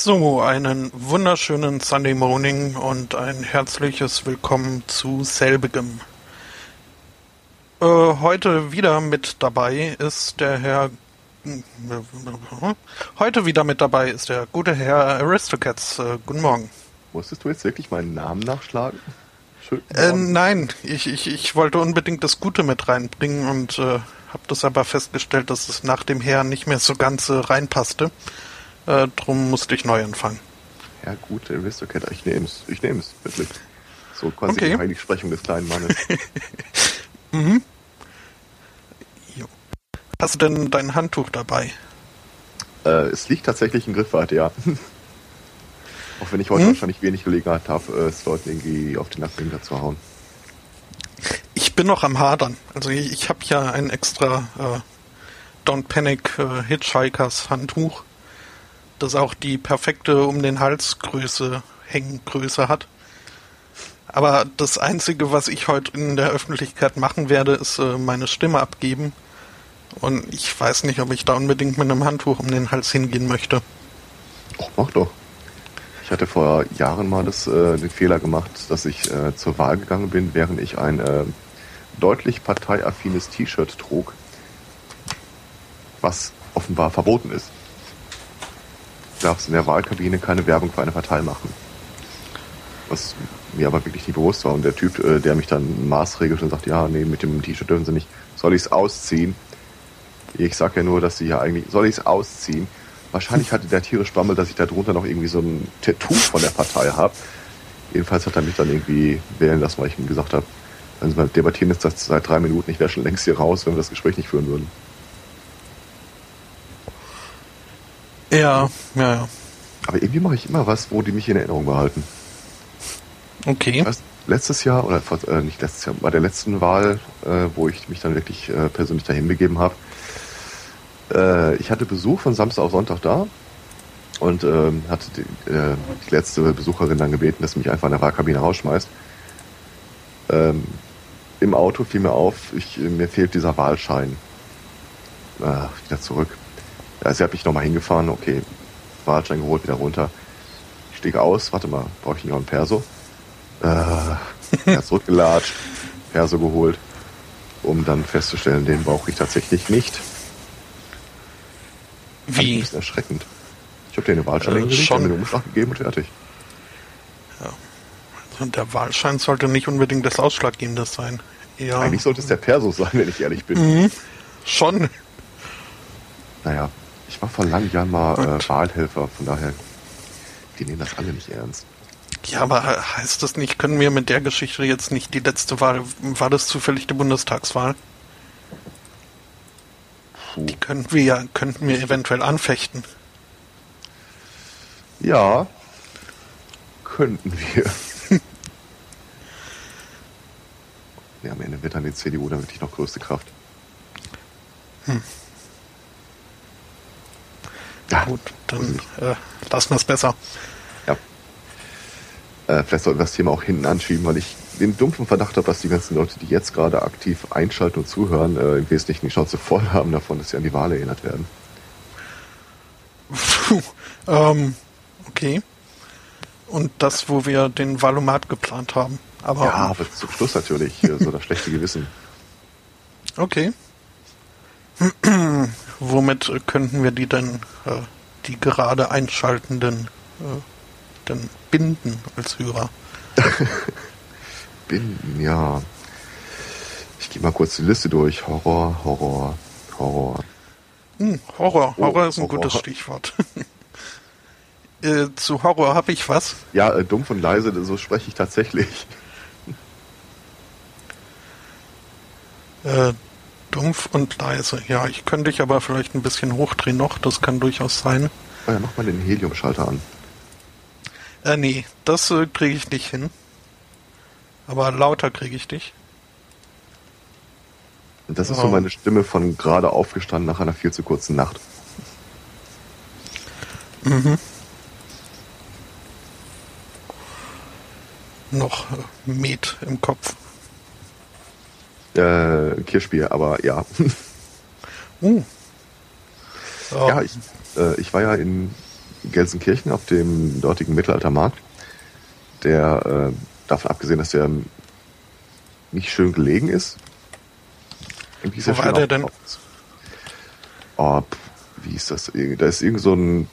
So, einen wunderschönen Sunday Morning und ein herzliches Willkommen zu selbigem. Äh, heute wieder mit dabei ist der Herr. Heute wieder mit dabei ist der gute Herr Aristocats. Äh, guten Morgen. Musstest du jetzt wirklich meinen Namen nachschlagen? Äh, nein, ich, ich, ich wollte unbedingt das Gute mit reinbringen und äh, habe das aber festgestellt, dass es nach dem Herrn nicht mehr so ganz äh, reinpasste. Äh, drum musste ich neu anfangen. Ja gut, Aristocat, ich nehme es. Ich nehme es, wirklich. So quasi okay. die Heiligsprechung des kleinen Mannes. mhm. Jo. Hast du denn dein Handtuch dabei? Äh, es liegt tatsächlich in Griffweite, ja. Auch wenn ich heute hm? wahrscheinlich wenig Gelegenheit habe, äh, es Leuten irgendwie auf den Nacken zu hauen. Ich bin noch am Hadern. Also ich, ich habe ja ein extra äh, Don't Panic äh, Hitchhikers Handtuch das auch die perfekte um den Hals Größe, Hängengröße hat. Aber das Einzige, was ich heute in der Öffentlichkeit machen werde, ist äh, meine Stimme abgeben. Und ich weiß nicht, ob ich da unbedingt mit einem Handtuch um den Hals hingehen möchte. Och, mach doch. Ich hatte vor Jahren mal das, äh, den Fehler gemacht, dass ich äh, zur Wahl gegangen bin, während ich ein äh, deutlich parteiaffines T-Shirt trug, was offenbar verboten ist darfst in der Wahlkabine keine Werbung für eine Partei machen. Was mir aber wirklich nicht bewusst war. Und der Typ, äh, der mich dann maßregelt und sagt, ja, nee, mit dem T-Shirt dürfen sie nicht, soll ich es ausziehen? Ich sag ja nur, dass sie ja eigentlich, soll ich es ausziehen? Wahrscheinlich hatte der tierisch Bammel, dass ich da drunter noch irgendwie so ein Tattoo von der Partei habe. Jedenfalls hat er mich dann irgendwie wählen lassen, weil ich ihm gesagt habe, wenn wir debattieren jetzt das seit drei Minuten, ich wäre schon längst hier raus, wenn wir das Gespräch nicht führen würden. Ja, ja, ja. Aber irgendwie mache ich immer was, wo die mich in Erinnerung behalten. Okay. Weiß, letztes Jahr, oder äh, nicht letztes Jahr, bei der letzten Wahl, äh, wo ich mich dann wirklich äh, persönlich dahin begeben habe, äh, ich hatte Besuch von Samstag auf Sonntag da und ähm, hatte die, äh, die, letzte Besucherin dann gebeten, dass sie mich einfach in der Wahlkabine rausschmeißt. Ähm, Im Auto fiel mir auf, ich, mir fehlt dieser Wahlschein. Ah, wieder zurück also habe ich nochmal hingefahren, okay, Fahrradschein geholt, wieder runter. Ich stieg aus, warte mal, brauche ich nicht noch einen Perso? Äh, zurückgelatscht, Perso geholt, um dann festzustellen, den brauche ich tatsächlich nicht. Wie? Ein bisschen erschreckend. Ich habe dir eine Wahlschein äh, hingelegt, mir einen Umschlag gegeben und fertig. Ja. Also der Wahlschein sollte nicht unbedingt das Ausschlaggebende sein. Ja. Eigentlich sollte es der Perso sein, wenn ich ehrlich bin. Mhm. Schon. Naja, ich war vor langen Jahren mal äh, Wahlhelfer, von daher, die nehmen das alle nicht ernst. Ja, aber heißt das nicht, können wir mit der Geschichte jetzt nicht die letzte Wahl, war das zufällig die Bundestagswahl? Puh. Die könnten wir ja, könnten wir eventuell anfechten. Ja, könnten wir. ja, am Ende wird dann die CDU dann wirklich noch größte Kraft. Hm. Ja, gut, dann äh, lassen wir es besser. Ja. Äh, vielleicht sollten wir das Thema auch hinten anschieben, weil ich den dumpfen Verdacht habe, dass die ganzen Leute, die jetzt gerade aktiv einschalten und zuhören, äh, im Wesentlichen die Chance voll haben davon, dass sie an die Wahl erinnert werden. Puh, ähm, okay. Und das, wo wir den Valomat geplant haben. Aber, ja, aber zum Schluss natürlich, so das schlechte Gewissen. Okay. Womit könnten wir die denn, äh, die gerade Einschaltenden, äh, denn binden als Hörer? binden, ja. Ich gehe mal kurz die Liste durch. Horror, Horror, Horror. Hm, Horror, oh, Horror ist ein Horror. gutes Stichwort. äh, zu Horror habe ich was. Ja, äh, dumpf und leise, so spreche ich tatsächlich. Äh, dumpf und leise. Ja, ich könnte dich aber vielleicht ein bisschen hochdrehen noch, das kann durchaus sein. Oh ja, mach mal den Heliumschalter an. Äh, nee, das äh, kriege ich nicht hin. Aber lauter kriege ich dich. Das ist oh. so meine Stimme von gerade aufgestanden nach einer viel zu kurzen Nacht. Mhm. Noch äh, Met im Kopf. Äh, Kirschbier, aber ja. Uh. Oh. Ja, ich, äh, ich war ja in Gelsenkirchen auf dem dortigen Mittelaltermarkt, der äh, davon abgesehen, dass der nicht schön gelegen ist. Irgendwie Wo war der denn? Oh, wie ist das? Da ist irgend so ein,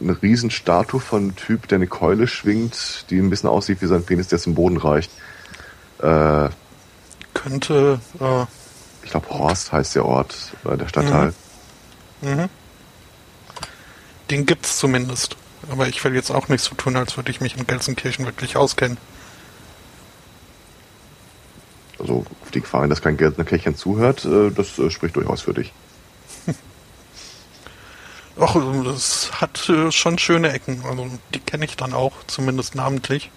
eine Riesenstatue von einem Typ, der eine Keule schwingt, die ein bisschen aussieht wie sein Penis, der zum Boden reicht. Äh, könnte. Äh, ich glaube, Horst heißt der Ort, äh, der Stadtteil. Mhm. Mhm. Den gibt's zumindest. Aber ich will jetzt auch nicht so tun, als würde ich mich in Gelsenkirchen wirklich auskennen. Also auf die Gefahr, dass kein Gelsenkirchen zuhört, äh, das äh, spricht durchaus für dich. Ach, das hat äh, schon schöne Ecken. Also die kenne ich dann auch, zumindest namentlich.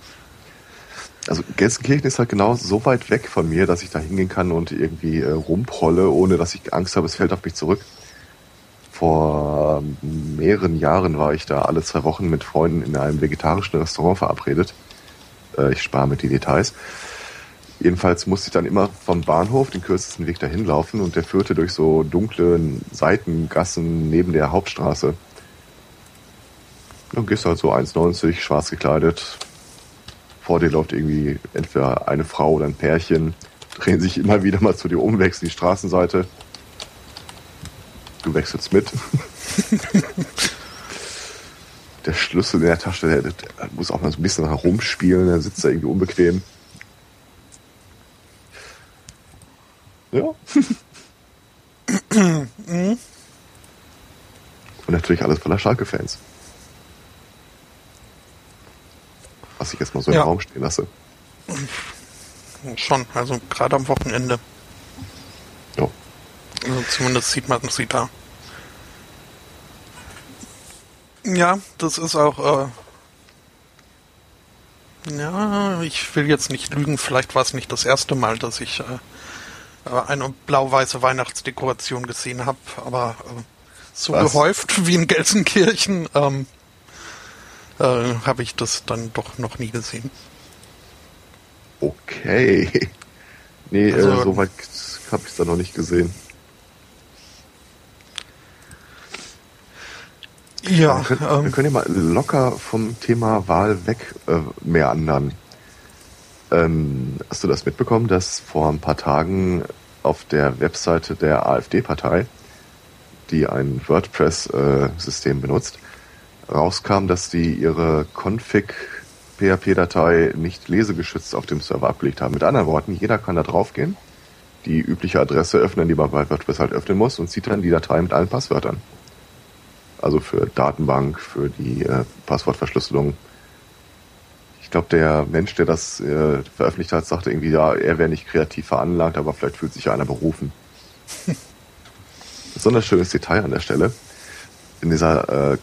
Also Gelsenkirchen ist halt genau so weit weg von mir, dass ich da hingehen kann und irgendwie äh, rumprolle, ohne dass ich Angst habe, es fällt auf mich zurück. Vor mehreren Jahren war ich da alle zwei Wochen mit Freunden in einem vegetarischen Restaurant verabredet. Äh, ich spare mit die Details. Jedenfalls musste ich dann immer vom Bahnhof den kürzesten Weg dahin laufen und der führte durch so dunkle Seitengassen neben der Hauptstraße. Dann gehst du halt so 1,90, schwarz gekleidet, vor dir läuft irgendwie entweder eine Frau oder ein Pärchen, drehen sich immer wieder mal zu dir um, wechseln die Straßenseite. Du wechselst mit. der Schlüssel in der Tasche, der, der, muss auch mal so ein bisschen herumspielen, der sitzt da irgendwie unbequem. Ja. Und natürlich alles voller Schalke-Fans. Was ich jetzt mal so ja. im Raum stehen lasse. Schon, also gerade am Wochenende. Ja. Also zumindest sieht man sie da. Ja, das ist auch. Äh, ja, ich will jetzt nicht lügen. Vielleicht war es nicht das erste Mal, dass ich äh, eine blau-weiße Weihnachtsdekoration gesehen habe, aber äh, so Was? gehäuft wie in Gelsenkirchen ähm, äh, habe ich das dann doch noch nie gesehen. Okay. Nee, äh, also, äh, soweit habe ich es da noch nicht gesehen. Ja, wir können, ähm, wir können ja mal locker vom Thema Wahl weg äh, mehr anderen. Ähm, hast du das mitbekommen, dass vor ein paar Tagen auf der Webseite der AfD-Partei, die ein WordPress-System äh, benutzt, rauskam, dass die ihre config PHP-Datei nicht lesegeschützt auf dem Server abgelegt haben. Mit anderen Worten, jeder kann da draufgehen, die übliche Adresse öffnen, die man bei WordPress halt öffnen muss und sieht dann die Datei mit allen Passwörtern. Also für Datenbank, für die äh, Passwortverschlüsselung. Ich glaube, der Mensch, der das äh, veröffentlicht hat, sagte irgendwie, ja, er wäre nicht kreativ veranlagt, aber vielleicht fühlt sich ja einer berufen. Besonders schönes Detail an der Stelle. In dieser äh,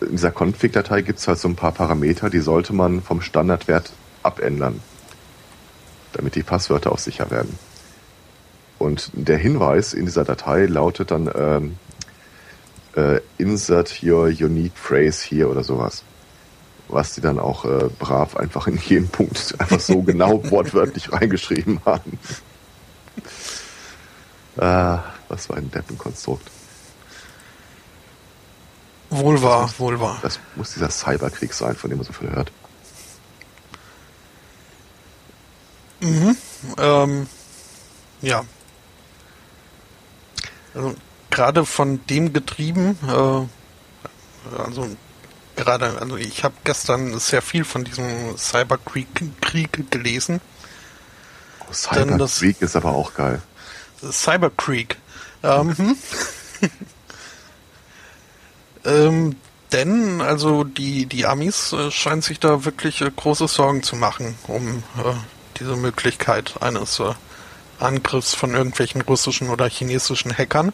in dieser Config-Datei gibt es halt so ein paar Parameter, die sollte man vom Standardwert abändern, damit die Passwörter auch sicher werden. Und der Hinweis in dieser Datei lautet dann ähm, äh, insert your unique phrase hier oder sowas. was die dann auch äh, brav einfach in jeden Punkt einfach so genau wortwörtlich reingeschrieben haben. Ah, was war ein Deppenkonstrukt. Wohl wahr, wohl wahr. Das muss dieser Cyberkrieg sein, von dem man so viel hört. Mhm. Ähm, ja. Also gerade von dem getrieben, äh, also gerade, also ich habe gestern sehr viel von diesem Cyberkrieg Krieg gelesen. Oh, Cyberkrieg ist aber auch geil. Cyberkrieg. Ähm, hm. ähm, denn, also die, die Amis äh, scheinen sich da wirklich äh, große Sorgen zu machen um äh, diese Möglichkeit eines äh, Angriffs von irgendwelchen russischen oder chinesischen Hackern.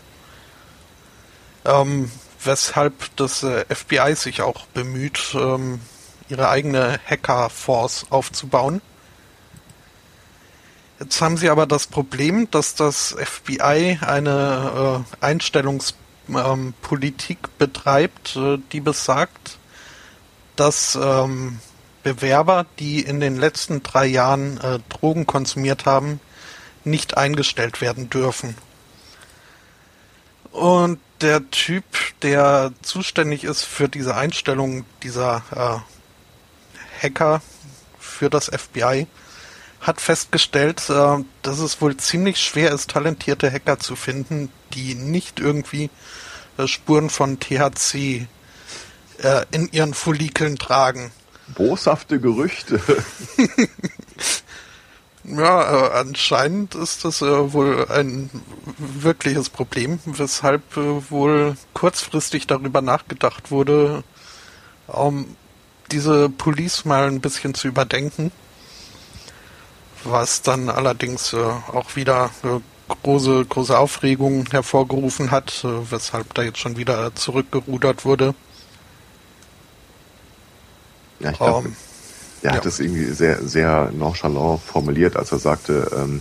Ähm, weshalb das äh, FBI sich auch bemüht, ähm, ihre eigene Hacker-Force aufzubauen. Jetzt haben sie aber das Problem, dass das FBI eine äh, Einstellungspolitik ähm, betreibt, äh, die besagt, dass ähm, Bewerber, die in den letzten drei Jahren äh, Drogen konsumiert haben, nicht eingestellt werden dürfen. Und der Typ, der zuständig ist für diese Einstellung dieser äh, Hacker für das FBI, hat festgestellt, äh, dass es wohl ziemlich schwer ist, talentierte Hacker zu finden, die nicht irgendwie äh, Spuren von THC äh, in ihren Follikeln tragen. Boshafte Gerüchte. Ja, äh, anscheinend ist das äh, wohl ein wirkliches Problem, weshalb äh, wohl kurzfristig darüber nachgedacht wurde, um diese Police mal ein bisschen zu überdenken. Was dann allerdings äh, auch wieder große, große Aufregung hervorgerufen hat, äh, weshalb da jetzt schon wieder zurückgerudert wurde. Ja, ich glaube, um, ähm, er ja. hat es irgendwie sehr, sehr nonchalant formuliert, als er sagte, ähm,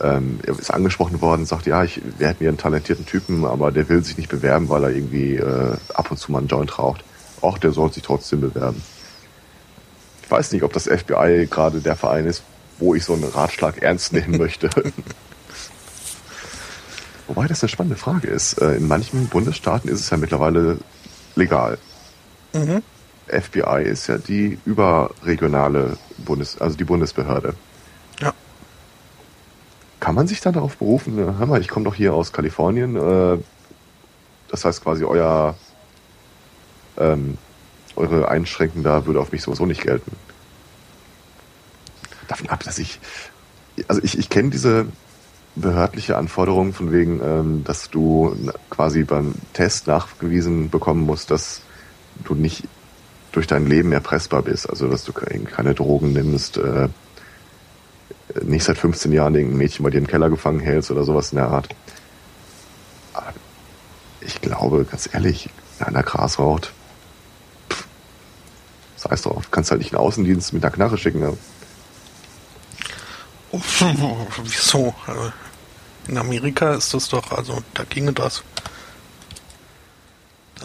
ähm, er ist angesprochen worden, sagt, ja, ich, wir hätten hier einen talentierten Typen, aber der will sich nicht bewerben, weil er irgendwie äh, ab und zu mal einen Joint raucht. Auch der soll sich trotzdem bewerben. Ich weiß nicht, ob das FBI gerade der Verein ist, wo ich so einen Ratschlag ernst nehmen möchte. Wobei das eine spannende Frage ist. Äh, in manchen Bundesstaaten ist es ja mittlerweile legal. Mhm. FBI ist ja die überregionale Bundes, also die Bundesbehörde. Ja. Kann man sich dann darauf berufen? Hör mal, ich komme doch hier aus Kalifornien. Äh, das heißt quasi euer ähm, eure Einschränken da würde auf mich sowieso nicht gelten. Davon ab, dass ich also ich, ich kenne diese behördliche Anforderung von wegen, ähm, dass du quasi beim Test nachgewiesen bekommen musst, dass du nicht durch dein Leben erpressbar bist. Also dass du keine Drogen nimmst, äh, nicht seit 15 Jahren irgendein Mädchen bei dir im Keller gefangen hältst oder sowas in der Art. Aber ich glaube, ganz ehrlich, wenn einer Gras raucht, pff, sei es drauf. Kannst halt nicht einen Außendienst mit einer Knarre schicken. Ne? Wieso? In Amerika ist das doch, also da ginge das.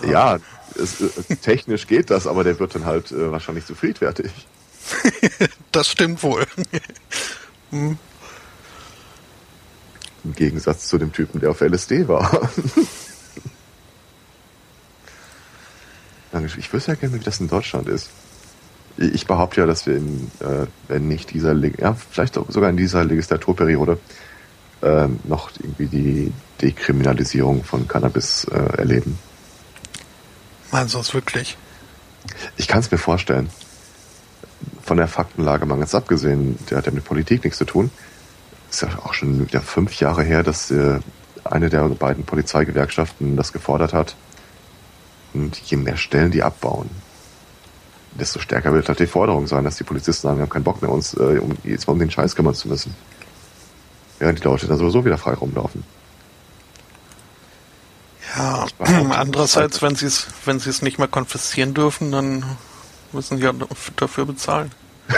Da ja, es, äh, technisch geht das, aber der wird dann halt äh, wahrscheinlich zu friedfertig. das stimmt wohl. hm. Im Gegensatz zu dem Typen, der auf LSD war. ich wüsste ja gerne, wie das in Deutschland ist. Ich behaupte ja, dass wir in, äh, wenn nicht dieser, ja, vielleicht sogar in dieser Legislaturperiode äh, noch irgendwie die Dekriminalisierung von Cannabis äh, erleben. Meinst du es wirklich? Ich kann es mir vorstellen. Von der Faktenlage mal ganz abgesehen, der hat ja mit Politik nichts zu tun. Ist ja auch schon wieder fünf Jahre her, dass äh, eine der beiden Polizeigewerkschaften das gefordert hat. Und je mehr Stellen die abbauen, desto stärker wird halt die Forderung sein, dass die Polizisten sagen, wir haben keinen Bock mehr, uns äh, um, jetzt mal um den Scheiß kümmern zu müssen. Während die Leute dann sowieso wieder frei rumlaufen. Ja, andererseits, wenn sie es, wenn sie es nicht mehr konfiszieren dürfen, dann müssen sie ja dafür bezahlen.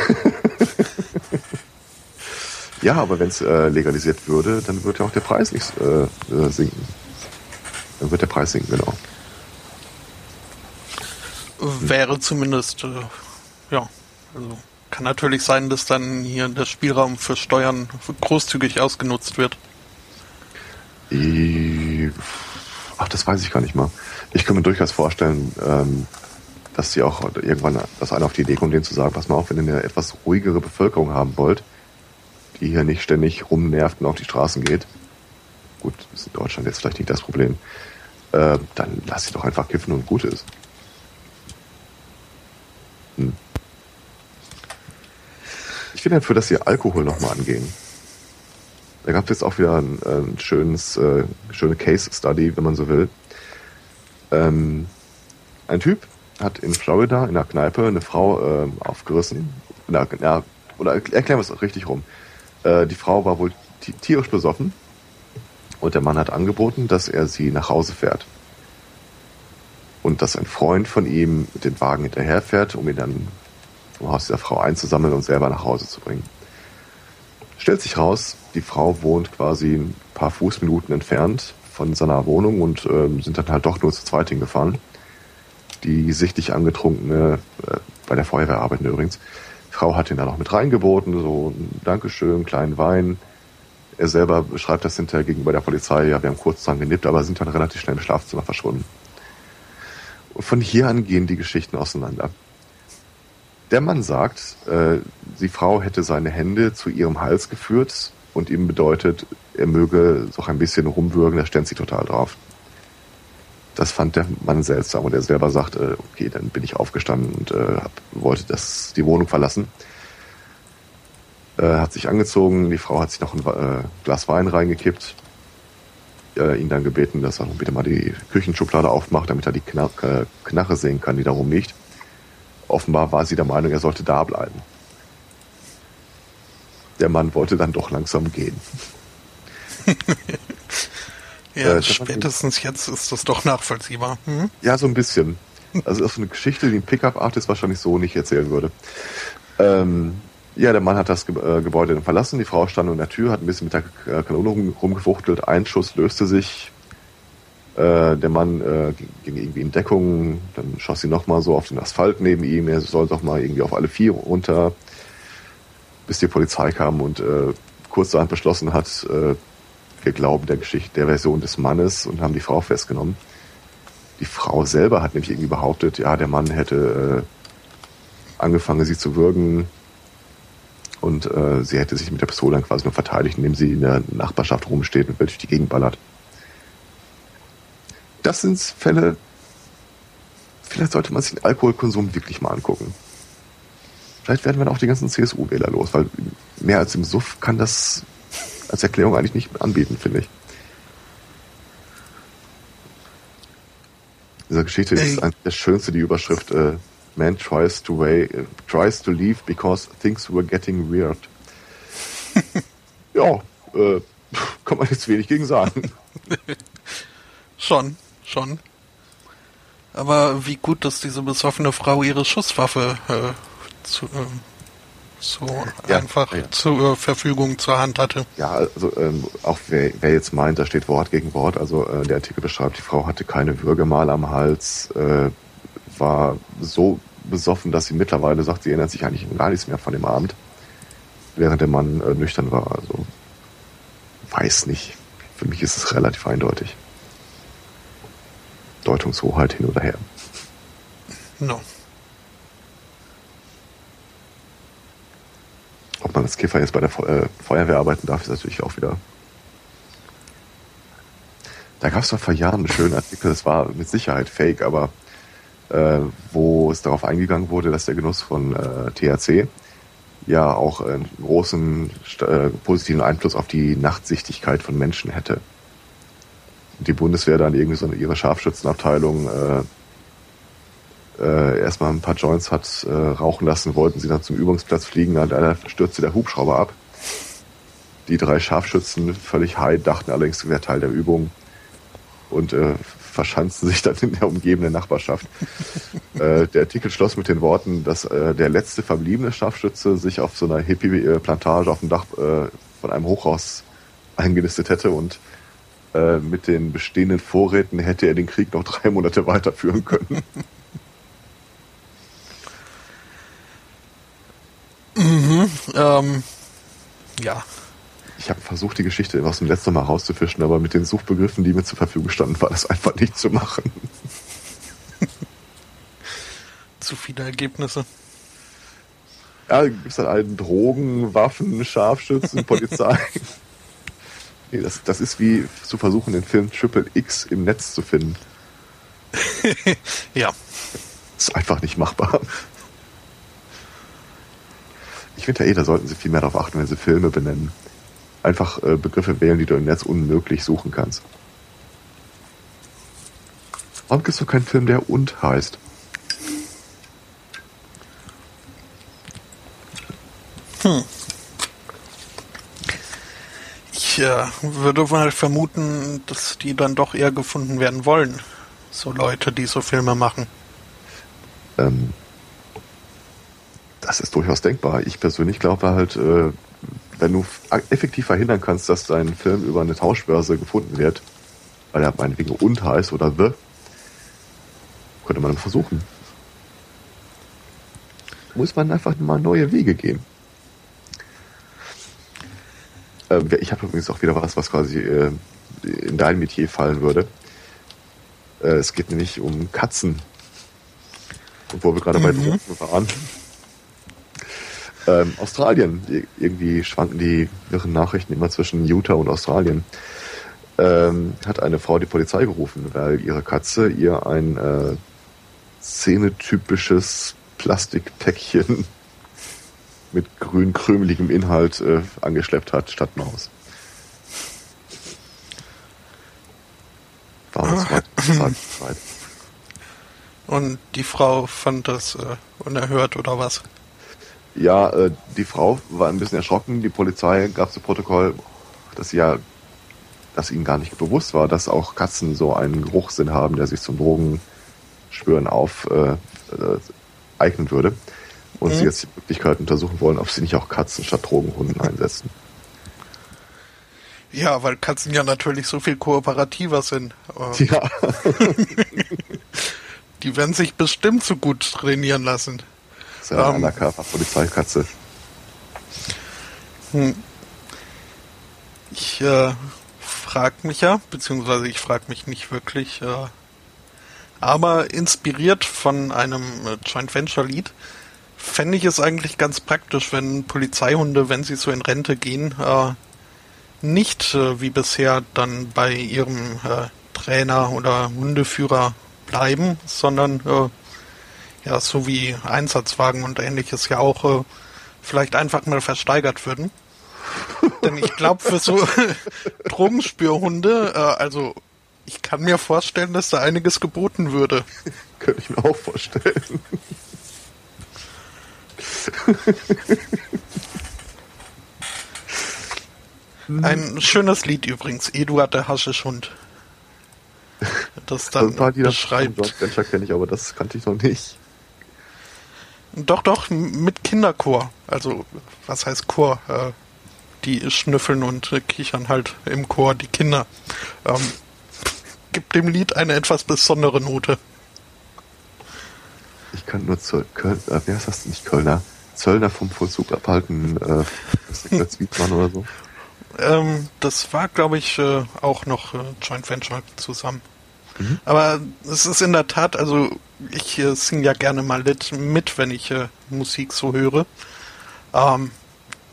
ja, aber wenn es äh, legalisiert würde, dann würde ja auch der Preis nicht äh, äh, sinken. Dann wird der Preis sinken, genau. wäre zumindest, äh, ja, also kann natürlich sein, dass dann hier der Spielraum für Steuern großzügig ausgenutzt wird. Ach, das weiß ich gar nicht mal. Ich kann mir durchaus vorstellen, ähm, dass sie auch irgendwann, dass einer auf die Idee kommt, denen zu sagen, pass mal auf, wenn ihr eine etwas ruhigere Bevölkerung haben wollt, die hier nicht ständig rumnervt und auf die Straßen geht. Gut, ist in Deutschland jetzt vielleicht nicht das Problem. Äh, dann lass sie doch einfach kiffen und gut ist. Hm. Ich bin dafür, dass sie Alkohol nochmal angehen. Da gab es jetzt auch wieder ein, ein schönes, äh, schöne Case Study, wenn man so will. Ähm, ein Typ hat in Florida in einer Kneipe eine Frau äh, aufgerissen. Na, ja, oder erklären wir es richtig rum. Äh, die Frau war wohl tierisch besoffen und der Mann hat angeboten, dass er sie nach Hause fährt. Und dass ein Freund von ihm mit dem Wagen hinterherfährt, um ihn dann vom Haus dieser Frau einzusammeln und selber nach Hause zu bringen. Stellt sich raus, die Frau wohnt quasi ein paar Fußminuten entfernt von seiner Wohnung und äh, sind dann halt doch nur zu zweit hingefahren. Die sichtlich angetrunkene, äh, bei der Feuerwehr arbeitende übrigens, Frau hat ihn da noch mit reingeboten, so ein Dankeschön, kleinen Wein. Er selber beschreibt das hinterher gegenüber der Polizei, ja, wir haben kurz dran genippt, aber sind dann relativ schnell im Schlafzimmer verschwunden. Und von hier an gehen die Geschichten auseinander. Der Mann sagt, äh, die Frau hätte seine Hände zu ihrem Hals geführt und ihm bedeutet, er möge so ein bisschen rumwürgen, da stellt sie total drauf. Das fand der Mann seltsam und er selber sagte, okay, dann bin ich aufgestanden und äh, hab, wollte das, die Wohnung verlassen. Äh, hat sich angezogen, die Frau hat sich noch ein äh, Glas Wein reingekippt, äh, ihn dann gebeten, dass er bitte mal die Küchenschublade aufmacht, damit er die Kna äh, Knarre sehen kann, die darum liegt. Offenbar war sie der Meinung, er sollte da bleiben. Der Mann wollte dann doch langsam gehen. ja, äh, spätestens jetzt ist das doch nachvollziehbar. Hm? Ja, so ein bisschen. Also das ist eine Geschichte, die ein Pickup-Artist wahrscheinlich so nicht erzählen würde. Ähm, ja, der Mann hat das äh, Gebäude dann verlassen. Die Frau stand in der Tür, hat ein bisschen mit der Kanone rum, rumgefuchtelt. Ein Schuss löste sich. Äh, der Mann äh, ging irgendwie in Deckung. Dann schoss sie nochmal so auf den Asphalt neben ihm. Er soll doch mal irgendwie auf alle vier runter, bis die Polizei kam und äh, kurzerhand beschlossen hat, äh, wir glauben der Geschichte, der Version des Mannes und haben die Frau festgenommen. Die Frau selber hat nämlich irgendwie behauptet, ja, der Mann hätte äh, angefangen, sie zu würgen, und äh, sie hätte sich mit der Pistole dann quasi nur verteidigt, indem sie in der Nachbarschaft rumsteht und durch die Gegend ballert. Das sind Fälle, vielleicht sollte man sich den Alkoholkonsum wirklich mal angucken. Vielleicht werden wir dann auch die ganzen CSU-Wähler los, weil mehr als im Suff kann das als Erklärung eigentlich nicht anbieten, finde ich. Diese Geschichte ist eigentlich das Schönste, die Überschrift äh, Man tries to, way, uh, tries to leave because things were getting weird. ja, äh, kann man jetzt wenig gegen sagen. schon, schon. Aber wie gut, dass diese besoffene Frau ihre Schusswaffe äh, zu, äh, so ja, einfach ja. zur Verfügung zur Hand hatte. Ja, also ähm, auch wer, wer jetzt meint, da steht Wort gegen Wort, also äh, der Artikel beschreibt, die Frau hatte keine Würgemale am Hals, äh, war so besoffen, dass sie mittlerweile sagt, sie erinnert sich eigentlich gar nichts mehr von dem Abend, während der Mann äh, nüchtern war. Also weiß nicht. Für mich ist es relativ eindeutig. Deutungshoheit hin oder her. No. Ob man als Kiffer jetzt bei der äh, Feuerwehr arbeiten darf, ist natürlich auch wieder da gab es doch vor Jahren einen schönen Artikel, das war mit Sicherheit fake, aber äh, wo es darauf eingegangen wurde, dass der Genuss von äh, THC ja auch einen großen äh, positiven Einfluss auf die Nachtsichtigkeit von Menschen hätte. Die Bundeswehr dann irgendwie so ihre Scharfschützenabteilung äh, äh, erstmal ein paar Joints hat äh, rauchen lassen, wollten sie dann zum Übungsplatz fliegen, dann leider stürzte der Hubschrauber ab. Die drei Scharfschützen, völlig high, dachten allerdings, es wäre Teil der Übung und äh, verschanzten sich dann in der umgebenden Nachbarschaft. äh, der Artikel schloss mit den Worten, dass äh, der letzte verbliebene Scharfschütze sich auf so einer Hippie-Plantage auf dem Dach äh, von einem Hochhaus eingenistet hätte und äh, mit den bestehenden Vorräten hätte er den Krieg noch drei Monate weiterführen können. mhm, ähm, ja. Ich habe versucht, die Geschichte aus dem letzten Mal rauszufischen, aber mit den Suchbegriffen, die mir zur Verfügung standen, war das einfach nicht zu machen. zu viele Ergebnisse. Ja, gibt es halt allen Drogen, Waffen, Scharfschützen, Polizei. nee, das, das ist wie zu versuchen, den Film Triple X im Netz zu finden. ja. ist einfach nicht machbar. Ich finde ja eh, da sollten sie viel mehr darauf achten, wenn sie Filme benennen. Einfach äh, Begriffe wählen, die du im Netz unmöglich suchen kannst. Warum gibt es doch keinen Film, der und heißt? Hm. Ich äh, würde mal vermuten, dass die dann doch eher gefunden werden wollen. So Leute, die so Filme machen. Ähm, das ist durchaus denkbar. Ich persönlich glaube halt, äh, wenn du effektiv verhindern kannst, dass dein Film über eine Tauschbörse gefunden wird, weil er meinetwegen und heißt oder the, könnte man versuchen. Muss man einfach mal neue Wege gehen. Äh, ich habe übrigens auch wieder was, was quasi äh, in dein Metier fallen würde. Äh, es geht nämlich um Katzen. Und wo wir gerade mhm. bei Drogen waren. Ähm, Australien. Irgendwie schwanken die irren Nachrichten immer zwischen Utah und Australien. Ähm, hat eine Frau die Polizei gerufen, weil ihre Katze ihr ein äh, szenetypisches Plastikpäckchen mit grün krümeligem Inhalt äh, angeschleppt hat statt Maus. War das Und die Frau fand das äh, unerhört oder was? Ja, äh, die Frau war ein bisschen erschrocken. Die Polizei gab zu Protokoll, dass sie ja, dass ihnen gar nicht bewusst war, dass auch Katzen so einen Geruchssinn haben, der sich zum Drogenspüren auf äh, äh, eignen würde und mhm. sie jetzt die Möglichkeit untersuchen wollen, ob sie nicht auch Katzen statt Drogenhunden einsetzen. Ja, weil Katzen ja natürlich so viel kooperativer sind. Ja. die werden sich bestimmt so gut trainieren lassen. Das ist ja eine um, Undercover-Polizeikatze. Hm. Ich äh, frage mich ja, beziehungsweise ich frage mich nicht wirklich, äh, aber inspiriert von einem äh, Joint Venture Lied fände ich es eigentlich ganz praktisch, wenn Polizeihunde, wenn sie so in Rente gehen, äh, nicht äh, wie bisher dann bei ihrem äh, Trainer oder Hundeführer bleiben, sondern äh, ja, so wie Einsatzwagen und ähnliches ja auch äh, vielleicht einfach mal versteigert würden. Denn ich glaube, für so Drogenspürhunde, äh, also ich kann mir vorstellen, dass da einiges geboten würde. Könnte ich mir auch vorstellen. Ein schönes Lied übrigens, Eduard der Haschischhund. Das dann also die beschreibt. Das Venture kenne ich, aber das kannte ich noch nicht. Doch, doch, mit Kinderchor. Also, was heißt Chor? Äh, die schnüffeln und kichern halt im Chor die Kinder. Ähm, gibt dem Lied eine etwas besondere Note. Ich kann nur zu Köln, äh, wer ist das nicht Kölner? Zöllner vom Vollzug abhalten, äh, das Wiedmann oder so? Ähm, das war, glaube ich, äh, auch noch äh, Joint Venture zusammen. Mhm. Aber es ist in der Tat, also ich äh, singe ja gerne mal mit, wenn ich äh, Musik so höre. Ähm,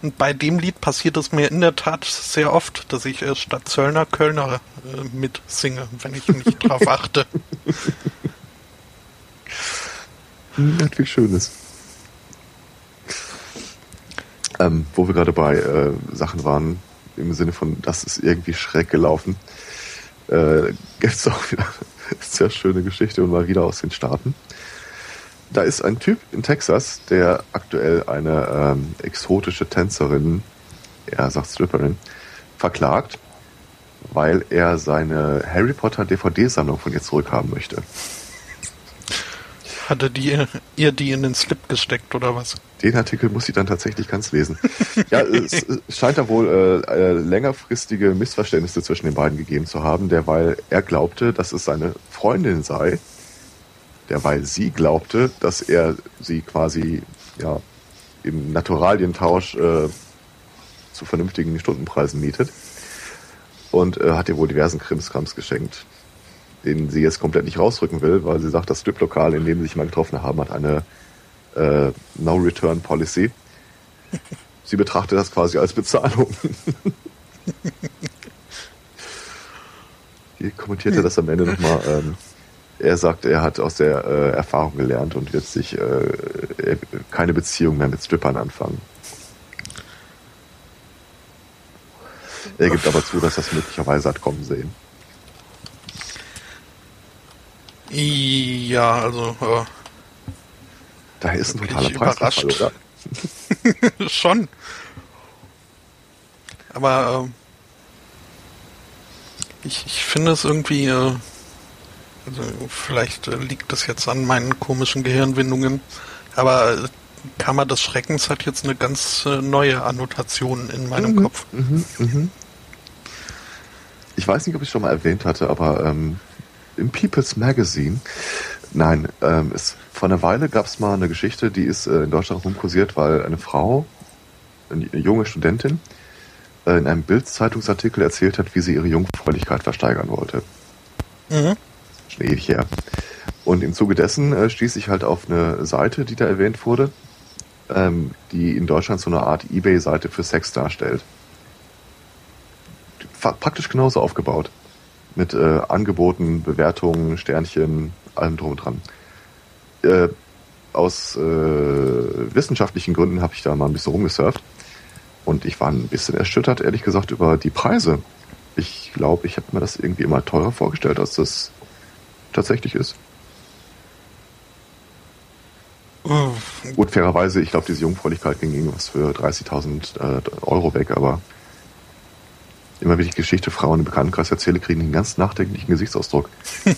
und bei dem Lied passiert es mir in der Tat sehr oft, dass ich äh, statt Zöllner Kölner äh, mitsinge, wenn ich nicht drauf achte. Wie Schönes. Ähm, wo wir gerade bei äh, Sachen waren, im Sinne von, das ist irgendwie schräg gelaufen, äh, gibt es auch wieder eine sehr schöne Geschichte und mal wieder aus den Staaten. Da ist ein Typ in Texas, der aktuell eine ähm, exotische Tänzerin, er sagt Stripperin, verklagt, weil er seine Harry Potter DVD-Sammlung von ihr zurückhaben möchte. Hatte die ihr die in den Slip gesteckt oder was? Den Artikel muss ich dann tatsächlich ganz lesen. ja, es, scheint da wohl äh, äh, längerfristige Missverständnisse zwischen den beiden gegeben zu haben, derweil er glaubte, dass es seine Freundin sei, derweil sie glaubte, dass er sie quasi ja im Naturalientausch äh, zu vernünftigen Stundenpreisen mietet. Und äh, hat ihr wohl diversen Krimskrams geschenkt, den sie jetzt komplett nicht rausrücken will, weil sie sagt, das Striplokal, in dem sie sich mal getroffen haben, hat eine äh, No-Return-Policy. Sie betrachtet das quasi als Bezahlung. Hier kommentierte das am Ende nochmal. Ähm, er sagt, er hat aus der äh, Erfahrung gelernt und wird sich äh, keine Beziehung mehr mit Strippern anfangen. Er gibt aber zu, dass das möglicherweise hat kommen sehen. Ja, also. Äh, da ist ein totaler Preis, oder? Schon. Aber äh, ich, ich finde es irgendwie, äh, also vielleicht äh, liegt das jetzt an meinen komischen Gehirnwindungen, aber äh, Kammer des Schreckens hat jetzt eine ganz äh, neue Annotation in meinem mhm, Kopf. Mhm, mhm. Ich weiß nicht, ob ich schon mal erwähnt hatte, aber ähm, im People's Magazine, nein, ähm, es, vor einer Weile gab es mal eine Geschichte, die ist äh, in Deutschland rumkursiert, weil eine Frau, eine, junge Studentin, äh, in einem Bild-Zeitungsartikel erzählt hat, wie sie ihre Jungfräulichkeit versteigern wollte. Mhm. Schon ewig her. Und im Zuge dessen äh, stieß ich halt auf eine Seite, die da erwähnt wurde, ähm, die in Deutschland so eine Art Ebay-Seite für Sex darstellt. Praktisch genauso aufgebaut. Mit äh, Angeboten, Bewertungen, Sternchen, allem drum und dran. Äh, aus äh, wissenschaftlichen Gründen habe ich da mal ein bisschen rumgesurft und ich war ein bisschen erschüttert, ehrlich gesagt, über die Preise. Ich glaube, ich hätte mir das irgendwie immer teurer vorgestellt, als das tatsächlich ist. Oh. Gut, fairerweise, ich glaube, diese Jungfräulichkeit ging irgendwas für 30.000 äh, Euro weg, aber immer wenn ich Geschichte Frauen im Bekanntenkreis erzähle, kriegen die einen ganz nachdenklichen Gesichtsausdruck.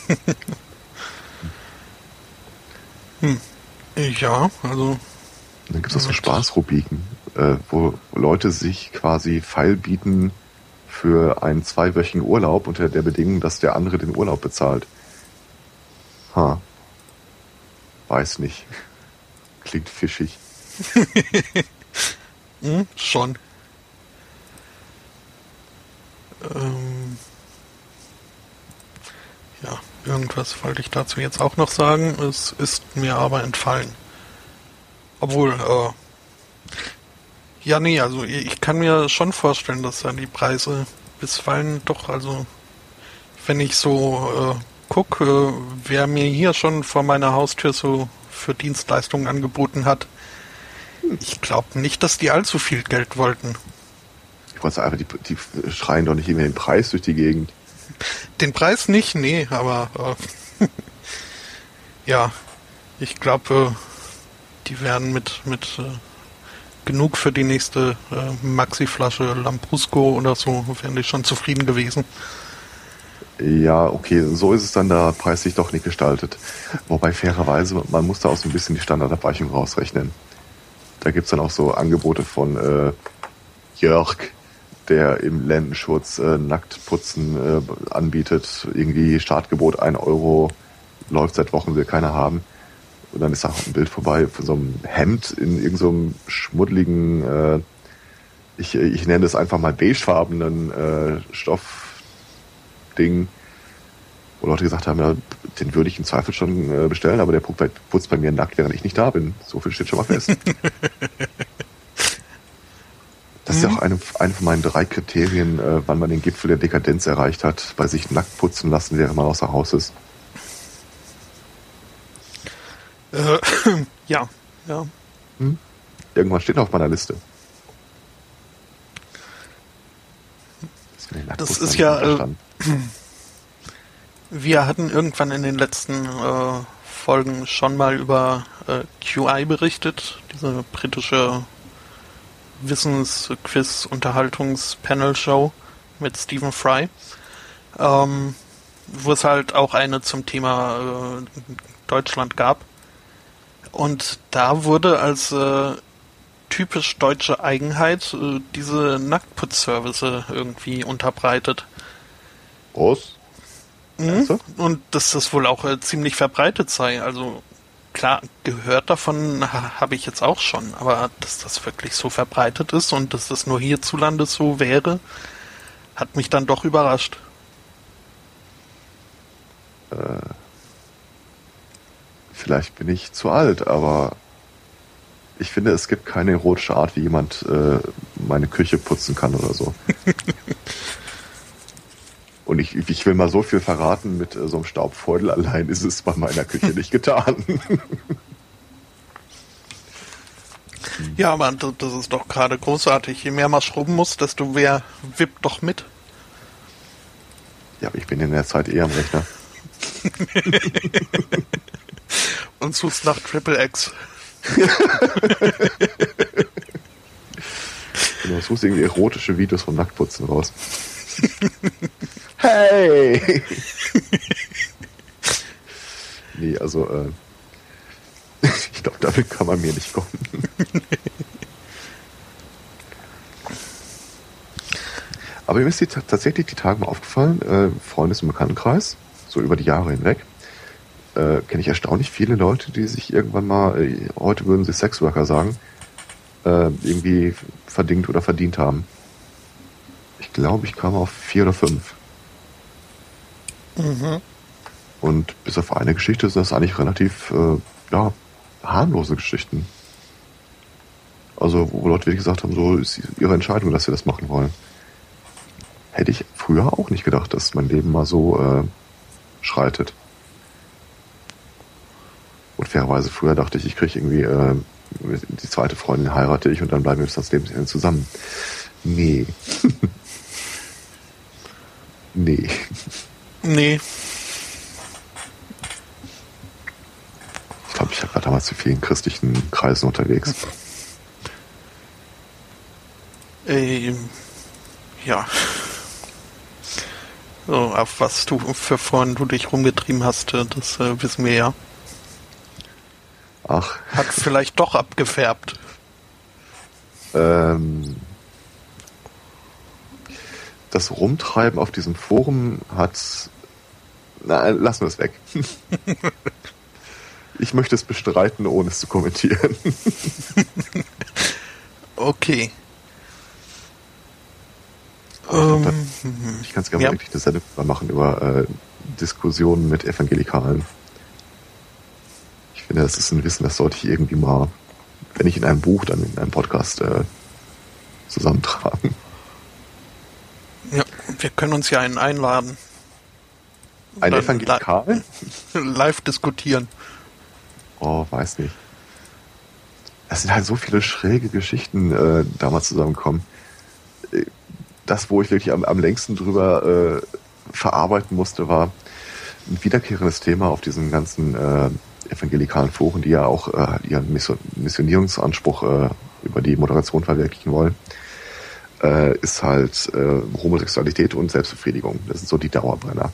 hm. Ja, also. dann gibt es auch so Spaßrubriken äh, wo Leute sich quasi feil bieten für einen zweiwöchigen Urlaub unter der Bedingung, dass der andere den Urlaub bezahlt. Ha. Weiß nicht. Klingt fischig. hm, schon. Ähm ja, irgendwas wollte ich dazu jetzt auch noch sagen. Es ist mir aber entfallen. Obwohl, äh, ja, nee, also ich kann mir schon vorstellen, dass da die Preise bisweilen doch, also wenn ich so äh, gucke, äh, wer mir hier schon vor meiner Haustür so für Dienstleistungen angeboten hat, ich glaube nicht, dass die allzu viel Geld wollten. Wollte einfach, die, die schreien doch nicht immer den Preis durch die Gegend. Den Preis nicht, nee, aber äh, ja, ich glaube, äh, die werden mit, mit äh, genug für die nächste äh, Maxi-Flasche Lambrusco oder so, wären die schon zufrieden gewesen. Ja, okay, so ist es dann da preislich doch nicht gestaltet. Wobei fairerweise, man muss da auch so ein bisschen die Standardabweichung rausrechnen. Da gibt es dann auch so Angebote von äh, Jörg, der im Lendenschutz äh, Nacktputzen äh, anbietet. Irgendwie Startgebot 1 Euro, läuft seit Wochen, will keiner haben. Und dann ist da auch ein Bild vorbei von so einem Hemd in irgendeinem so schmuddeligen, äh, ich, ich nenne es einfach mal beigefarbenen äh, Stoffding, wo Leute gesagt haben, ja, den würde ich im Zweifel schon äh, bestellen, aber der putzt bei mir nackt, während ich nicht da bin. So viel steht schon mal fest. Das ist ja auch eine, eine von meinen drei Kriterien, äh, wann man den Gipfel der Dekadenz erreicht hat, bei sich nackt putzen lassen, während man außer Haus ist. Äh, ja, ja. Hm? Irgendwas steht auf meiner Liste. Das, ist ja. Äh, wir hatten irgendwann in den letzten äh, Folgen schon mal über äh, QI berichtet, diese britische Wissensquiz-Unterhaltungs-Panel-Show mit Stephen Fry, ähm, wo es halt auch eine zum Thema äh, Deutschland gab. Und da wurde als äh, typisch deutsche Eigenheit äh, diese Nacktputzservice irgendwie unterbreitet. Was? Mhm. Also? Und dass das wohl auch äh, ziemlich verbreitet sei. Also klar, gehört davon habe ich jetzt auch schon, aber dass das wirklich so verbreitet ist und dass das nur hierzulande so wäre, hat mich dann doch überrascht. Äh, vielleicht bin ich zu alt, aber ich finde, es gibt keine erotische Art, wie jemand äh, meine Küche putzen kann oder so. Und ich, ich will mal so viel verraten, mit äh, so einem Staubfeudel allein ist es bei meiner Küche nicht getan. ja, aber das ist doch gerade großartig. Je mehr man schrubben muss, desto mehr wippt doch mit. Ja, aber ich bin in der Zeit eher am Rechner. Und suchst nach Triple X. genau, suchst irgendwie erotische Videos vom Nacktputzen raus. Hey! nee, also, äh, ich glaube, damit kann man mir nicht kommen. Aber mir ist die, tatsächlich die Tage mal aufgefallen, äh, Freundes- und Bekanntenkreis, so über die Jahre hinweg, äh, kenne ich erstaunlich viele Leute, die sich irgendwann mal, äh, heute würden sie Sexworker sagen, äh, irgendwie verdingt oder verdient haben. Ich glaube, ich kam auf vier oder fünf. Mhm. Und bis auf eine Geschichte sind das eigentlich relativ äh, ja, harmlose Geschichten. Also, wo Leute wirklich gesagt haben, so ist ihre Entscheidung, dass sie das machen wollen. Hätte ich früher auch nicht gedacht, dass mein Leben mal so äh, schreitet. Und fairerweise früher dachte ich, ich kriege irgendwie äh, die zweite Freundin heirate ich und dann bleiben wir bis das Lebensende zusammen. Nee. nee. Nee. Ich glaube, ich war damals zu vielen christlichen Kreisen unterwegs. Ähm, ja. So, auf was du für Freunde du dich rumgetrieben hast, äh, das äh, wissen wir ja. Ach. Hat vielleicht doch abgefärbt. Ähm, das Rumtreiben auf diesem Forum hat. Na, lassen wir es weg. ich möchte es bestreiten, ohne es zu kommentieren. okay. Um, dann, ich kann es gerne ja. wirklich eine Sendung machen über äh, Diskussionen mit Evangelikalen. Ich finde, das ist ein Wissen, das sollte ich irgendwie mal, wenn nicht in einem Buch, dann in einem Podcast äh, zusammentragen. Ja, wir können uns ja einen einladen. Ein Evangelikal? Live diskutieren. Oh, weiß nicht. Es sind halt so viele schräge Geschichten äh, damals zusammengekommen. Das, wo ich wirklich am, am längsten drüber äh, verarbeiten musste, war ein wiederkehrendes Thema auf diesen ganzen äh, evangelikalen Foren, die ja auch äh, ihren Missionierungsanspruch äh, über die Moderation verwirklichen wollen äh, ist halt äh, Homosexualität und Selbstbefriedigung. Das sind so die Dauerbrenner.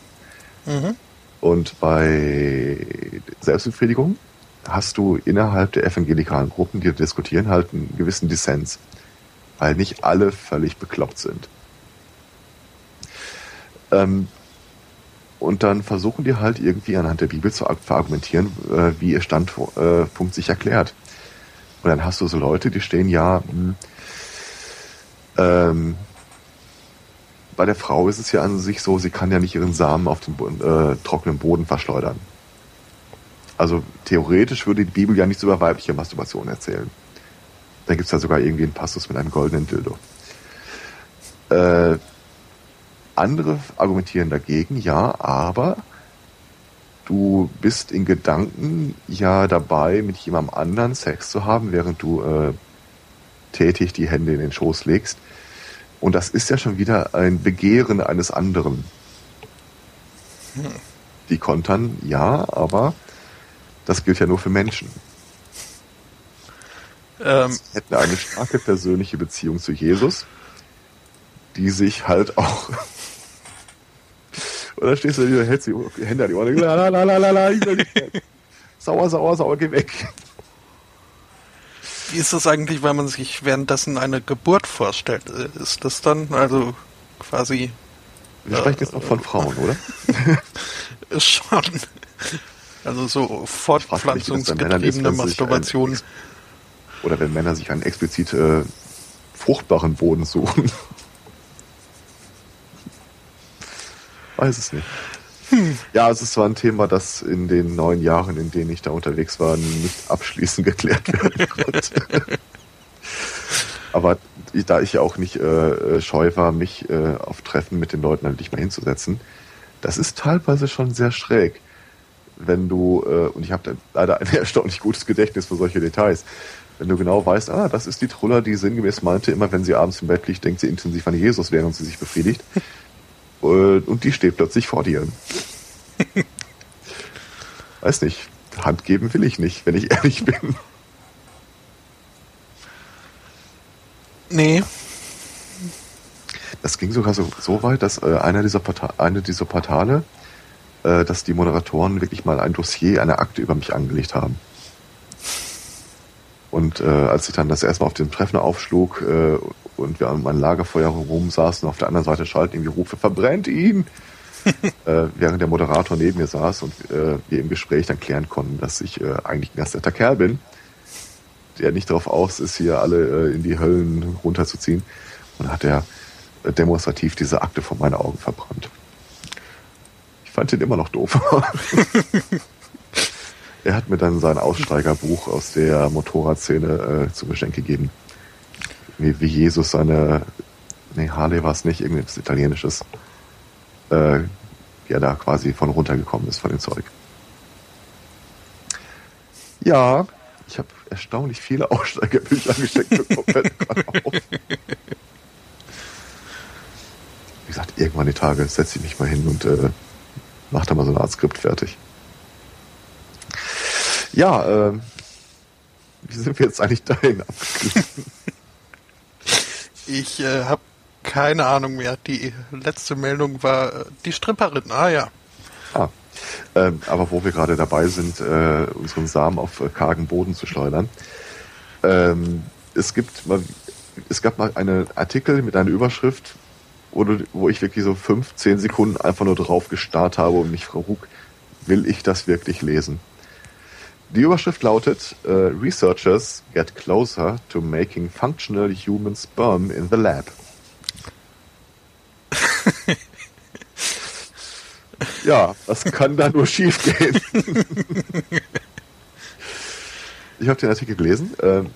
Mhm. Und bei Selbstbefriedigung hast du innerhalb der evangelikalen Gruppen, die diskutieren, halt einen gewissen Dissens. Weil nicht alle völlig bekloppt sind. Ähm, und dann versuchen die halt irgendwie anhand der Bibel zu verargumentieren, äh, wie ihr Standpunkt äh, sich erklärt. Und dann hast du so Leute, die stehen ja, mh, hm, ähm, bei der Frau ist es ja an sich so, sie kann ja nicht ihren Samen auf den äh, trockenen Boden verschleudern. Also theoretisch würde die Bibel ja nichts über weibliche Masturbation erzählen. Da gibt es ja sogar irgendwie einen Passus mit einem goldenen Dildo. Äh, andere argumentieren dagegen, ja, aber du bist in Gedanken ja dabei, mit jemandem anderen Sex zu haben, während du äh, tätig die Hände in den Schoß legst. Und das ist ja schon wieder ein Begehren eines anderen. Hm. Die kontern, ja, aber das gilt ja nur für Menschen. Ähm. hätten eine starke persönliche Beziehung zu Jesus, die sich halt auch. Und dann stehst du da, hältst die Hände an die Ohren, la, la, la, la, la, ich will nicht sauer, sauer, sauer, geh weg. Wie ist das eigentlich, wenn man sich währenddessen eine Geburt vorstellt? Ist das dann also quasi. Wir sprechen jetzt noch von Frauen, oder? schon. Also so fortpflanzungsgetriebene Masturbation. Ein, oder wenn Männer sich einen explizit äh, fruchtbaren Boden suchen. Weiß es nicht. Ja, es ist zwar ein Thema, das in den neun Jahren, in denen ich da unterwegs war, nicht abschließend geklärt werden konnte. Aber da ich ja auch nicht äh, scheu war, mich äh, auf Treffen mit den Leuten halt nicht mal hinzusetzen, das ist teilweise schon sehr schräg. Wenn du, äh, und ich habe leider ein erstaunlich gutes Gedächtnis für solche Details, wenn du genau weißt, ah, das ist die Truller, die sinngemäß meinte, immer wenn sie abends im Bett liegt, denkt sie intensiv an Jesus, während sie sich befriedigt. Und die steht plötzlich vor dir. Weiß nicht. Hand geben will ich nicht, wenn ich ehrlich bin. Nee. Das ging sogar so, so weit, dass äh, einer dieser Porta eine dieser Portale, äh, dass die Moderatoren wirklich mal ein Dossier, eine Akte über mich angelegt haben. Und äh, als ich dann das erste Mal auf dem Treffen aufschlug äh, und wir an meinem Lagerfeuer rumsaßen, auf der anderen Seite schalten irgendwie Rufe, verbrennt ihn! äh, während der Moderator neben mir saß und äh, wir im Gespräch dann klären konnten, dass ich äh, eigentlich ein ganz netter Kerl bin, der nicht darauf aus ist, hier alle äh, in die Höllen runterzuziehen. Und hat er äh, demonstrativ diese Akte vor meinen Augen verbrannt. Ich fand ihn immer noch doof. er hat mir dann sein Aussteigerbuch aus der Motorradszene äh, zu Geschenk gegeben. Wie, wie Jesus seine, nee, Harley war es nicht, irgendwas Italienisches, äh, wie er da quasi von runtergekommen ist von dem Zeug. Ja, ich habe erstaunlich viele Aussteigerbücher geschenkt bekommen. Wie gesagt, irgendwann die Tage setze ich mich mal hin und äh, mache da mal so eine Art Skript fertig. Ja, äh, wie sind wir jetzt eigentlich dahin abgeglitten? Ich äh, habe keine Ahnung mehr. Die letzte Meldung war äh, die Stripperin. Ah ja. Ah. Ähm, aber wo wir gerade dabei sind, äh, unseren Samen auf äh, kargen Boden zu schleudern. Ähm, es gibt mal, es gab mal einen Artikel mit einer Überschrift, wo, du, wo ich wirklich so fünf, zehn Sekunden einfach nur drauf gestarrt habe und mich frug, will ich das wirklich lesen? Die Überschrift lautet uh, Researchers get closer to making functional human sperm in the lab. ja, was kann da nur schiefgehen? ich habe den Artikel gelesen. Ähm,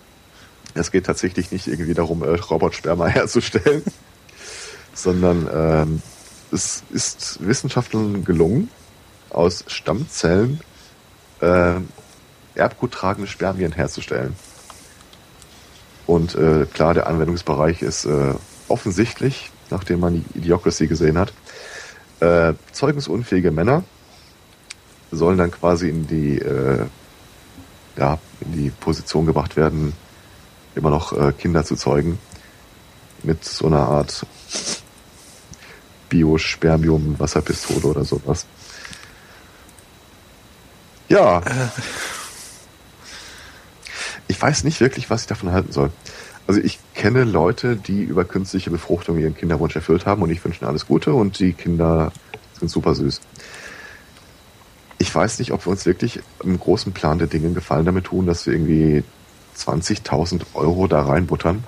es geht tatsächlich nicht irgendwie darum, äh, Robotsperma herzustellen, sondern ähm, es ist Wissenschaftlern gelungen, aus Stammzellen äh, erbguttragende Spermien herzustellen. Und äh, klar, der Anwendungsbereich ist äh, offensichtlich, nachdem man die Idiocracy gesehen hat. Äh, zeugungsunfähige Männer sollen dann quasi in die, äh, ja, in die Position gebracht werden, immer noch äh, Kinder zu zeugen. Mit so einer Art Biospermium-Wasserpistole oder sowas. Ja. Ich weiß nicht wirklich, was ich davon halten soll. Also ich kenne Leute, die über künstliche Befruchtung ihren Kinderwunsch erfüllt haben und ich wünsche ihnen alles Gute und die Kinder sind super süß. Ich weiß nicht, ob wir uns wirklich im großen Plan der Dinge Gefallen damit tun, dass wir irgendwie 20.000 Euro da reinbuttern,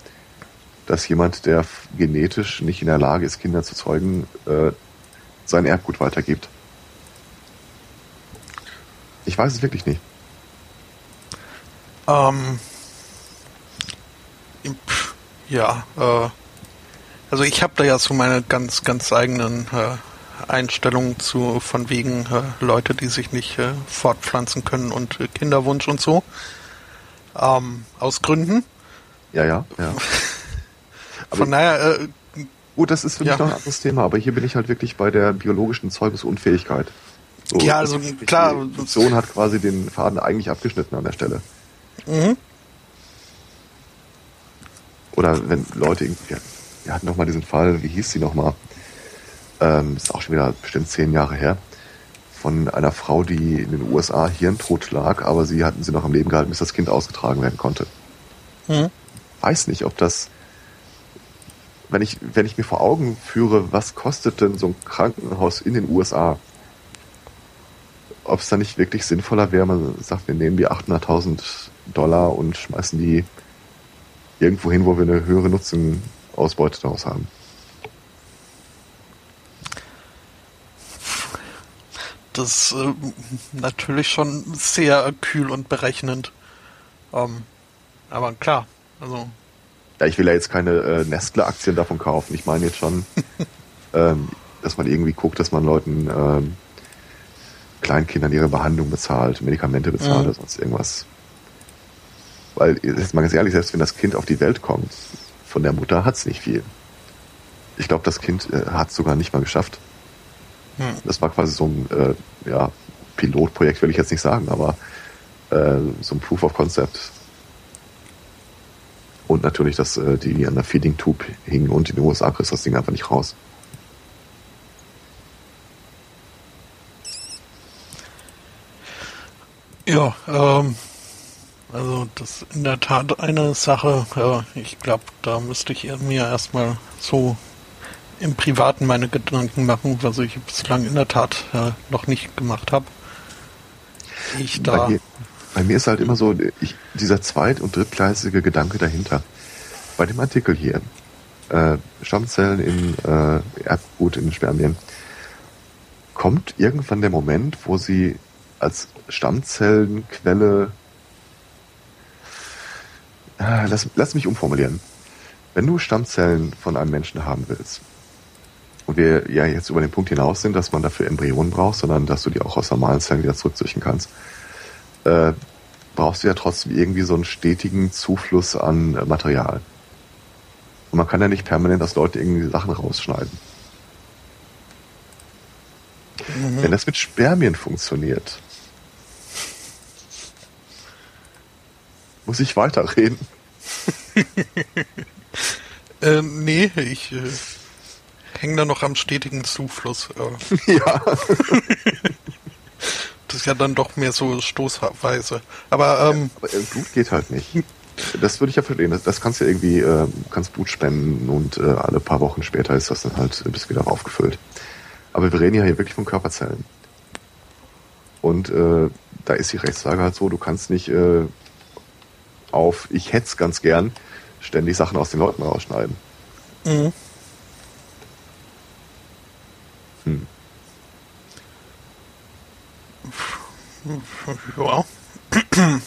dass jemand, der genetisch nicht in der Lage ist, Kinder zu zeugen, äh, sein Erbgut weitergibt. Ich weiß es wirklich nicht. Ähm, ja, äh, also ich habe da ja so meine ganz, ganz eigenen äh, Einstellungen zu, von wegen äh, Leute, die sich nicht äh, fortpflanzen können und äh, Kinderwunsch und so. Ähm, aus Gründen. Ja, ja, ja. von daher. Äh, Gut, das ist für mich ja. noch ein anderes Thema, aber hier bin ich halt wirklich bei der biologischen Zeugungsunfähigkeit. So, ja, also klar. Die Sohn hat quasi den Faden eigentlich abgeschnitten an der Stelle. Mhm. Oder wenn Leute irgendwie, wir hatten doch mal diesen Fall, wie hieß sie nochmal? Ähm, ist auch schon wieder bestimmt zehn Jahre her. Von einer Frau, die in den USA hirntot lag, aber sie hatten sie noch am Leben gehalten, bis das Kind ausgetragen werden konnte. Mhm. Weiß nicht, ob das, wenn ich, wenn ich mir vor Augen führe, was kostet denn so ein Krankenhaus in den USA? ob es da nicht wirklich sinnvoller wäre, man sagt, wir nehmen die 800.000 Dollar und schmeißen die irgendwo hin, wo wir eine höhere Nutzenausbeute daraus haben. Das ist äh, natürlich schon sehr kühl und berechnend. Ähm, aber klar, also. Ja, ich will ja jetzt keine äh, Nestle-Aktien davon kaufen. Ich meine jetzt schon, ähm, dass man irgendwie guckt, dass man Leuten ähm, Kleinkindern ihre Behandlung bezahlt, Medikamente bezahlt mhm. oder sonst irgendwas. Weil, jetzt mal ganz ehrlich, selbst wenn das Kind auf die Welt kommt, von der Mutter hat es nicht viel. Ich glaube, das Kind äh, hat es sogar nicht mal geschafft. Hm. Das war quasi so ein äh, ja, Pilotprojekt, will ich jetzt nicht sagen, aber äh, so ein Proof of Concept. Und natürlich, dass äh, die an der Feeding Tube hingen und in den USA kriegst das Ding einfach nicht raus. Ja, ähm, also das ist in der Tat eine Sache. Ja, ich glaube, da müsste ich mir erstmal so im Privaten meine Gedanken machen, was ich bislang in der Tat äh, noch nicht gemacht habe. Ich da. Bei mir, bei mir, ist halt immer so ich, dieser zweit- und drittgleisige Gedanke dahinter. Bei dem Artikel hier, äh, Stammzellen in äh, Erbgut in Spermien, kommt irgendwann der Moment, wo sie als Stammzellenquelle äh, lass, lass mich umformulieren. Wenn du Stammzellen von einem Menschen haben willst, und wir ja jetzt über den Punkt hinaus sind, dass man dafür Embryonen braucht, sondern dass du die auch aus normalen Zellen wieder zurückzüchten kannst, äh, brauchst du ja trotzdem irgendwie so einen stetigen Zufluss an äh, Material. Und man kann ja nicht permanent aus Leute irgendwie Sachen rausschneiden. Mhm. Wenn das mit Spermien funktioniert, muss ich weiterreden. ähm, nee, ich äh, hängen da noch am stetigen Zufluss. Äh. Ja. das ist ja dann doch mehr so stoßweise. Aber, ähm, ja, aber Blut geht halt nicht. Das würde ich ja verstehen. Das, das kannst du ja irgendwie, äh, kannst Blut spenden und äh, alle paar Wochen später ist das dann halt bis wieder aufgefüllt. Aber wir reden ja hier wirklich von Körperzellen. Und äh, da ist die Rechtslage halt so, du kannst nicht äh, auf, ich hätte es ganz gern, ständig Sachen aus den Leuten rausschneiden. Mhm. Hm. Ja.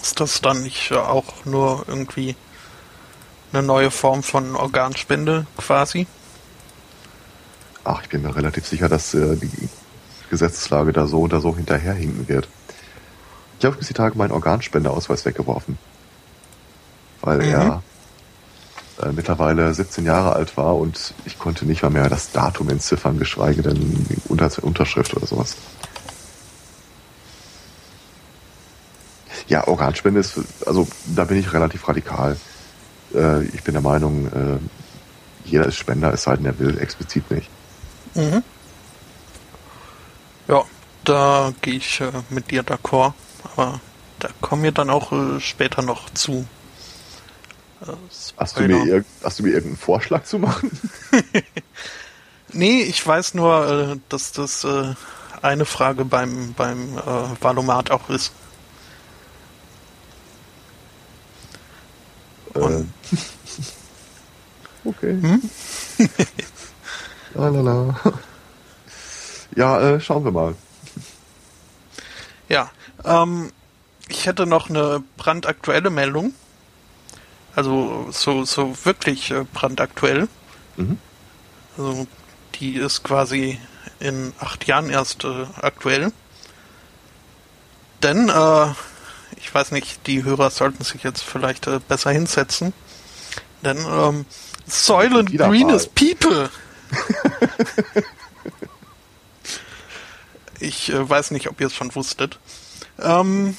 Ist das dann nicht auch nur irgendwie eine neue Form von Organspende quasi? Ach, ich bin mir relativ sicher, dass äh, die Gesetzeslage da so oder so hinterherhinken wird. Ich habe bis die Tage meinen Organspendeausweis weggeworfen. Weil mhm. er äh, mittlerweile 17 Jahre alt war und ich konnte nicht mal mehr das Datum entziffern, geschweige denn Unter Unterschrift oder sowas. Ja, Organspende ist, also da bin ich relativ radikal. Äh, ich bin der Meinung, äh, jeder ist Spender, es sei denn, er will explizit nicht. Mhm. Ja, da gehe ich äh, mit dir d'accord, aber da kommen wir dann auch äh, später noch zu. Hast du, mir hast du mir irgendeinen Vorschlag zu machen? nee, ich weiß nur, äh, dass das äh, eine Frage beim, beim äh, Valomat auch ist. Okay. Hm? Lalala. Ja, äh, schauen wir mal. Ja, ähm, ich hätte noch eine brandaktuelle Meldung. Also so, so wirklich äh, brandaktuell. Mhm. Also die ist quasi in acht Jahren erst äh, aktuell. Denn, äh, ich weiß nicht, die Hörer sollten sich jetzt vielleicht äh, besser hinsetzen. Denn ähm, Soylent Green is People. ich äh, weiß nicht, ob ihr es schon wusstet. Ähm,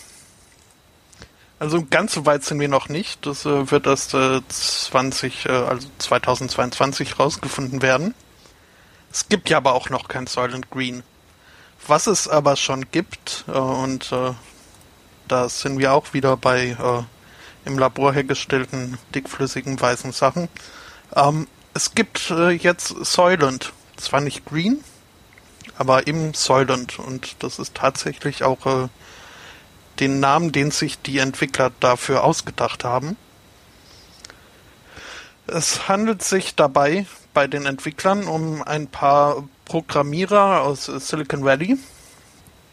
also ganz so weit sind wir noch nicht. Das äh, wird erst äh, 20, äh, also 2022 rausgefunden werden. Es gibt ja aber auch noch kein Soylent Green. Was es aber schon gibt, äh, und äh, da sind wir auch wieder bei äh, im Labor hergestellten dickflüssigen weißen Sachen. Ähm, es gibt jetzt Soylent. Zwar nicht Green, aber eben Soylent. Und das ist tatsächlich auch den Namen, den sich die Entwickler dafür ausgedacht haben. Es handelt sich dabei bei den Entwicklern um ein paar Programmierer aus Silicon Valley,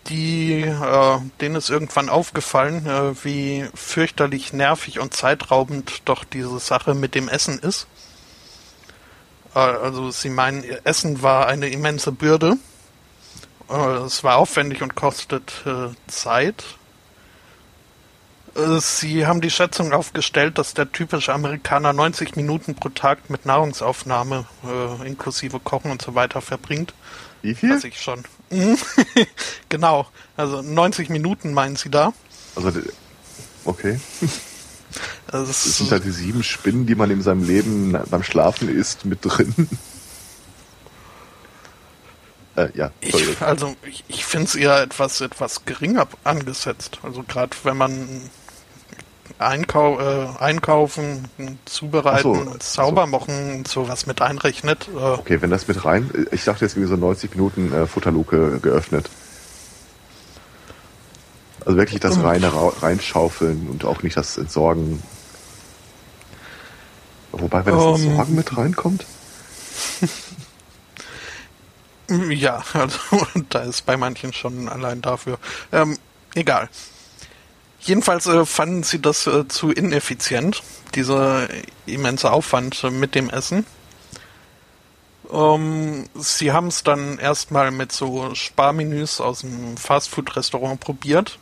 die, äh, denen ist irgendwann aufgefallen, äh, wie fürchterlich nervig und zeitraubend doch diese Sache mit dem Essen ist. Äh, also sie meinen, Essen war eine immense Bürde. Äh, es war aufwendig und kostet äh, Zeit. Äh, sie haben die Schätzung aufgestellt, dass der typische Amerikaner 90 Minuten pro Tag mit Nahrungsaufnahme äh, inklusive Kochen und so weiter verbringt. Wie viel? Weiß ich schon. genau, also 90 Minuten meinen Sie da. Also, okay. Das, das sind halt die sieben Spinnen, die man in seinem Leben beim Schlafen isst, mit drin. Äh, ja, ich, also ich, ich finde es eher etwas etwas geringer angesetzt. Also gerade wenn man Einkau äh, einkaufen, zubereiten, so, sauber machen und sowas mit einrechnet. Äh. Okay, wenn das mit rein, ich dachte jetzt irgendwie so 90 Minuten äh, Futterluke geöffnet. Also wirklich das reine reinschaufeln und auch nicht das Entsorgen. Wobei, wenn das um, ähm. Entsorgen mit reinkommt. ja, also da ist bei manchen schon allein dafür. Ähm, egal. Jedenfalls äh, fanden sie das äh, zu ineffizient, dieser immense Aufwand äh, mit dem Essen. Ähm, sie haben es dann erstmal mit so Sparmenüs aus dem Fastfood-Restaurant probiert,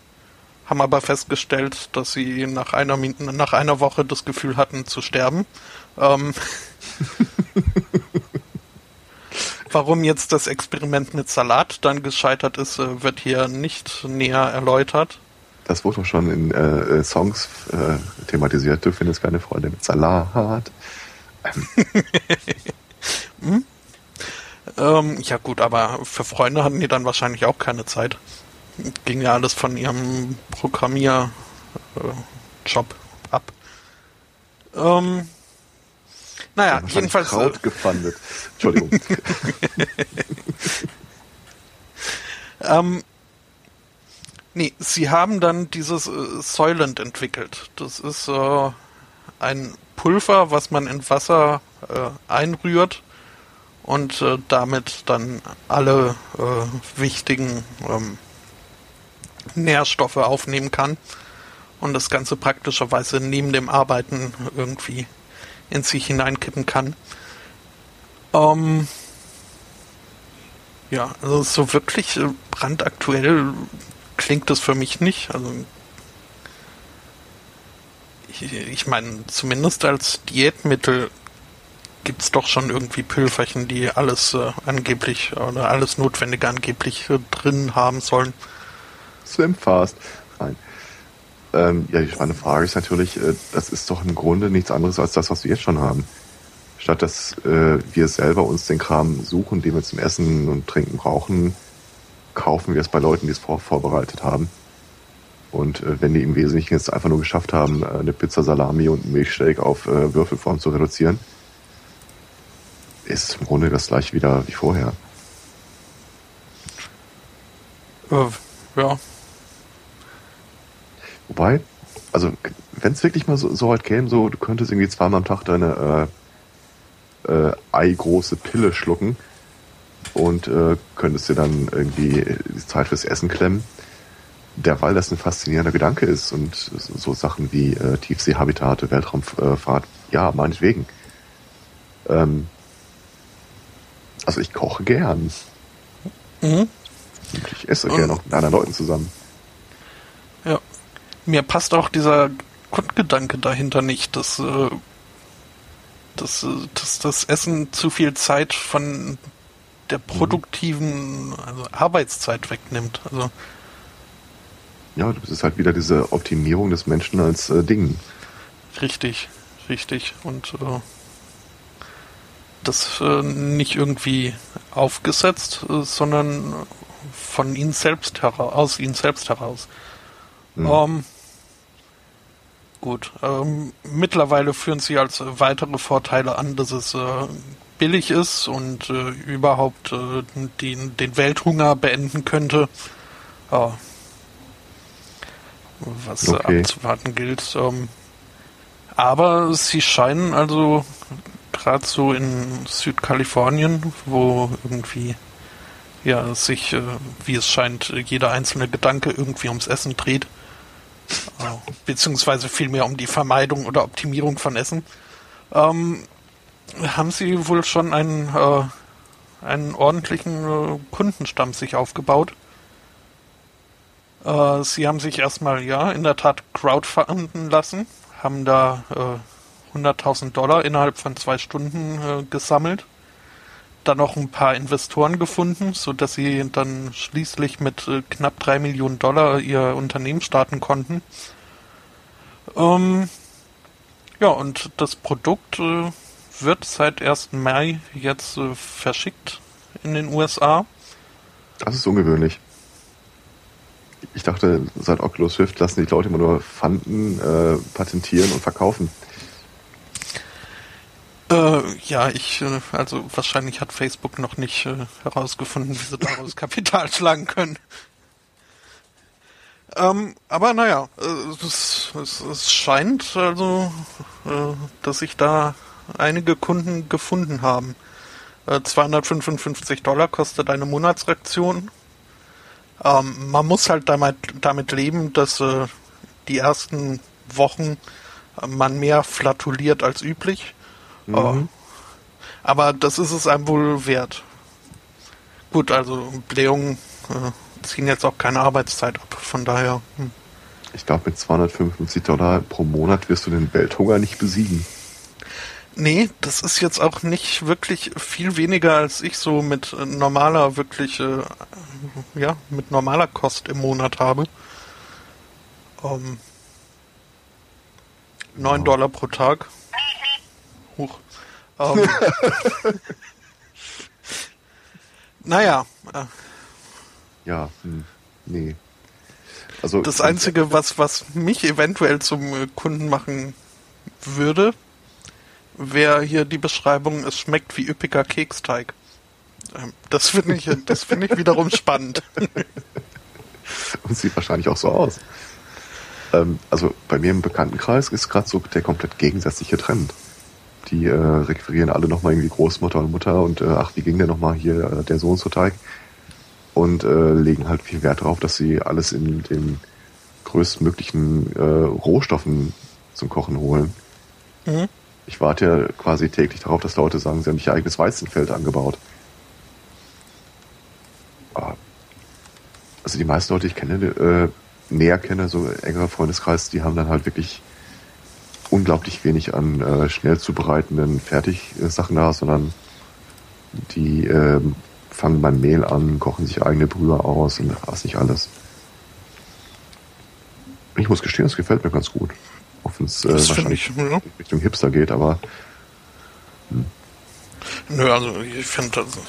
haben aber festgestellt, dass sie nach einer, nach einer Woche das Gefühl hatten zu sterben. Ähm, warum jetzt das Experiment mit Salat dann gescheitert ist, äh, wird hier nicht näher erläutert. Das wurde schon in äh, äh, Songs äh, thematisiert. Du findest keine Freunde mit Salat. hm? ähm, ja gut, aber für Freunde hatten die dann wahrscheinlich auch keine Zeit. Ging ja alles von ihrem Programmierjob äh, ab. Ähm, naja, ja, jedenfalls. Kraut gefundet. Entschuldigung. ähm, Nee, sie haben dann dieses äh, Soylent entwickelt. Das ist äh, ein Pulver, was man in Wasser äh, einrührt und äh, damit dann alle äh, wichtigen ähm, Nährstoffe aufnehmen kann und das Ganze praktischerweise neben dem Arbeiten irgendwie in sich hineinkippen kann. Ähm, ja, also so wirklich äh, brandaktuell klingt das für mich nicht. Also ich, ich meine, zumindest als Diätmittel gibt es doch schon irgendwie Pülferchen, die alles äh, angeblich oder alles Notwendige angeblich äh, drin haben sollen. Swimfast. Nein. Ähm, ja, meine Frage ist natürlich, äh, das ist doch im Grunde nichts anderes als das, was wir jetzt schon haben. Statt dass äh, wir selber uns den Kram suchen, den wir zum Essen und Trinken brauchen, kaufen wir es bei Leuten, die es vor, vorbereitet haben. Und äh, wenn die im Wesentlichen jetzt einfach nur geschafft haben, äh, eine Pizza Salami und einen Milchshake auf äh, Würfelform zu reduzieren, ist im Grunde das gleiche wieder wie vorher. Äh, ja. Wobei, also wenn es wirklich mal so, so weit käme, so du könntest irgendwie zweimal am Tag deine äh, äh, eigroße Pille schlucken, und äh, könntest dir dann irgendwie die Zeit fürs Essen klemmen. Derweil das ein faszinierender Gedanke ist und so Sachen wie äh, Tiefseehabitate, Weltraumfahrt, ja, meinetwegen. Ähm, also ich koche gern. Mhm. Und ich esse und, gern auch mit anderen Leuten zusammen. Ja. Mir passt auch dieser Grundgedanke dahinter nicht, dass, äh, dass, äh, dass das Essen zu viel Zeit von der produktiven also Arbeitszeit wegnimmt. Also ja, das ist halt wieder diese Optimierung des Menschen als äh, Ding. Richtig, richtig. Und äh, das äh, nicht irgendwie aufgesetzt, äh, sondern von ihnen selbst heraus, aus ihnen selbst heraus. Mhm. Ähm, gut. Ähm, mittlerweile führen sie als weitere Vorteile an, dass es äh, billig ist und äh, überhaupt äh, den, den Welthunger beenden könnte. Ja. Was okay. abzuwarten gilt. Ähm, aber sie scheinen also gerade so in Südkalifornien, wo irgendwie ja sich, äh, wie es scheint, jeder einzelne Gedanke irgendwie ums Essen dreht. Äh, beziehungsweise vielmehr um die Vermeidung oder Optimierung von Essen. Ähm, haben Sie wohl schon einen, äh, einen ordentlichen äh, Kundenstamm sich aufgebaut? Äh, Sie haben sich erstmal, ja, in der Tat crowdfunden lassen, haben da 100.000 äh, Dollar innerhalb von zwei Stunden äh, gesammelt, dann noch ein paar Investoren gefunden, so dass Sie dann schließlich mit äh, knapp drei Millionen Dollar Ihr Unternehmen starten konnten. Ähm, ja, und das Produkt äh, wird seit 1. Mai jetzt äh, verschickt in den USA. Das ist ungewöhnlich. Ich dachte, seit Oculus Rift lassen die Leute immer nur Fanden äh, patentieren und verkaufen. Äh, ja, ich, äh, also wahrscheinlich hat Facebook noch nicht äh, herausgefunden, wie sie daraus Kapital schlagen können. Ähm, aber naja, äh, es, es, es scheint also, äh, dass sich da einige Kunden gefunden haben. Äh, 255 Dollar kostet eine Monatsreaktion. Ähm, man muss halt damit, damit leben, dass äh, die ersten Wochen äh, man mehr flatuliert als üblich. Mhm. Äh, aber das ist es einem wohl wert. Gut, also Blähungen äh, ziehen jetzt auch keine Arbeitszeit ab, von daher. Hm. Ich glaube, mit 255 Dollar pro Monat wirst du den Welthunger nicht besiegen. Nee, das ist jetzt auch nicht wirklich viel weniger als ich so mit äh, normaler, wirklich, äh, ja, mit normaler Kost im Monat habe. Ähm, 9 oh. Dollar pro Tag. Huch. Ähm, naja. Äh, ja, hm, nee. Also, das Einzige, was, was mich eventuell zum äh, Kunden machen würde, wäre hier die Beschreibung, es schmeckt wie üppiger Keksteig. Ähm, das finde ich, das finde ich wiederum spannend. Und sieht wahrscheinlich auch so aus. Ähm, also bei mir im Bekanntenkreis ist gerade so der komplett gegensätzliche Trend. Die äh, requirieren alle nochmal irgendwie Großmutter und Mutter und äh, ach, wie ging der nochmal hier, äh, der Sohn zu Teig? Und äh, legen halt viel Wert darauf, dass sie alles in den größtmöglichen äh, Rohstoffen zum Kochen holen. Mhm ich warte ja quasi täglich darauf, dass Leute sagen, sie haben ihr eigenes Weizenfeld angebaut. Ah. Also die meisten Leute, die ich kenne, äh, näher kenne, so engerer Freundeskreis, die haben dann halt wirklich unglaublich wenig an äh, schnell zubereitenden Fertigsachen da, sondern die äh, fangen beim Mehl an, kochen sich eigene Brühe aus und was nicht alles. Ich muss gestehen, das gefällt mir ganz gut. Auch wenn es äh, wahrscheinlich ich, ja. Richtung Hipster geht, aber. Hm. Nö, also ich finde, also,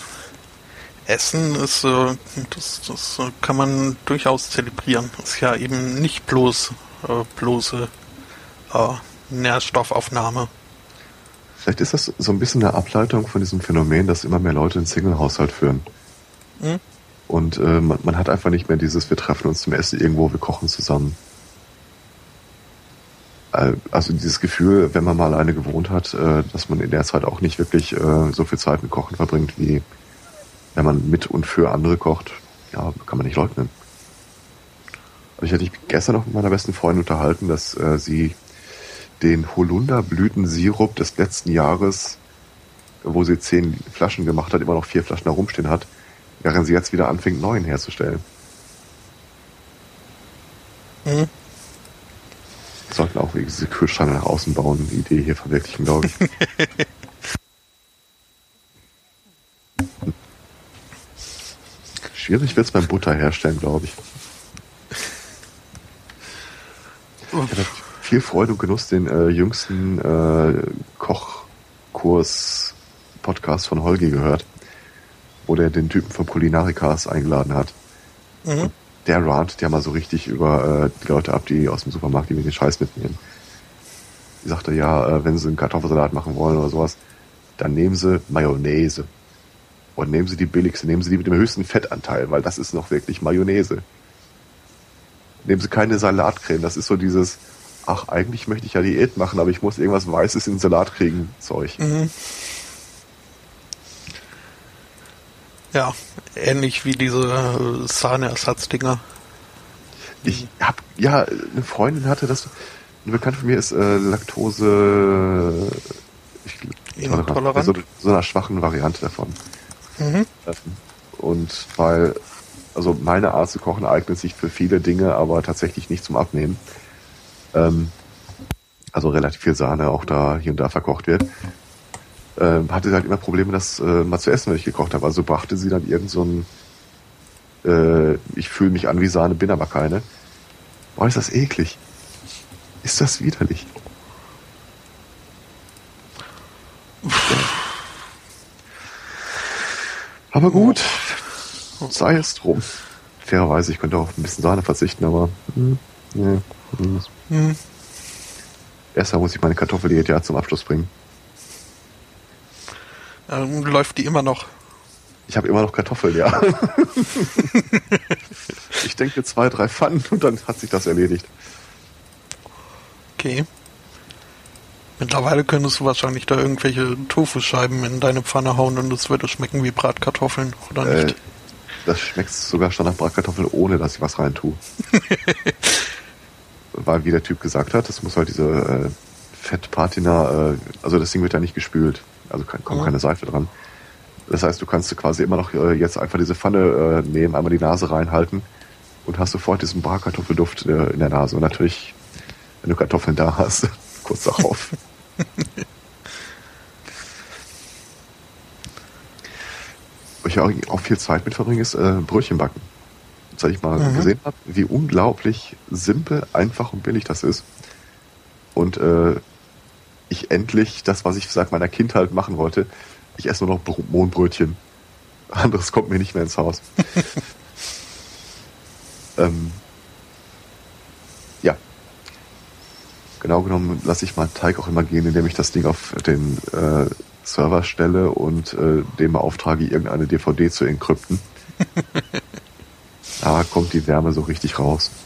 Essen ist, äh, das, das kann man durchaus zelebrieren. Ist ja eben nicht bloß äh, bloße äh, Nährstoffaufnahme. Vielleicht ist das so ein bisschen eine Ableitung von diesem Phänomen, dass immer mehr Leute einen Single-Haushalt führen. Hm? Und äh, man, man, hat einfach nicht mehr dieses, wir treffen uns zum Essen irgendwo, wir kochen zusammen. Äh, also dieses Gefühl, wenn man mal alleine gewohnt hat, äh, dass man in der Zeit auch nicht wirklich äh, so viel Zeit mit Kochen verbringt, wie wenn man mit und für andere kocht, ja, kann man nicht leugnen. Ich hatte mich gestern noch mit meiner besten Freundin unterhalten, dass sie den Holunderblütensirup des letzten Jahres, wo sie zehn Flaschen gemacht hat, immer noch vier Flaschen herumstehen hat, während sie jetzt wieder anfängt, neuen herzustellen. Mhm sollten auch diese Kühlschranke nach außen bauen, Idee hier verwirklichen, glaube ich. Schwierig wird es beim Butter herstellen, glaube ich. Ich hatte viel Freude und Genuss den äh, jüngsten äh, Kochkurs-Podcast von Holgi gehört, wo der den Typen vom Kulinarikas eingeladen hat. Mhm der rant ja mal so richtig über äh, die Leute ab, die aus dem Supermarkt die mir den Scheiß mitnehmen. Die sagte, ja, äh, wenn sie einen Kartoffelsalat machen wollen oder sowas, dann nehmen Sie Mayonnaise. Und nehmen Sie die billigste, nehmen Sie die mit dem höchsten Fettanteil, weil das ist noch wirklich Mayonnaise. Nehmen Sie keine Salatcreme, das ist so dieses, ach, eigentlich möchte ich ja Diät machen, aber ich muss irgendwas Weißes in den Salat kriegen, Zeug. Mhm. Ja, ähnlich wie diese äh, Sahneersatzdinger. Ich hab, ja, eine Freundin hatte das, eine Bekannte von mir ist äh, Laktose ich, intolerant, so, so einer schwachen Variante davon. Mhm. Und weil, also meine Art zu kochen eignet sich für viele Dinge, aber tatsächlich nicht zum Abnehmen. Ähm, also relativ viel Sahne auch da hier und da verkocht wird. Ähm, hatte sie halt immer Probleme, das äh, mal zu essen, wenn ich gekocht habe. Also brachte sie dann irgend so ein äh, ich fühle mich an wie Sahne, bin aber keine. Boah, ist das eklig. Ist das widerlich. Aber gut, sei es drum. Fairerweise, ich könnte auch ein bisschen Sahne verzichten, aber hm, nee, hm. Hm. Erstmal muss ich meine Kartoffeldiät ja zum Abschluss bringen. Ähm, läuft die immer noch? Ich habe immer noch Kartoffeln, ja. ich denke zwei, drei Pfannen und dann hat sich das erledigt. Okay. Mittlerweile könntest du wahrscheinlich da irgendwelche Tofu-Scheiben in deine Pfanne hauen und es würde schmecken wie Bratkartoffeln, oder nicht? Äh, das schmeckt sogar schon nach Bratkartoffeln, ohne dass ich was rein tue. Weil, wie der Typ gesagt hat, das muss halt diese äh, Fettpatina, äh, also das Ding wird ja nicht gespült. Also kann, kommt mhm. keine Seife dran. Das heißt, du kannst quasi immer noch äh, jetzt einfach diese Pfanne äh, nehmen, einmal die Nase reinhalten und hast sofort diesen Bratkartoffelduft äh, in der Nase. Und natürlich, wenn du Kartoffeln da hast, kurz darauf. Was ich auch, auch viel Zeit mit verbringe, ist äh, Brötchen backen. Seit ich mal mhm. gesehen habe, wie unglaublich simpel, einfach und billig das ist. Und äh, ich endlich das, was ich seit meiner Kindheit machen wollte, ich esse nur noch Mohnbrötchen. Anderes kommt mir nicht mehr ins Haus. ähm, ja. Genau genommen lasse ich meinen Teig auch immer gehen, indem ich das Ding auf den äh, Server stelle und äh, dem beauftrage, irgendeine DVD zu enkrypten. da kommt die Wärme so richtig raus.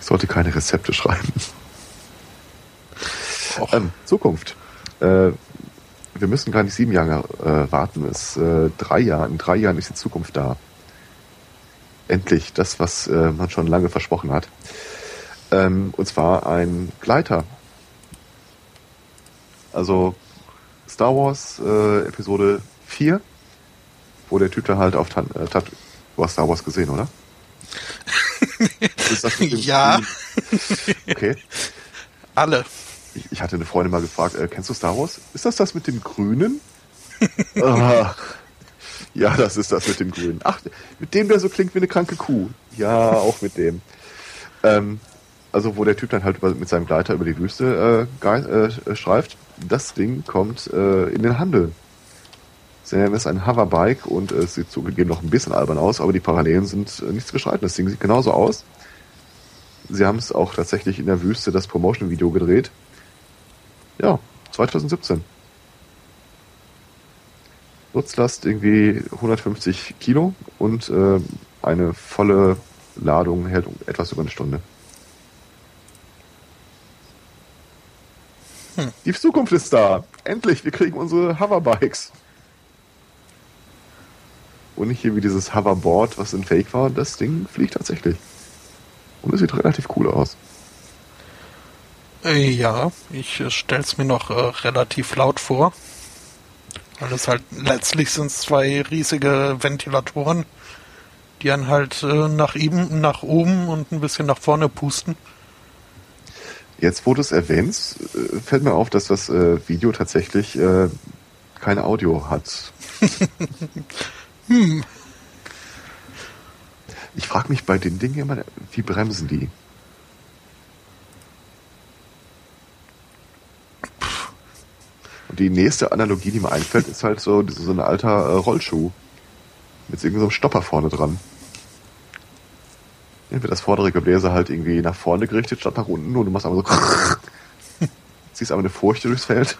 Ich sollte keine Rezepte schreiben. Ähm, Zukunft. Äh, wir müssen gar nicht sieben Jahre äh, warten. Es äh, drei Jahre, in drei Jahren ist die Zukunft da. Endlich das, was äh, man schon lange versprochen hat. Ähm, und zwar ein Gleiter. Also Star Wars äh, Episode 4, wo der Typ da halt auf Tan äh, Tat Du hast Star Wars gesehen, oder? ja. Okay. Alle ich, ich hatte eine Freundin mal gefragt, äh, kennst du Star Wars? Ist das das mit dem Grünen? Ach, ja, das ist das mit dem Grünen. Ach, mit dem, der so klingt wie eine kranke Kuh. Ja, auch mit dem. Ähm, also wo der Typ dann halt mit seinem Gleiter über die Wüste äh, äh, streift. Das Ding kommt äh, in den Handel. Nennen es ein Hoverbike und äh, es sieht zugegeben noch ein bisschen albern aus, aber die Parallelen sind äh, nicht zu beschreiten. Das Ding sieht genauso aus. Sie haben es auch tatsächlich in der Wüste das Promotion-Video gedreht. Ja, 2017. Nutzlast irgendwie 150 Kilo und äh, eine volle Ladung hält etwas über eine Stunde. Hm. Die Zukunft ist da. Endlich, wir kriegen unsere Hoverbikes. Und nicht hier wie dieses Hoverboard, was in Fake war. Das Ding fliegt tatsächlich. Und es sieht relativ cool aus. Äh, ja, ich äh, stell's mir noch äh, relativ laut vor. Weil es halt letztlich sind zwei riesige Ventilatoren, die dann halt äh, nach ihm, nach oben und ein bisschen nach vorne pusten. Jetzt, wo du es erwähnst, äh, fällt mir auf, dass das Video tatsächlich kein Audio hat. hm. Ich frage mich bei den Dingen immer, wie bremsen die? Die nächste Analogie, die mir einfällt, ist halt so, so ein alter äh, Rollschuh. Mit irgendeinem so Stopper vorne dran. Dann wird das vordere Gebläse halt irgendwie nach vorne gerichtet statt nach unten und du machst einfach so. ziehst aber eine Furcht durchs Feld.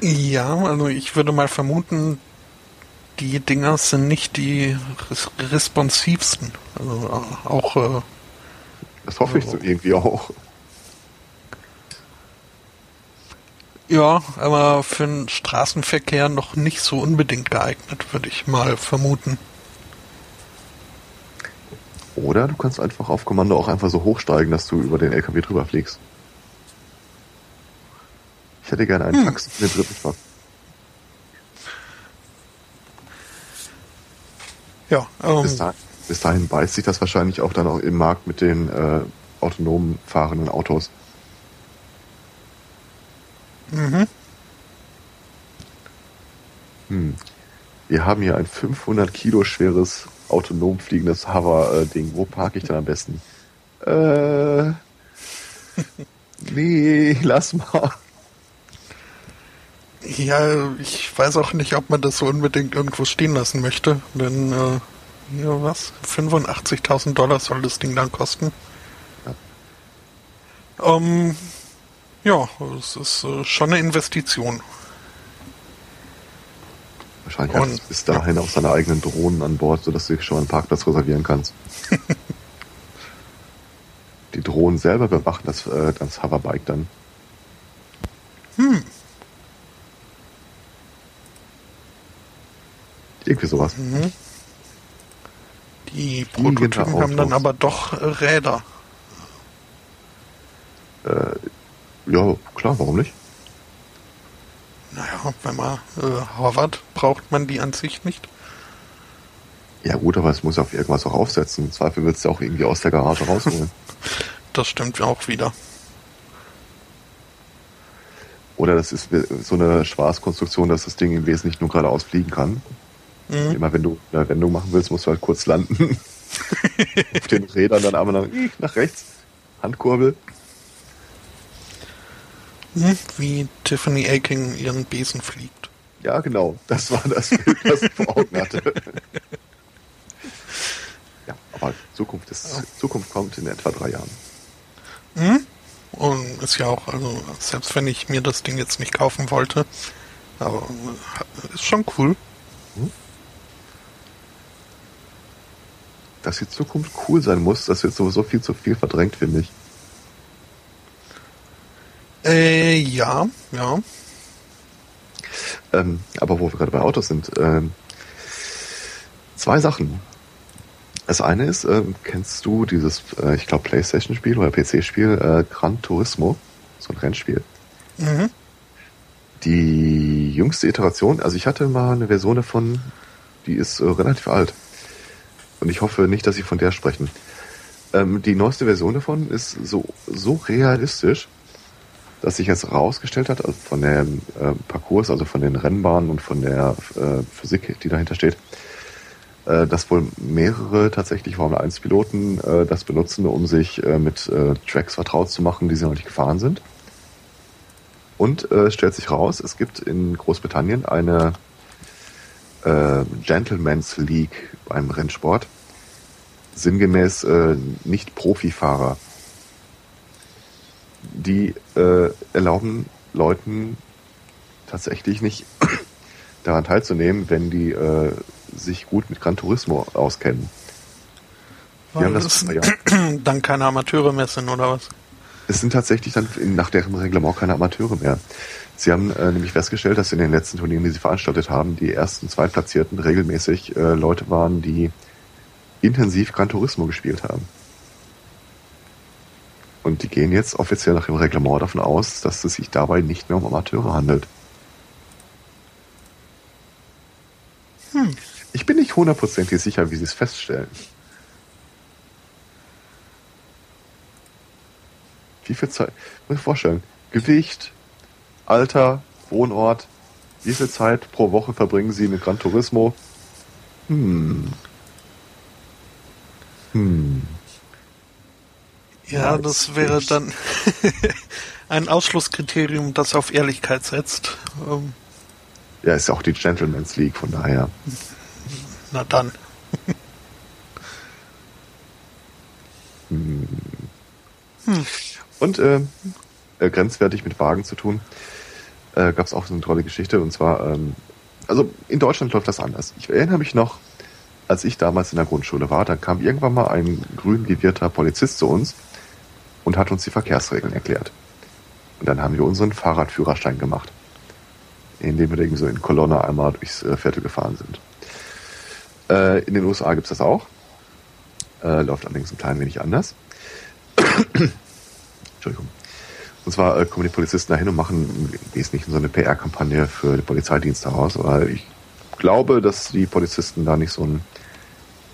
Ja, also ich würde mal vermuten, die Dinger sind nicht die res responsivsten. Also auch. Äh, das hoffe ich so irgendwie auch. Ja, aber für den Straßenverkehr noch nicht so unbedingt geeignet, würde ich mal vermuten. Oder du kannst einfach auf Kommando auch einfach so hochsteigen, dass du über den LKW drüber fliegst. Ich hätte gerne einen hm. Taxi in den dritten Stock. Ja, ähm, bis, dahin, bis, dahin, beißt sich das wahrscheinlich auch dann auch im Markt mit den äh, autonom fahrenden Autos. Mhm. Hm. Wir haben hier ein 500 Kilo schweres autonom fliegendes Hover-Ding. Wo parke ich denn am besten? Äh, nee, lass mal. Ja, ich weiß auch nicht, ob man das so unbedingt irgendwo stehen lassen möchte, denn äh, hier was? 85.000 Dollar soll das Ding dann kosten. Ja, ähm, ja es ist äh, schon eine Investition. Wahrscheinlich hat es bis dahin auch seine eigenen Drohnen an Bord, sodass du schon einen Parkplatz reservieren kannst. Die Drohnen selber bewachen das, äh, das Hoverbike dann. Hm. Irgendwie sowas. Mhm. Die Prototypen haben dann aber doch äh, Räder. Äh, ja, klar, warum nicht? Naja, wenn man äh, Harvard braucht man die an sich nicht. Ja gut, aber es muss auf irgendwas auch aufsetzen. Im Zweifel wird es ja auch irgendwie aus der Garage rausholen. das stimmt auch wieder. Oder das ist so eine Spaßkonstruktion, dass das Ding im Wesentlichen nur geradeaus fliegen kann. Mhm. Immer wenn du eine Wendung machen willst, musst du halt kurz landen. auf den Rädern dann aber nach, nach rechts. Handkurbel. Hm, wie Tiffany Aking ihren Besen fliegt. Ja, genau. Das war das Bild, das ich vor Augen hatte. ja, aber Zukunft, ist, Zukunft kommt in etwa drei Jahren. Hm? Und ist ja auch, also selbst wenn ich mir das Ding jetzt nicht kaufen wollte, aber ist schon cool. Hm? Dass die Zukunft cool sein muss, das wird sowieso viel zu viel verdrängt, finde ich. Äh, ja, ja. Ähm, aber wo wir gerade bei Autos sind, ähm, zwei Sachen. Das eine ist, äh, kennst du dieses, äh, ich glaube, Playstation-Spiel oder PC-Spiel, äh, Gran Turismo, so ein Rennspiel. Mhm. Die jüngste Iteration, also ich hatte mal eine Version davon, die ist äh, relativ alt. Und ich hoffe nicht, dass Sie von der sprechen. Ähm, die neueste Version davon ist so, so realistisch, dass sich jetzt herausgestellt hat, also von dem äh, Parcours, also von den Rennbahnen und von der äh, Physik, die dahinter steht, äh, dass wohl mehrere tatsächlich Formel 1 Piloten äh, das benutzen, um sich äh, mit äh, Tracks vertraut zu machen, die sie noch nicht gefahren sind. Und äh, stellt sich raus, es gibt in Großbritannien eine äh, Gentleman's League beim Rennsport. Sinngemäß nicht Profifahrer die äh, erlauben Leuten tatsächlich nicht daran teilzunehmen, wenn die äh, sich gut mit Gran Turismo auskennen. Haben das, ja. dann keine Amateure mehr sind, oder was? Es sind tatsächlich dann nach deren Reglement keine Amateure mehr. Sie haben äh, nämlich festgestellt, dass in den letzten Turnieren, die sie veranstaltet haben, die ersten Zweitplatzierten regelmäßig äh, Leute waren, die intensiv Gran Turismo gespielt haben. Und die gehen jetzt offiziell nach dem Reglement davon aus, dass es sich dabei nicht mehr um Amateure handelt. Hm. Ich bin nicht hundertprozentig sicher, wie sie es feststellen. Wie viel Zeit? Muss ich vorstellen. Gewicht, Alter, Wohnort, wie viel Zeit pro Woche verbringen sie mit Gran Turismo? Hm. Hm. Ja, das wäre dann ein Ausschlusskriterium, das auf Ehrlichkeit setzt. Ähm, ja, ist ja auch die Gentleman's League, von daher. Na dann. hm. Hm. Und äh, äh, grenzwertig mit Wagen zu tun, äh, gab es auch so eine tolle Geschichte. Und zwar, ähm, also in Deutschland läuft das anders. Ich erinnere mich noch, als ich damals in der Grundschule war, da kam irgendwann mal ein grün gewirrter Polizist zu uns und hat uns die Verkehrsregeln erklärt. Und dann haben wir unseren Fahrradführerschein gemacht, indem wir so in Kolonne einmal durchs äh, Viertel gefahren sind. Äh, in den USA gibt es das auch. Äh, läuft allerdings ein klein wenig anders. Entschuldigung. Und zwar äh, kommen die Polizisten dahin und machen im Wesentlichen so eine PR-Kampagne für den Polizeidienst daraus, weil ich glaube, dass die Polizisten da nicht so einen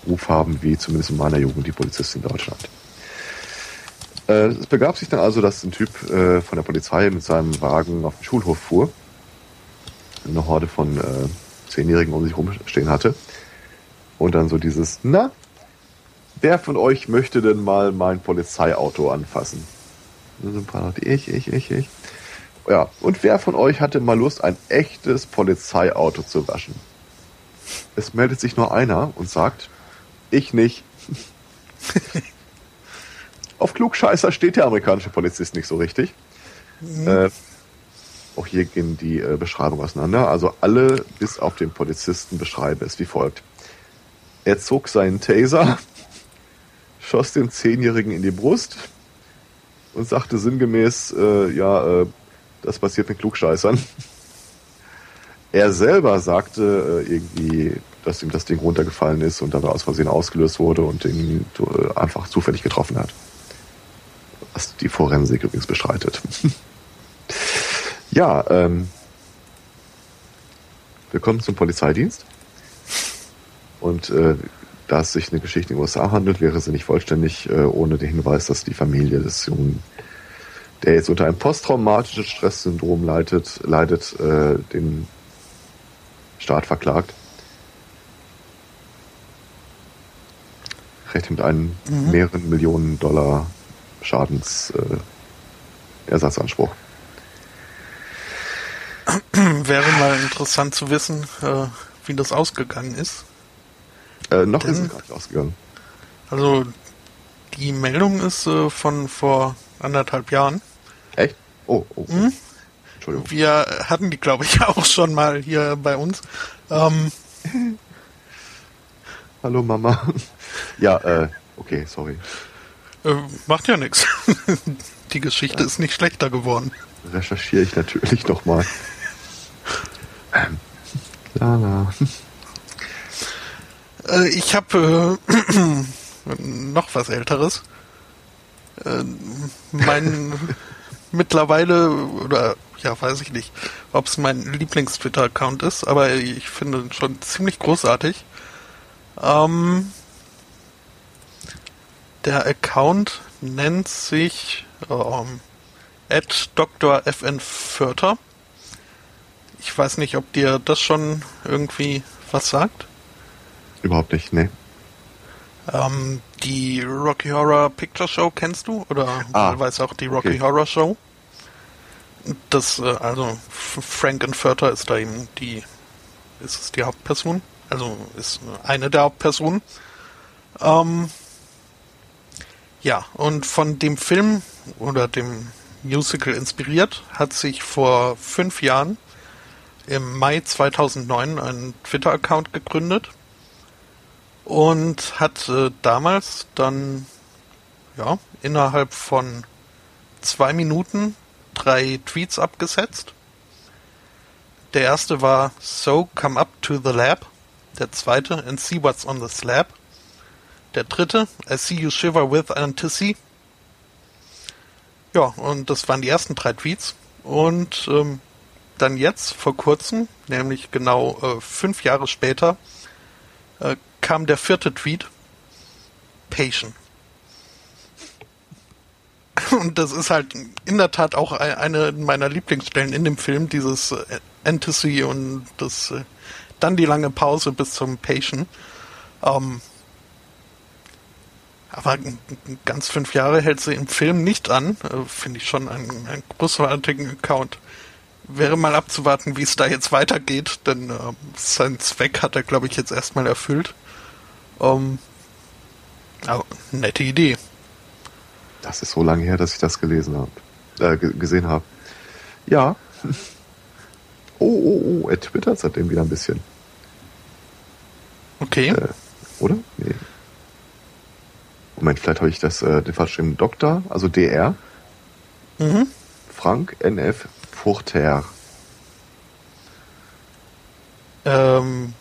Ruf haben, wie zumindest in meiner Jugend die Polizisten in Deutschland. Äh, es begab sich dann also, dass ein Typ äh, von der Polizei mit seinem Wagen auf den Schulhof fuhr, eine Horde von äh, Zehnjährigen um sich rumstehen hatte und dann so dieses, na, wer von euch möchte denn mal mein Polizeiauto anfassen? Und so ein paar Leute, ich, ich, ich, ich. Ja, und wer von euch hatte mal Lust, ein echtes Polizeiauto zu waschen? Es meldet sich nur einer und sagt, ich nicht. Auf Klugscheißer steht der amerikanische Polizist nicht so richtig. Mhm. Äh, auch hier gehen die äh, Beschreibungen auseinander. Also alle bis auf den Polizisten beschreiben es wie folgt. Er zog seinen Taser, schoss dem Zehnjährigen in die Brust und sagte sinngemäß, äh, ja, äh, das passiert mit Klugscheißern. Er selber sagte äh, irgendwie, dass ihm das Ding runtergefallen ist und dabei aus Versehen ausgelöst wurde und ihn äh, einfach zufällig getroffen hat. Was die Forensik übrigens bestreitet. ja, ähm, willkommen zum Polizeidienst. Und äh, da es sich eine Geschichte in den USA handelt, wäre sie nicht vollständig äh, ohne den Hinweis, dass die Familie des Jungen, der jetzt unter einem posttraumatischen Stresssyndrom leidet, leidet äh, den Staat verklagt. Recht mit einem mhm. mehreren Millionen Dollar Schadensersatzanspruch. Wäre mal interessant zu wissen, äh, wie das ausgegangen ist. Äh, noch Denn, ist es gar nicht ausgegangen. Also die Meldung ist äh, von vor anderthalb Jahren. Echt? Oh, oh. Mhm. Entschuldigung. Wir hatten die, glaube ich, auch schon mal hier bei uns. Ähm, Hallo Mama. Ja, äh, okay, sorry. Äh, macht ja nichts. Die Geschichte ja. ist nicht schlechter geworden. Recherchiere ich natürlich nochmal. Ähm, lala. Äh, ich habe äh, noch was Älteres. Äh, mein mittlerweile, oder ja, weiß ich nicht, ob es mein Lieblings-Twitter-Account ist, aber ich finde schon ziemlich großartig. Ähm, der Account nennt sich ähm, Dr. FN Förter. Ich weiß nicht, ob dir das schon irgendwie was sagt. Überhaupt nicht, ne. Ähm, die Rocky Horror Picture Show kennst du? Oder ah, weiß auch die Rocky okay. Horror Show? Das, äh, also Frank Infurter ist da eben die, ist es die Hauptperson? Also ist eine der Hauptpersonen. Ähm, ja, und von dem Film oder dem Musical inspiriert hat sich vor fünf Jahren im Mai 2009 ein Twitter-Account gegründet und hat äh, damals dann ja innerhalb von zwei Minuten drei Tweets abgesetzt. Der erste war So come up to the lab. Der zweite And see what's on the slab. Der dritte I see you shiver with antisy. Ja, und das waren die ersten drei Tweets. Und ähm, dann jetzt, vor kurzem, nämlich genau äh, fünf Jahre später, äh, kam der vierte Tweet. Patient. Und das ist halt in der Tat auch eine meiner Lieblingsstellen in dem Film, dieses äh, und das äh, dann die lange Pause bis zum Patient. Ähm, aber ganz fünf Jahre hält sie im Film nicht an. Äh, Finde ich schon einen, einen, großartigen Account. Wäre mal abzuwarten, wie es da jetzt weitergeht, denn äh, sein Zweck hat er, glaube ich, jetzt erstmal erfüllt. Ähm, aber nette Idee. Das ist so lange her, dass ich das gelesen habe, äh, gesehen habe. Ja. Oh, oh, oh, er twittert seitdem wieder ein bisschen. Okay. Äh, oder? Nee. Moment, vielleicht habe ich das äh, den falschen Doktor, also DR. Mhm. Frank NF Furter. Ähm,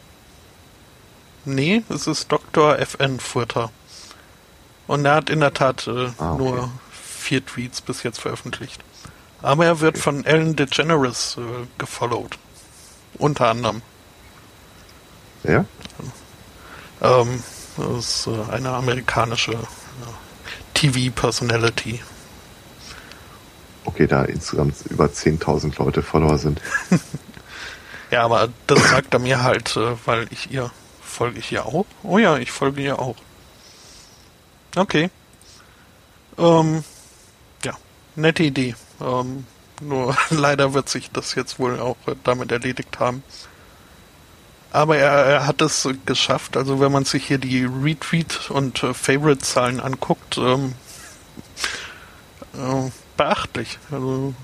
nee, es ist Dr. FN Furter. Und er hat in der Tat äh, ah, okay. nur vier Tweets bis jetzt veröffentlicht. Aber er wird okay. von Ellen DeGeneres äh, gefollowt. Unter anderem. Ja? Ähm, das ist äh, eine amerikanische TV-Personality. Okay, da insgesamt über 10.000 Leute Follower sind. ja, aber das sagt er mir halt, äh, weil ich ihr folge ich ihr auch. Oh ja, ich folge ihr auch. Okay. Ähm, ja, nette Idee. Ähm, nur leider wird sich das jetzt wohl auch damit erledigt haben. Aber er, er hat es geschafft. Also wenn man sich hier die Retweet- und äh, Favorite-Zahlen anguckt, ähm, äh, beachtlich. Also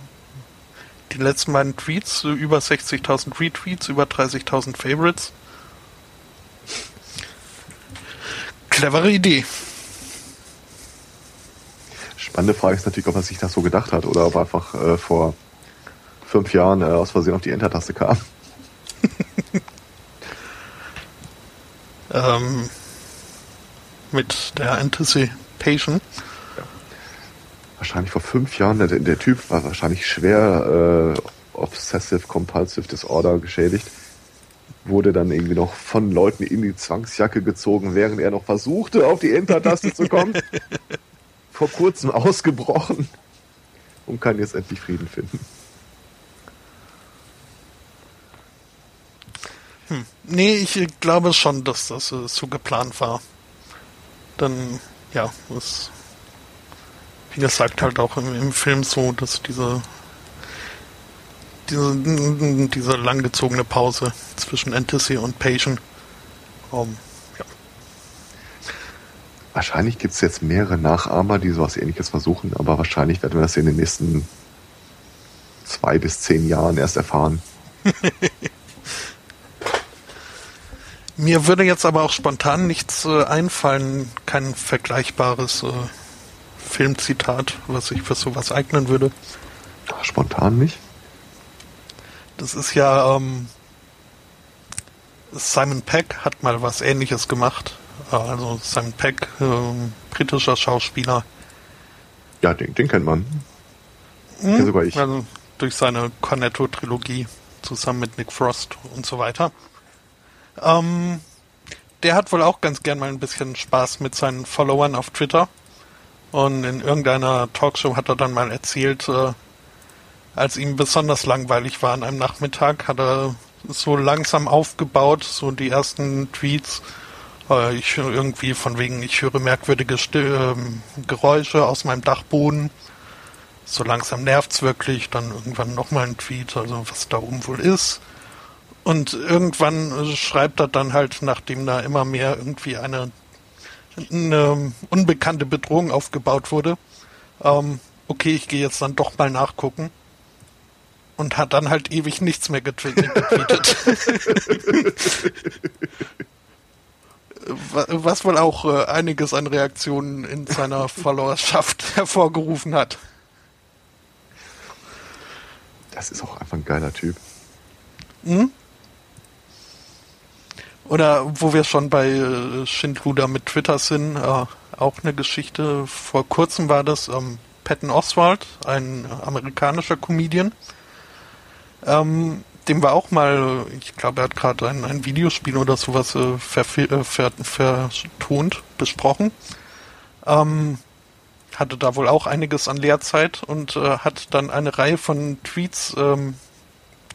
die letzten beiden Tweets, äh, über 60.000 Retweets, über 30.000 Favorites. Clevere Idee. Spannende Frage ist natürlich, ob er sich das so gedacht hat oder ob er einfach äh, vor fünf Jahren äh, aus Versehen auf die Enter-Taste kam. ähm, mit der Anticipation. Ja. Wahrscheinlich vor fünf Jahren, der, der Typ war wahrscheinlich schwer äh, Obsessive Compulsive Disorder geschädigt wurde dann irgendwie noch von Leuten in die Zwangsjacke gezogen, während er noch versuchte, auf die Enter-Taste zu kommen. Vor kurzem ausgebrochen und kann jetzt endlich Frieden finden. Nee, ich glaube schon, dass das äh, so geplant war. Dann, ja, es, wie gesagt, halt auch im, im Film so, dass diese diese, diese langgezogene Pause zwischen Entity und Patient. Um, ja. Wahrscheinlich gibt es jetzt mehrere Nachahmer, die sowas ähnliches versuchen, aber wahrscheinlich werden wir das in den nächsten zwei bis zehn Jahren erst erfahren. Mir würde jetzt aber auch spontan nichts äh, einfallen, kein vergleichbares äh, Filmzitat, was sich für sowas eignen würde. Spontan nicht? Das ist ja ähm, Simon Peck hat mal was Ähnliches gemacht. Äh, also Simon Peck, äh, britischer Schauspieler. Ja, den, den kennt man. Hm, sogar ich. Also durch seine Cornetto-Trilogie zusammen mit Nick Frost und so weiter. Ähm, der hat wohl auch ganz gern mal ein bisschen Spaß mit seinen Followern auf Twitter. Und in irgendeiner Talkshow hat er dann mal erzählt, äh, als ihm besonders langweilig war an einem Nachmittag, hat er so langsam aufgebaut, so die ersten Tweets. Äh, ich irgendwie von wegen, ich höre merkwürdige Sti äh, Geräusche aus meinem Dachboden. So langsam nervt's wirklich, dann irgendwann nochmal ein Tweet, also was da oben wohl ist. Und irgendwann schreibt er dann halt, nachdem da immer mehr irgendwie eine, eine unbekannte Bedrohung aufgebaut wurde, ähm, okay, ich gehe jetzt dann doch mal nachgucken und hat dann halt ewig nichts mehr getweetet. Was wohl auch äh, einiges an Reaktionen in seiner Followerschaft hervorgerufen hat. Das ist auch einfach ein geiler Typ. Hm? Oder wo wir schon bei äh, Schindluder mit Twitter sind, äh, auch eine Geschichte. Vor kurzem war das ähm, Patton Oswald, ein amerikanischer Comedian, ähm, dem war auch mal, ich glaube, er hat gerade ein, ein Videospiel oder sowas äh, äh, vertont, besprochen. Ähm, hatte da wohl auch einiges an Lehrzeit und äh, hat dann eine Reihe von Tweets ähm,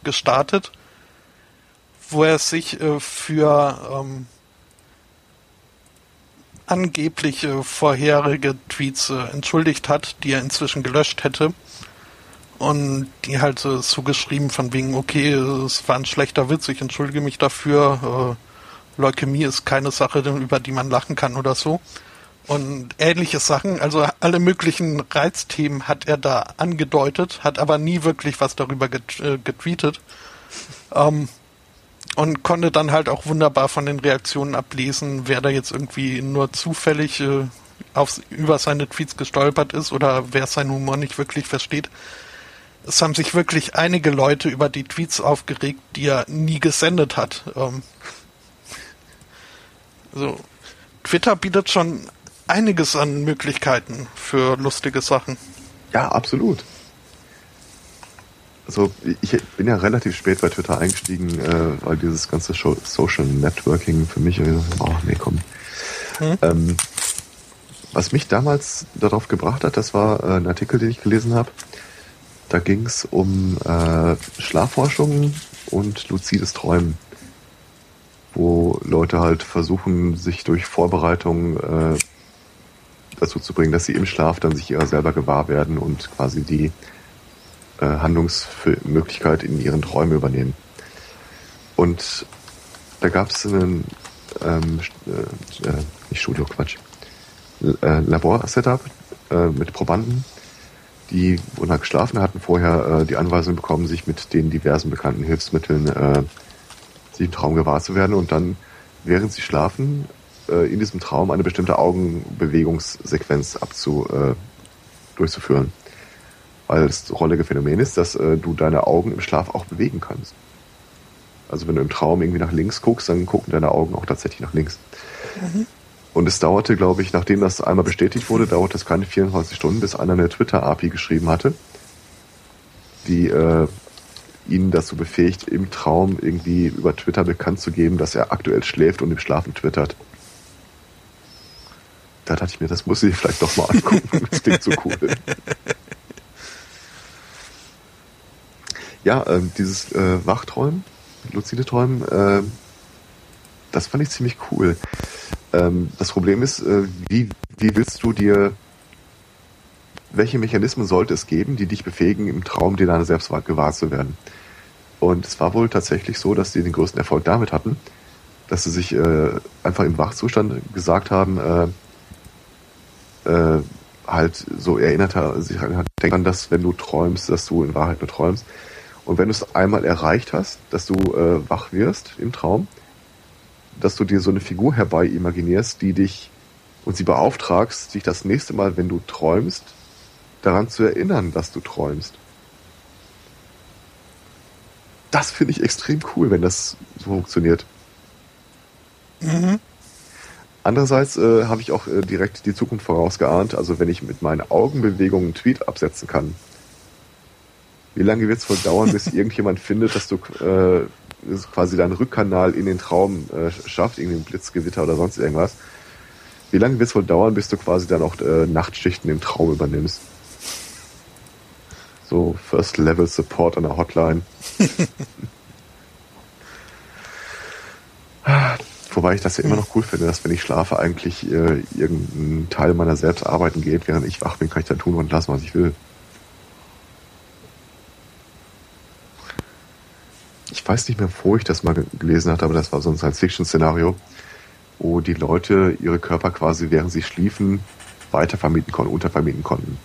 gestartet, wo er sich äh, für ähm, angeblich äh, vorherige Tweets äh, entschuldigt hat, die er inzwischen gelöscht hätte und die halt äh, so geschrieben von wegen, okay, es war ein schlechter Witz, ich entschuldige mich dafür, äh, Leukämie ist keine Sache, über die man lachen kann oder so. und ähnliche Sachen. Also alle möglichen Reizthemen hat er da angedeutet, hat aber nie wirklich was darüber get äh, getweetet. Ähm, und konnte dann halt auch wunderbar von den Reaktionen ablesen, wer da jetzt irgendwie nur zufällig äh, auf, über seine Tweets gestolpert ist oder wer seinen Humor nicht wirklich versteht. Es haben sich wirklich einige Leute über die Tweets aufgeregt, die er nie gesendet hat. Ähm, so, Twitter bietet schon einiges an Möglichkeiten für lustige Sachen. Ja, absolut. Also ich bin ja relativ spät bei Twitter eingestiegen, äh, weil dieses ganze Social Networking für mich, oh nee, komm. Hm? Ähm, was mich damals darauf gebracht hat, das war äh, ein Artikel, den ich gelesen habe. Da ging es um äh, Schlafforschung und luzides Träumen, wo Leute halt versuchen, sich durch Vorbereitung äh, dazu zu bringen, dass sie im Schlaf dann sich ihrer selber gewahr werden und quasi die äh, Handlungsmöglichkeit in ihren Träumen übernehmen. Und da gab es einen ähm, äh, äh, nicht Studio, Quatsch, äh, Labor-Setup äh, mit Probanden, die wurden halt geschlafen, hatten vorher äh, die Anweisung bekommen, sich mit den diversen bekannten Hilfsmitteln äh, sich im Traum gewahr zu werden und dann, während sie schlafen, äh, in diesem Traum eine bestimmte Augenbewegungssequenz abzu, äh, durchzuführen. Das rollige Phänomen ist, dass äh, du deine Augen im Schlaf auch bewegen kannst. Also wenn du im Traum irgendwie nach links guckst, dann gucken deine Augen auch tatsächlich nach links. Mhm. Und es dauerte, glaube ich, nachdem das einmal bestätigt wurde, dauerte es keine 24 Stunden, bis einer eine Twitter-API geschrieben hatte, die äh, ihn dazu befähigt, im Traum irgendwie über Twitter bekannt zu geben, dass er aktuell schläft und im Schlafen twittert. Da dachte ich mir, das muss ich vielleicht doch mal angucken. Das klingt so cool. Ja, ähm, dieses äh, Wachträumen, luzide Träumen, äh, das fand ich ziemlich cool. Ähm, das Problem ist, äh, wie, wie willst du dir, welche Mechanismen sollte es geben, die dich befähigen, im Traum dir deiner selbst gewahr zu werden? Und es war wohl tatsächlich so, dass sie den größten Erfolg damit hatten, dass sie sich äh, einfach im Wachzustand gesagt haben, äh, äh, halt so erinnert sich daran, dass wenn du träumst, dass du in Wahrheit nur träumst. Und wenn du es einmal erreicht hast, dass du äh, wach wirst im Traum, dass du dir so eine Figur herbei imaginierst, die dich und sie beauftragst, dich das nächste Mal, wenn du träumst, daran zu erinnern, dass du träumst. Das finde ich extrem cool, wenn das so funktioniert. Mhm. Andererseits äh, habe ich auch äh, direkt die Zukunft vorausgeahnt. Also wenn ich mit meinen Augenbewegungen einen Tweet absetzen kann, wie lange wird es wohl dauern, bis irgendjemand findet, dass du äh, quasi deinen Rückkanal in den Traum äh, schafft, irgendwie ein Blitzgewitter oder sonst irgendwas. Wie lange wird es wohl dauern, bis du quasi dann auch äh, Nachtschichten im Traum übernimmst? So First Level Support an der Hotline. Wobei ich das ja immer noch cool finde, dass wenn ich schlafe, eigentlich äh, irgendein Teil meiner selbst arbeiten geht, während ich wach bin, kann ich dann tun und lassen, was ich will. Ich weiß nicht mehr, wo ich das mal gelesen hatte, aber das war so ein Science-Fiction-Szenario, wo die Leute ihre Körper quasi, während sie schliefen, weitervermieten konnten, untervermieten konnten.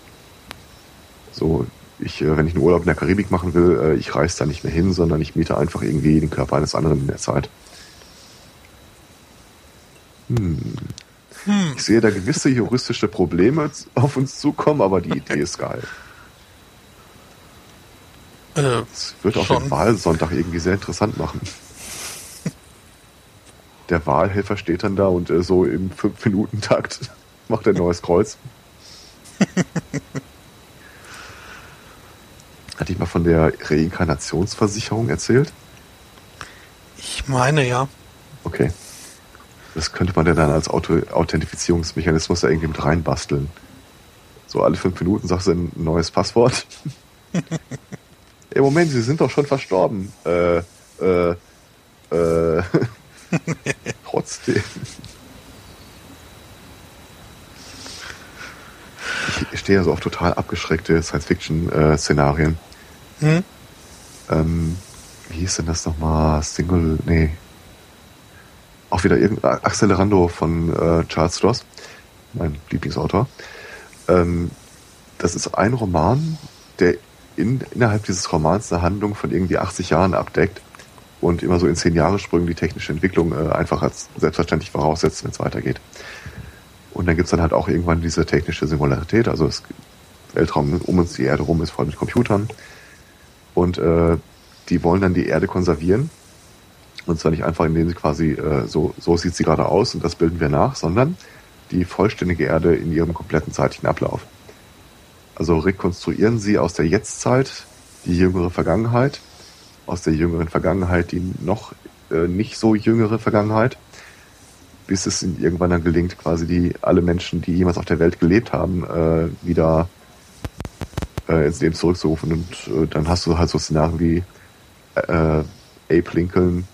So, ich, äh, wenn ich einen Urlaub in der Karibik machen will, äh, ich reise da nicht mehr hin, sondern ich miete einfach irgendwie den Körper eines anderen in der Zeit. Hm. Hm. Ich sehe da gewisse juristische Probleme auf uns zukommen, aber die Idee ist geil. Äh, das wird auch schon. den Wahlsonntag irgendwie sehr interessant machen. Der Wahlhelfer steht dann da und äh, so im 5-Minuten-Takt macht er ein neues Kreuz. Hatte ich mal von der Reinkarnationsversicherung erzählt? Ich meine ja. Okay. Das könnte man ja dann als Auto Authentifizierungsmechanismus da irgendwie mit reinbasteln. So alle fünf Minuten sagst du ein neues Passwort. Im Moment, Sie sind doch schon verstorben. Äh, äh, äh. Trotzdem. Ich stehe ja so auf total abgeschreckte Science-Fiction-Szenarien. Hm? Ähm, wie hieß denn das nochmal? Single, nee. Auch wieder irgendein Accelerando von äh, Charles Stross. mein Lieblingsautor. Ähm, das ist ein Roman, der in, innerhalb dieses Romans eine Handlung von irgendwie 80 Jahren abdeckt und immer so in 10 Jahre Sprüngen die technische Entwicklung äh, einfach als selbstverständlich voraussetzt, wenn es weitergeht. Und dann gibt's dann halt auch irgendwann diese technische Singularität, also das Weltraum um uns die Erde rum ist voll mit Computern. Und äh, die wollen dann die Erde konservieren. Und zwar nicht einfach, indem sie quasi, äh, so, so sieht sie gerade aus und das bilden wir nach, sondern die vollständige Erde in ihrem kompletten zeitlichen Ablauf. Also rekonstruieren sie aus der Jetztzeit die jüngere Vergangenheit, aus der jüngeren Vergangenheit die noch äh, nicht so jüngere Vergangenheit, bis es ihnen irgendwann dann gelingt, quasi die alle Menschen, die jemals auf der Welt gelebt haben, äh, wieder äh, ins Leben zurückzurufen. Und äh, dann hast du halt so Szenarien wie äh, Abe Lincoln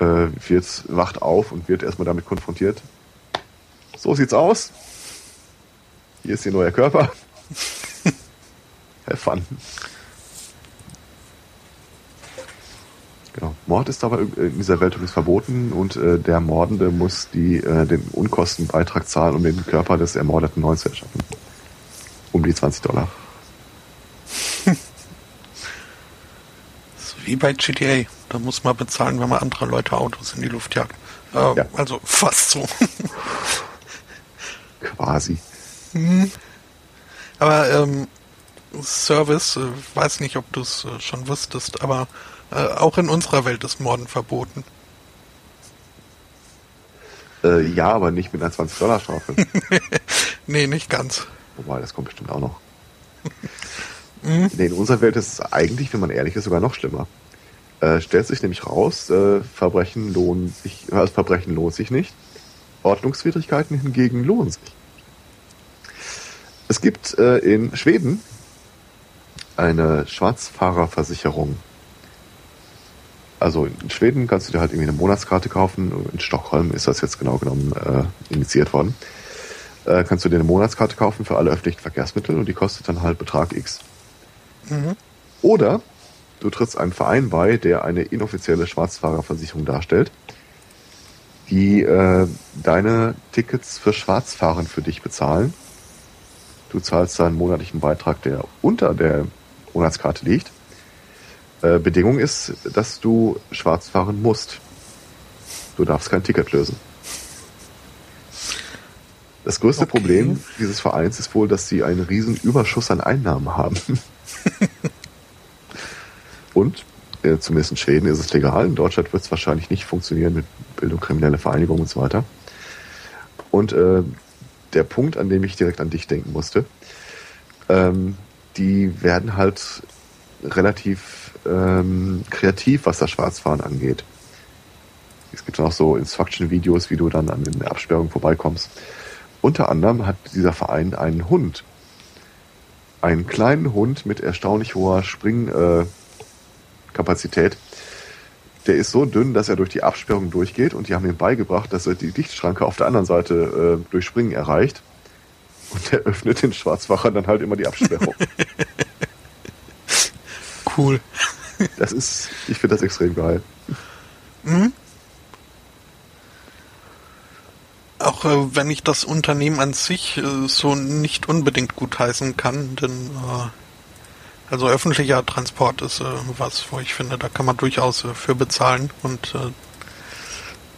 äh, wird, wacht auf und wird erstmal damit konfrontiert. So sieht's aus. Hier ist ihr neuer Körper. Have fun. Genau. Mord ist aber in dieser Welt übrigens verboten und äh, der Mordende muss die, äh, den Unkostenbeitrag zahlen, um den Körper des Ermordeten neu zu erschaffen. Um die 20 Dollar. wie bei GTA. Da muss man bezahlen, wenn man andere Leute Autos in die Luft jagt. Äh, ja. Also fast so. Quasi. Mhm. Aber ähm, Service, äh, weiß nicht, ob du es äh, schon wusstest, aber äh, auch in unserer Welt ist Morden verboten. Äh, ja, aber nicht mit einer 20-Dollar-Strafe. nee, nicht ganz. Wobei, das kommt bestimmt auch noch. mhm. nee, in unserer Welt ist es eigentlich, wenn man ehrlich ist, sogar noch schlimmer. Äh, stellt sich nämlich raus, äh, Verbrechen lohnen sich, also Verbrechen lohnt sich nicht. Ordnungswidrigkeiten hingegen lohnen sich. Es gibt äh, in Schweden eine Schwarzfahrerversicherung. Also in Schweden kannst du dir halt irgendwie eine Monatskarte kaufen. In Stockholm ist das jetzt genau genommen äh, initiiert worden. Äh, kannst du dir eine Monatskarte kaufen für alle öffentlichen Verkehrsmittel und die kostet dann halt Betrag X. Mhm. Oder du trittst einem Verein bei, der eine inoffizielle Schwarzfahrerversicherung darstellt, die äh, deine Tickets für Schwarzfahren für dich bezahlen Du zahlst einen monatlichen Beitrag, der unter der Monatskarte liegt. Äh, Bedingung ist, dass du schwarz fahren musst. Du darfst kein Ticket lösen. Das größte okay. Problem dieses Vereins ist wohl, dass sie einen riesen Überschuss an Einnahmen haben. Und, äh, zumindest in Schweden ist es legal, in Deutschland wird es wahrscheinlich nicht funktionieren mit Bildung kriminelle Vereinigung und so weiter. Und äh, der Punkt, an dem ich direkt an dich denken musste. Ähm, die werden halt relativ ähm, kreativ, was das Schwarzfahren angeht. Es gibt auch so Instruction-Videos, wie du dann an den Absperrungen vorbeikommst. Unter anderem hat dieser Verein einen Hund. Einen kleinen Hund mit erstaunlich hoher Springkapazität. Äh, der ist so dünn, dass er durch die Absperrung durchgeht und die haben ihm beigebracht, dass er die Dichtschranke auf der anderen Seite äh, durch Springen erreicht. Und der öffnet den Schwarzwacher dann halt immer die Absperrung. cool. Das ist, ich finde das extrem geil. Mhm. Auch äh, wenn ich das Unternehmen an sich äh, so nicht unbedingt gutheißen kann, denn äh, also öffentlicher Transport ist äh, was, wo ich finde, da kann man durchaus äh, für bezahlen und äh,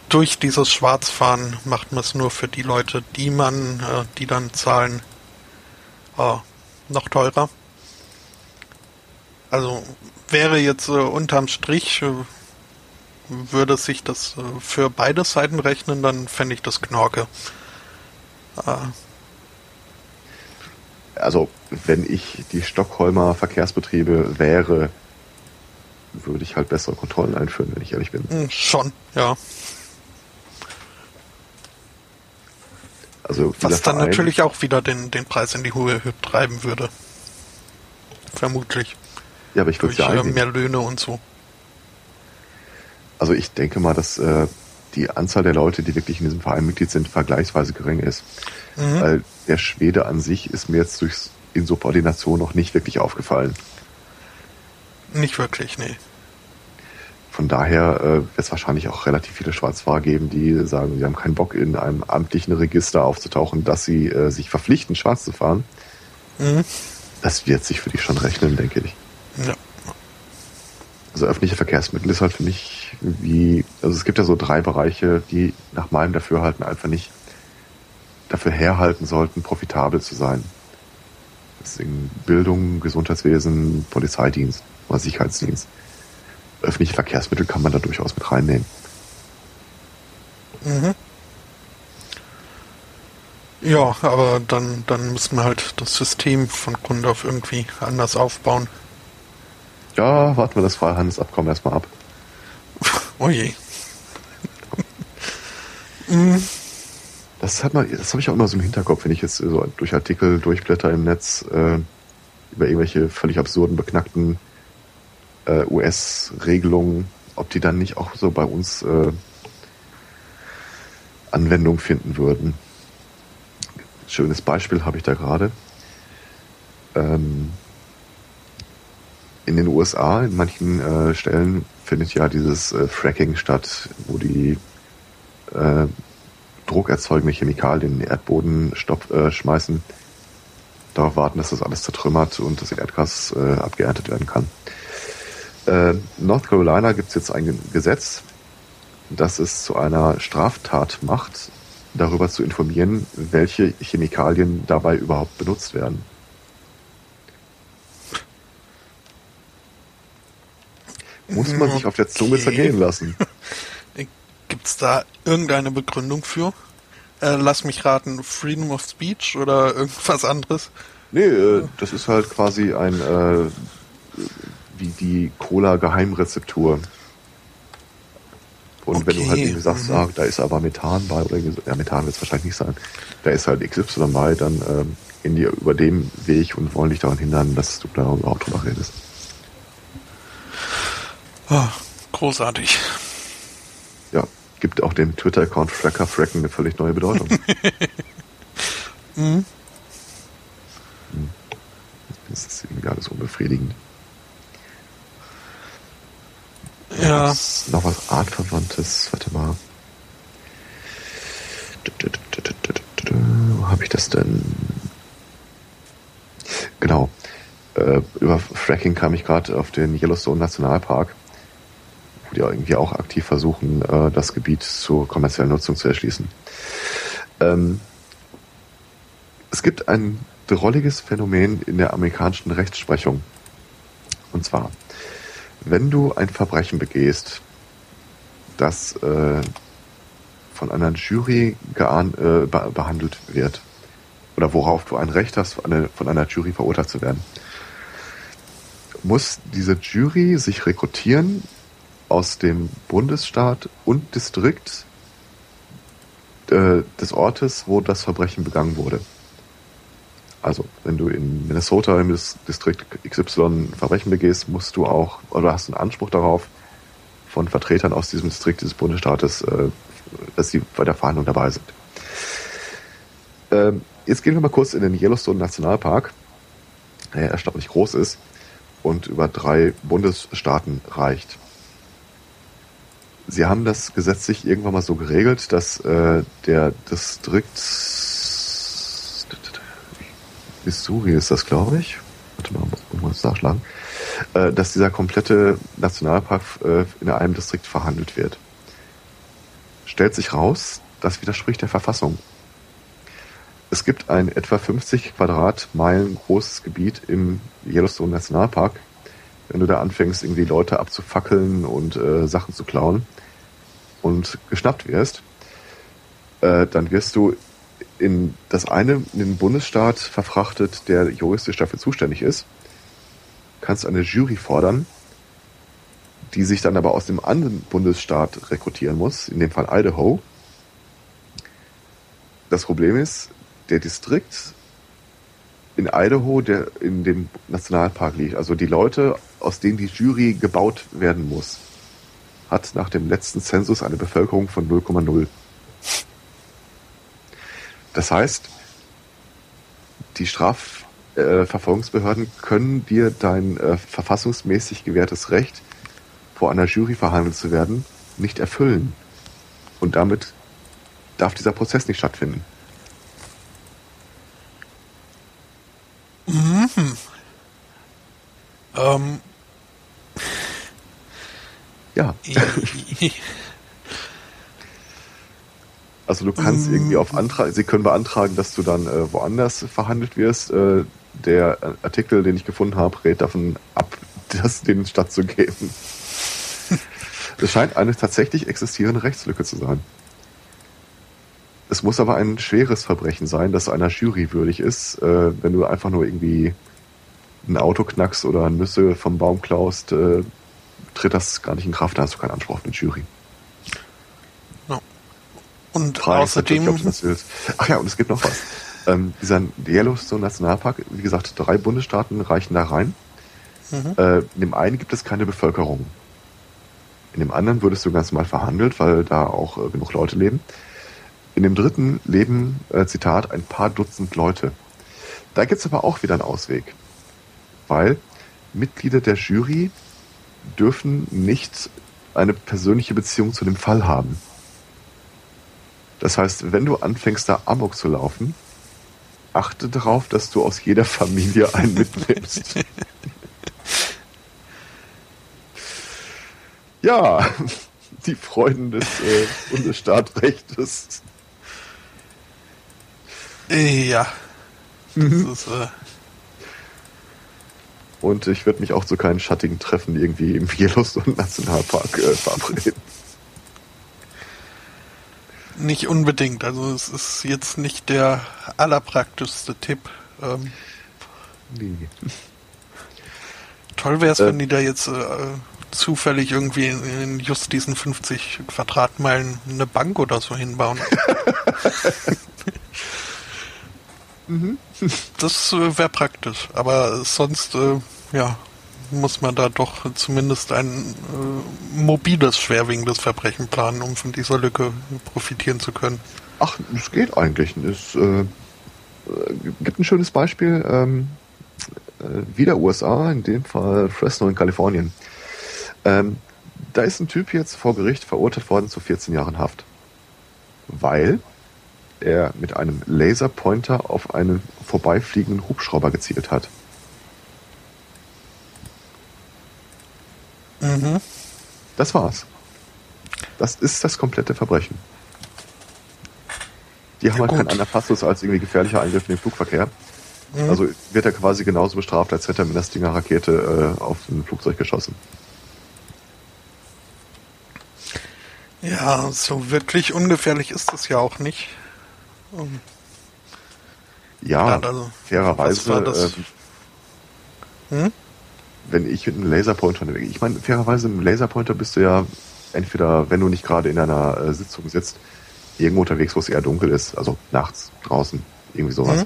durch dieses Schwarzfahren macht man es nur für die Leute, die man, äh, die dann zahlen, äh, noch teurer. Also wäre jetzt äh, unterm Strich, würde sich das für beide Seiten rechnen, dann fände ich das Knorke. Also wenn ich die Stockholmer Verkehrsbetriebe wäre, würde ich halt bessere Kontrollen einführen, wenn ich ehrlich bin. Hm, schon, ja. Also Was dann Verein, natürlich auch wieder den, den Preis in die Höhe treiben würde. Vermutlich. Ja, aber ich würde ja äh, mehr Löhne und so. Also ich denke mal, dass äh, die Anzahl der Leute, die wirklich in diesem Verein Mitglied sind, vergleichsweise gering ist. Mhm. Weil der Schwede an sich ist mir jetzt durch Insubordination noch nicht wirklich aufgefallen. Nicht wirklich, nee. von daher äh, wird es wahrscheinlich auch relativ viele Schwarzfahrer geben, die sagen, sie haben keinen Bock, in einem amtlichen Register aufzutauchen, dass sie äh, sich verpflichten, schwarz zu fahren. Mhm. Das wird sich für die schon rechnen, denke ich. Ja. Also öffentliche Verkehrsmittel ist halt für mich wie, also es gibt ja so drei Bereiche, die nach meinem Dafürhalten einfach nicht dafür herhalten sollten, profitabel zu sein. Deswegen Bildung, Gesundheitswesen, Polizeidienst oder Sicherheitsdienst öffentliche Verkehrsmittel kann man da durchaus mit reinnehmen. Mhm. Ja, aber dann, dann müssen wir halt das System von Grund auf irgendwie anders aufbauen. Ja, warten wir das Freihandelsabkommen erstmal ab. oh je. mhm. Das hat man, das habe ich auch immer so im Hinterkopf, wenn ich jetzt so durch Artikel durchblätter im Netz äh, über irgendwelche völlig absurden, beknackten äh, US-Regelungen, ob die dann nicht auch so bei uns äh, Anwendung finden würden. Schönes Beispiel habe ich da gerade. Ähm, in den USA, in manchen äh, Stellen, findet ja dieses äh, Fracking statt, wo die äh, druckerzeugende Chemikalien in den Erdboden stopp, äh, schmeißen, darauf warten, dass das alles zertrümmert und das Erdgas äh, abgeerntet werden kann. Äh, North Carolina gibt es jetzt ein Gesetz, das es zu einer Straftat macht, darüber zu informieren, welche Chemikalien dabei überhaupt benutzt werden. Muss man sich auf der Zunge okay. zergehen lassen. Gibt es da irgendeine Begründung für? Äh, lass mich raten, Freedom of Speech oder irgendwas anderes? Nee, äh, das ist halt quasi ein äh, wie die Cola-Geheimrezeptur. Und okay. wenn du halt irgendwie sagst, mhm. ah, da ist aber Methan bei, oder ja, Methan wird es wahrscheinlich nicht sein, da ist halt XY bei, dann ähm, gehen die über dem Weg und wollen dich daran hindern, dass du da überhaupt drüber redest. Oh, großartig. Ja, gibt auch dem Twitter-Account Fracker Fracken eine völlig neue Bedeutung. mhm. Hm. Das ist irgendwie alles unbefriedigend. Ja. Was, noch was Artverwandtes. Warte mal. Wo habe ich das denn? Genau. Äh, über Fracking kam ich gerade auf den Yellowstone Nationalpark, die irgendwie auch aktiv versuchen, äh, das Gebiet zur kommerziellen Nutzung zu erschließen. Ähm, es gibt ein drolliges Phänomen in der amerikanischen Rechtsprechung. Und zwar, wenn du ein Verbrechen begehst, das äh, von einer Jury geahn, äh, be behandelt wird, oder worauf du ein Recht hast, eine, von einer Jury verurteilt zu werden, muss diese Jury sich rekrutieren aus dem Bundesstaat und Distrikt äh, des Ortes, wo das Verbrechen begangen wurde. Also, wenn du in Minnesota im Distrikt XY Verbrechen begehst, musst du auch, oder hast einen Anspruch darauf, von Vertretern aus diesem Distrikt dieses Bundesstaates, äh, dass sie bei der Verhandlung dabei sind. Ähm, jetzt gehen wir mal kurz in den Yellowstone Nationalpark, der erstaunlich groß ist und über drei Bundesstaaten reicht. Sie haben das gesetzlich irgendwann mal so geregelt, dass äh, der Distrikt Missouri ist das, glaube ich. Warte mal, muss man das nachschlagen. Äh, dass dieser komplette Nationalpark äh, in einem Distrikt verhandelt wird. Stellt sich raus, das widerspricht der Verfassung. Es gibt ein etwa 50 Quadratmeilen großes Gebiet im Yellowstone Nationalpark. Wenn du da anfängst, irgendwie Leute abzufackeln und äh, Sachen zu klauen und geschnappt wirst, äh, dann wirst du in das eine in den Bundesstaat verfrachtet, der juristisch dafür zuständig ist, kannst eine Jury fordern, die sich dann aber aus dem anderen Bundesstaat rekrutieren muss, in dem Fall Idaho. Das Problem ist, der Distrikt in Idaho, der in dem Nationalpark liegt, also die Leute, aus denen die Jury gebaut werden muss, hat nach dem letzten Zensus eine Bevölkerung von 0,0. Das heißt, die Strafverfolgungsbehörden äh, können dir dein äh, verfassungsmäßig gewährtes Recht, vor einer Jury verhandelt zu werden, nicht erfüllen. Und damit darf dieser Prozess nicht stattfinden. Mhm. Ähm. Ja. also du kannst mhm. irgendwie auf Antrag, sie können beantragen, dass du dann äh, woanders verhandelt wirst. Äh, der Artikel, den ich gefunden habe, rät davon ab, das denen stattzugeben. Es scheint eine tatsächlich existierende Rechtslücke zu sein. Es muss aber ein schweres Verbrechen sein, das einer Jury würdig ist. Äh, wenn du einfach nur irgendwie ein Auto knackst oder Nüsse vom Baum klaust, äh, tritt das gar nicht in Kraft, da hast du keinen Anspruch auf eine Jury. No. Und Frage außerdem... Ob das willst. Ach ja, und es gibt noch was. Ähm, dieser Yellowstone Nationalpark, wie gesagt, drei Bundesstaaten reichen da rein. Mhm. Äh, in dem einen gibt es keine Bevölkerung. In dem anderen würdest du ganz mal verhandelt, weil da auch äh, genug Leute leben. In dem dritten leben, äh, Zitat, ein paar Dutzend Leute. Da gibt's aber auch wieder einen Ausweg. Weil Mitglieder der Jury dürfen nicht eine persönliche Beziehung zu dem Fall haben. Das heißt, wenn du anfängst, da Amok zu laufen, achte darauf, dass du aus jeder Familie einen mitnimmst. ja, die Freuden des äh, Bundesstaatrechts. Ja. Mhm. Ist, äh und ich werde mich auch zu keinen schattigen Treffen irgendwie im Yellowstone Nationalpark äh, verabreden. Nicht unbedingt. Also es ist jetzt nicht der allerpraktischste Tipp. Ähm, nee. Toll wäre es, äh, wenn die da jetzt äh, zufällig irgendwie in, in, just diesen 50 Quadratmeilen eine Bank oder so hinbauen. mhm. Das äh, wäre praktisch. Aber sonst, äh, ja, muss man da doch zumindest ein äh, mobiles, schwerwiegendes Verbrechen planen, um von dieser Lücke profitieren zu können. Ach, es geht eigentlich. Es äh, gibt ein schönes Beispiel. Ähm, äh, wieder USA, in dem Fall Fresno in Kalifornien. Ähm, da ist ein Typ jetzt vor Gericht verurteilt worden zu 14 Jahren Haft. Weil er mit einem Laserpointer auf einen vorbeifliegenden Hubschrauber gezielt hat. Mhm. Das war's. Das ist das komplette Verbrechen. Die haben ja, halt keinen anderen Passus als irgendwie gefährlicher Eingriff in den Flugverkehr. Mhm. Also wird er quasi genauso bestraft, als hätte er mit einer Stinger-Rakete äh, auf ein Flugzeug geschossen. Ja, so wirklich ungefährlich ist das ja auch nicht. Um, ja, also, fairerweise. Ähm, hm? wenn ich mit einem Laserpointer, ich meine, fairerweise mit einem Laserpointer bist du ja entweder, wenn du nicht gerade in einer äh, Sitzung sitzt, irgendwo unterwegs, wo es eher dunkel ist, also nachts, draußen, irgendwie sowas. Mhm.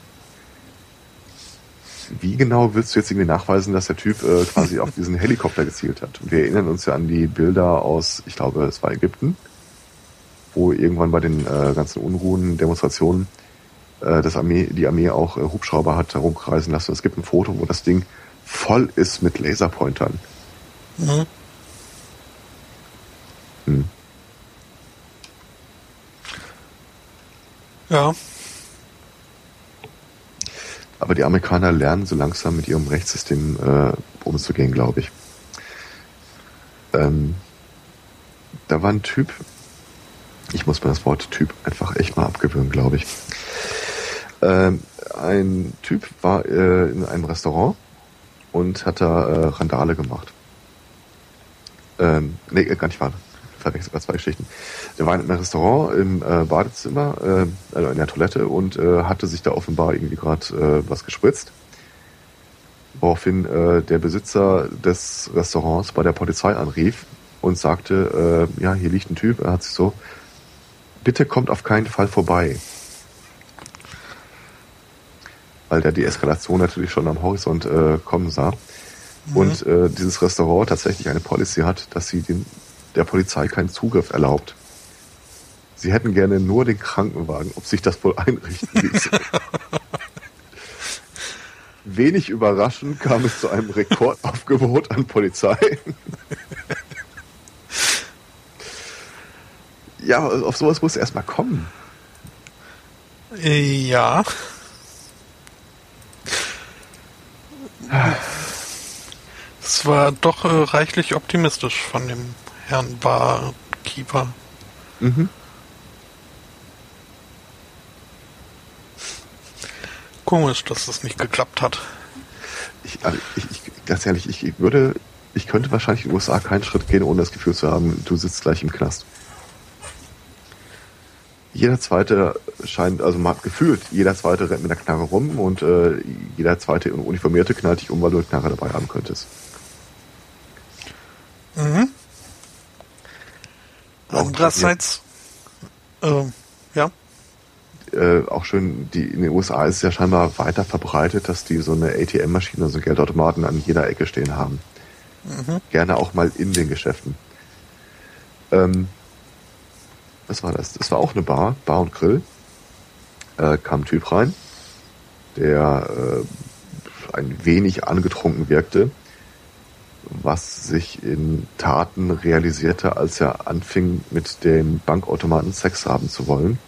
Wie genau willst du jetzt irgendwie nachweisen, dass der Typ äh, quasi auf diesen Helikopter gezielt hat? Und wir erinnern uns ja an die Bilder aus, ich glaube, es war Ägypten, wo irgendwann bei den äh, ganzen Unruhen, Demonstrationen, äh, das Armee, die Armee auch äh, Hubschrauber hat herumkreisen lassen. Es gibt ein Foto, wo das Ding voll ist mit Laserpointern. Mhm. Hm. Ja. Aber die Amerikaner lernen so langsam mit ihrem Rechtssystem äh, umzugehen, glaube ich. Ähm, da war ein Typ, ich muss mir das Wort Typ einfach echt mal abgewöhnen, glaube ich. Ähm, ein Typ war äh, in einem Restaurant und hat da äh, Randale gemacht. Ähm, nee, gar nicht wahr. Verwechselt gerade zwei Geschichten. Der war in einem Restaurant im äh, Badezimmer, äh, also in der Toilette und äh, hatte sich da offenbar irgendwie gerade äh, was gespritzt. Woraufhin äh, der Besitzer des Restaurants bei der Polizei anrief und sagte, äh, ja, hier liegt ein Typ, er hat sich so, bitte kommt auf keinen Fall vorbei weil der die Eskalation natürlich schon am Horizont äh, kommen sah. Mhm. Und äh, dieses Restaurant tatsächlich eine Policy hat, dass sie den, der Polizei keinen Zugriff erlaubt. Sie hätten gerne nur den Krankenwagen, ob sich das wohl einrichten ließ. Wenig überraschend kam es zu einem Rekordaufgebot an Polizei. Ja, auf sowas muss erstmal kommen. Ja. Es war doch äh, reichlich optimistisch von dem Herrn Barkeeper. Mhm. Komisch, dass das nicht geklappt hat. Ich, also ich, ich, ganz ehrlich, ich, ich würde, ich könnte wahrscheinlich in den USA keinen Schritt gehen, ohne das Gefühl zu haben, du sitzt gleich im Knast. Jeder zweite scheint, also man hat gefühlt, jeder zweite rennt mit einer Knarre rum und äh, jeder zweite Uniformierte knallt dich um, weil du eine Knarre dabei haben könntest. Mhm. Andererseits, äh, ja. Äh, auch schön, die, in den USA ist es ja scheinbar weiter verbreitet, dass die so eine ATM-Maschine, also Geldautomaten an jeder Ecke stehen haben. Mhm. Gerne auch mal in den Geschäften. Ähm, was war das? Das war auch eine Bar, Bar und Grill. Äh, kam ein Typ rein, der äh, ein wenig angetrunken wirkte, was sich in Taten realisierte, als er anfing, mit dem Bankautomaten Sex haben zu wollen.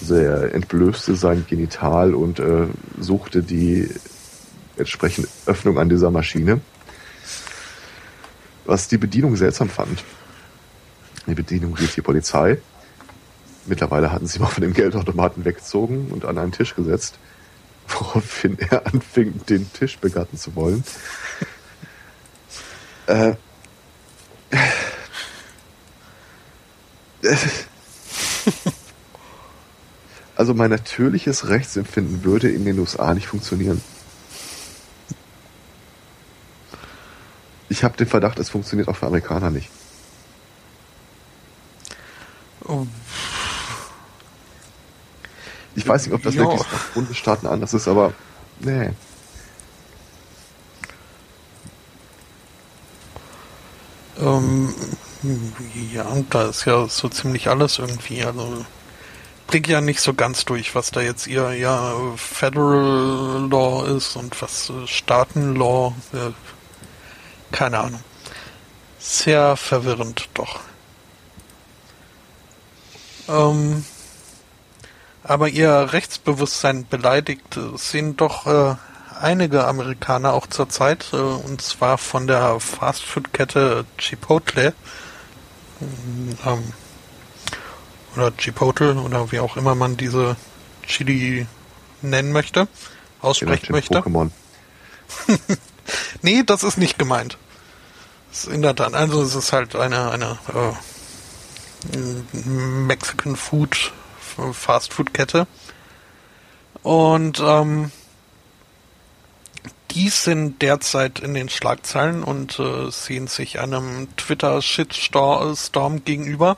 Also er entblößte sein Genital und äh, suchte die entsprechende Öffnung an dieser Maschine, was die Bedienung seltsam fand. Die Bedienung rief die Polizei. Mittlerweile hatten sie mal von dem Geldautomaten weggezogen und an einen Tisch gesetzt, woraufhin er anfing, den Tisch begatten zu wollen. äh, also mein natürliches Rechtsempfinden würde in den USA nicht funktionieren. Ich habe den Verdacht, es funktioniert auch für Amerikaner nicht. Oh. Ich weiß nicht, ob das jo. wirklich auf Bundesstaaten anders ist, aber nee. Ähm, ja, da ist ja so ziemlich alles irgendwie. Also blick ja nicht so ganz durch, was da jetzt ihr ja Federal Law ist und was äh, Staatenlaw. Äh, keine Ahnung. Sehr verwirrend doch. Ähm, aber ihr Rechtsbewusstsein beleidigt sehen doch äh, einige Amerikaner auch zurzeit, äh, und zwar von der Fastfood-Kette Chipotle. Ähm, oder Chipotle oder wie auch immer man diese Chili nennen möchte, aussprechen möchte. Pokémon. nee, das ist nicht gemeint. Das ist in der Tat, also es ist halt eine, eine äh, Mexican Food Fast Food Kette. Und ähm, die sind derzeit in den Schlagzeilen und äh, sehen sich einem Twitter-Shitstorm gegenüber,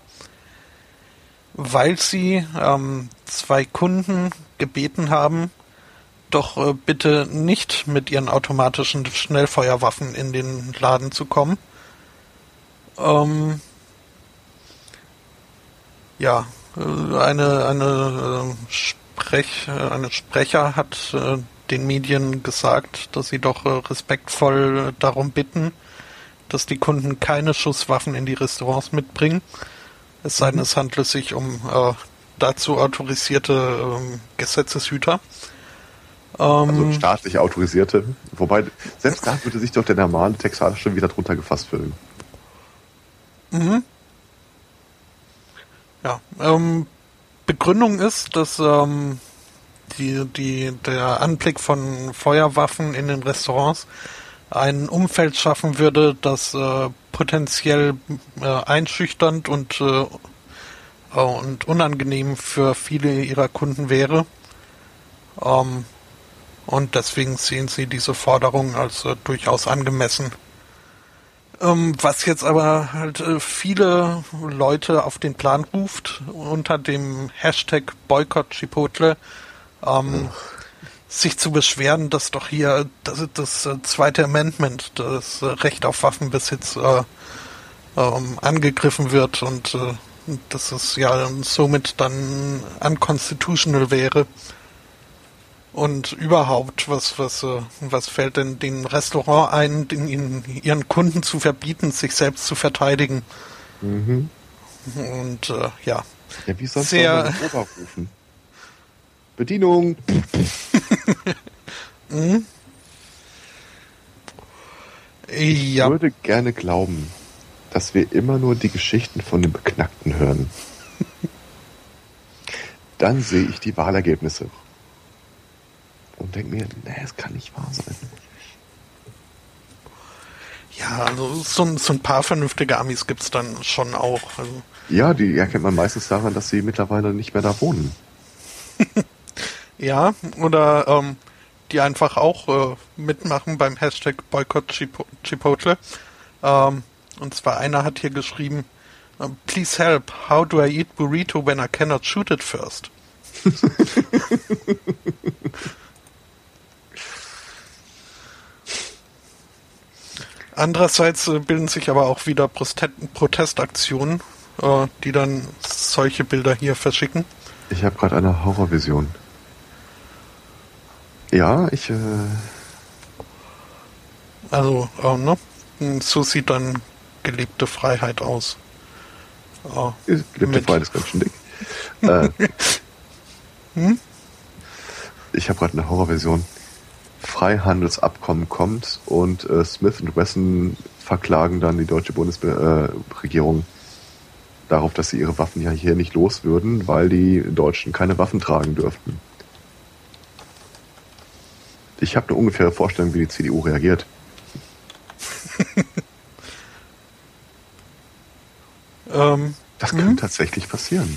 weil sie ähm, zwei Kunden gebeten haben, doch äh, bitte nicht mit ihren automatischen Schnellfeuerwaffen in den Laden zu kommen. Ähm, ja, äh, eine, eine, äh, Sprech, äh, eine Sprecher hat den Medien gesagt, dass sie doch respektvoll darum bitten, dass die Kunden keine Schusswaffen in die Restaurants mitbringen. Es sei denn, mhm. es handelt sich um äh, dazu autorisierte ähm, Gesetzeshüter. also ähm, staatlich autorisierte. Wobei, selbst da würde sich doch der normale Texaner schon wieder drunter gefasst fühlen. Mhm. Ja, ähm, Begründung ist, dass ähm, die, die, der Anblick von Feuerwaffen in den Restaurants ein Umfeld schaffen würde, das äh, potenziell äh, einschüchternd und, äh, und unangenehm für viele ihrer Kunden wäre. Ähm, und deswegen sehen sie diese Forderung als äh, durchaus angemessen. Ähm, was jetzt aber halt äh, viele Leute auf den Plan ruft, unter dem Hashtag Boykott Chipotle, ähm, sich zu beschweren, dass doch hier das, das äh, zweite Amendment, das äh, Recht auf Waffenbesitz, äh, ähm, angegriffen wird und dass es ja somit dann unconstitutional wäre. Und überhaupt, was, was, äh, was fällt denn dem Restaurant ein, den, ihren Kunden zu verbieten, sich selbst zu verteidigen? Mhm. Und äh, ja. Ja, wie sonst Sehr- soll rufen? Bedienung! Ich Ja, würde gerne glauben, dass wir immer nur die Geschichten von den Beknackten hören. Dann sehe ich die Wahlergebnisse. Und denke mir, nee, es kann nicht wahr sein. ja, also so, so ein paar vernünftige Amis gibt's dann schon auch. Also, Ja, die erkennt man meistens daran, dass sie mittlerweile nicht mehr da wohnen. ja, oder ähm, die einfach auch äh, mitmachen beim Hashtag Boycott Chipo- Chipotle. Ähm, und zwar einer hat hier geschrieben, äh, Please help, how do I eat burrito when I cannot shoot it first? Andererseits äh, bilden sich aber auch wieder Protestaktionen, äh, die dann solche Bilder hier verschicken. Ich habe gerade eine Horrorvision. Ja, ich, äh, Also, äh, ne? So sieht dann gelebte Freiheit aus. Äh, gelebte Mit- Freiheit ist ganz schön dick. äh, Ich habe gerade eine Horrorversion. Freihandelsabkommen kommt und äh, Smith Wesson verklagen dann die deutsche Bundesregierung darauf, dass sie ihre Waffen ja hier nicht los würden, weil die Deutschen keine Waffen tragen dürften. Ich habe eine ungefähre Vorstellung, wie die CDU reagiert. ähm, Das kann tatsächlich passieren.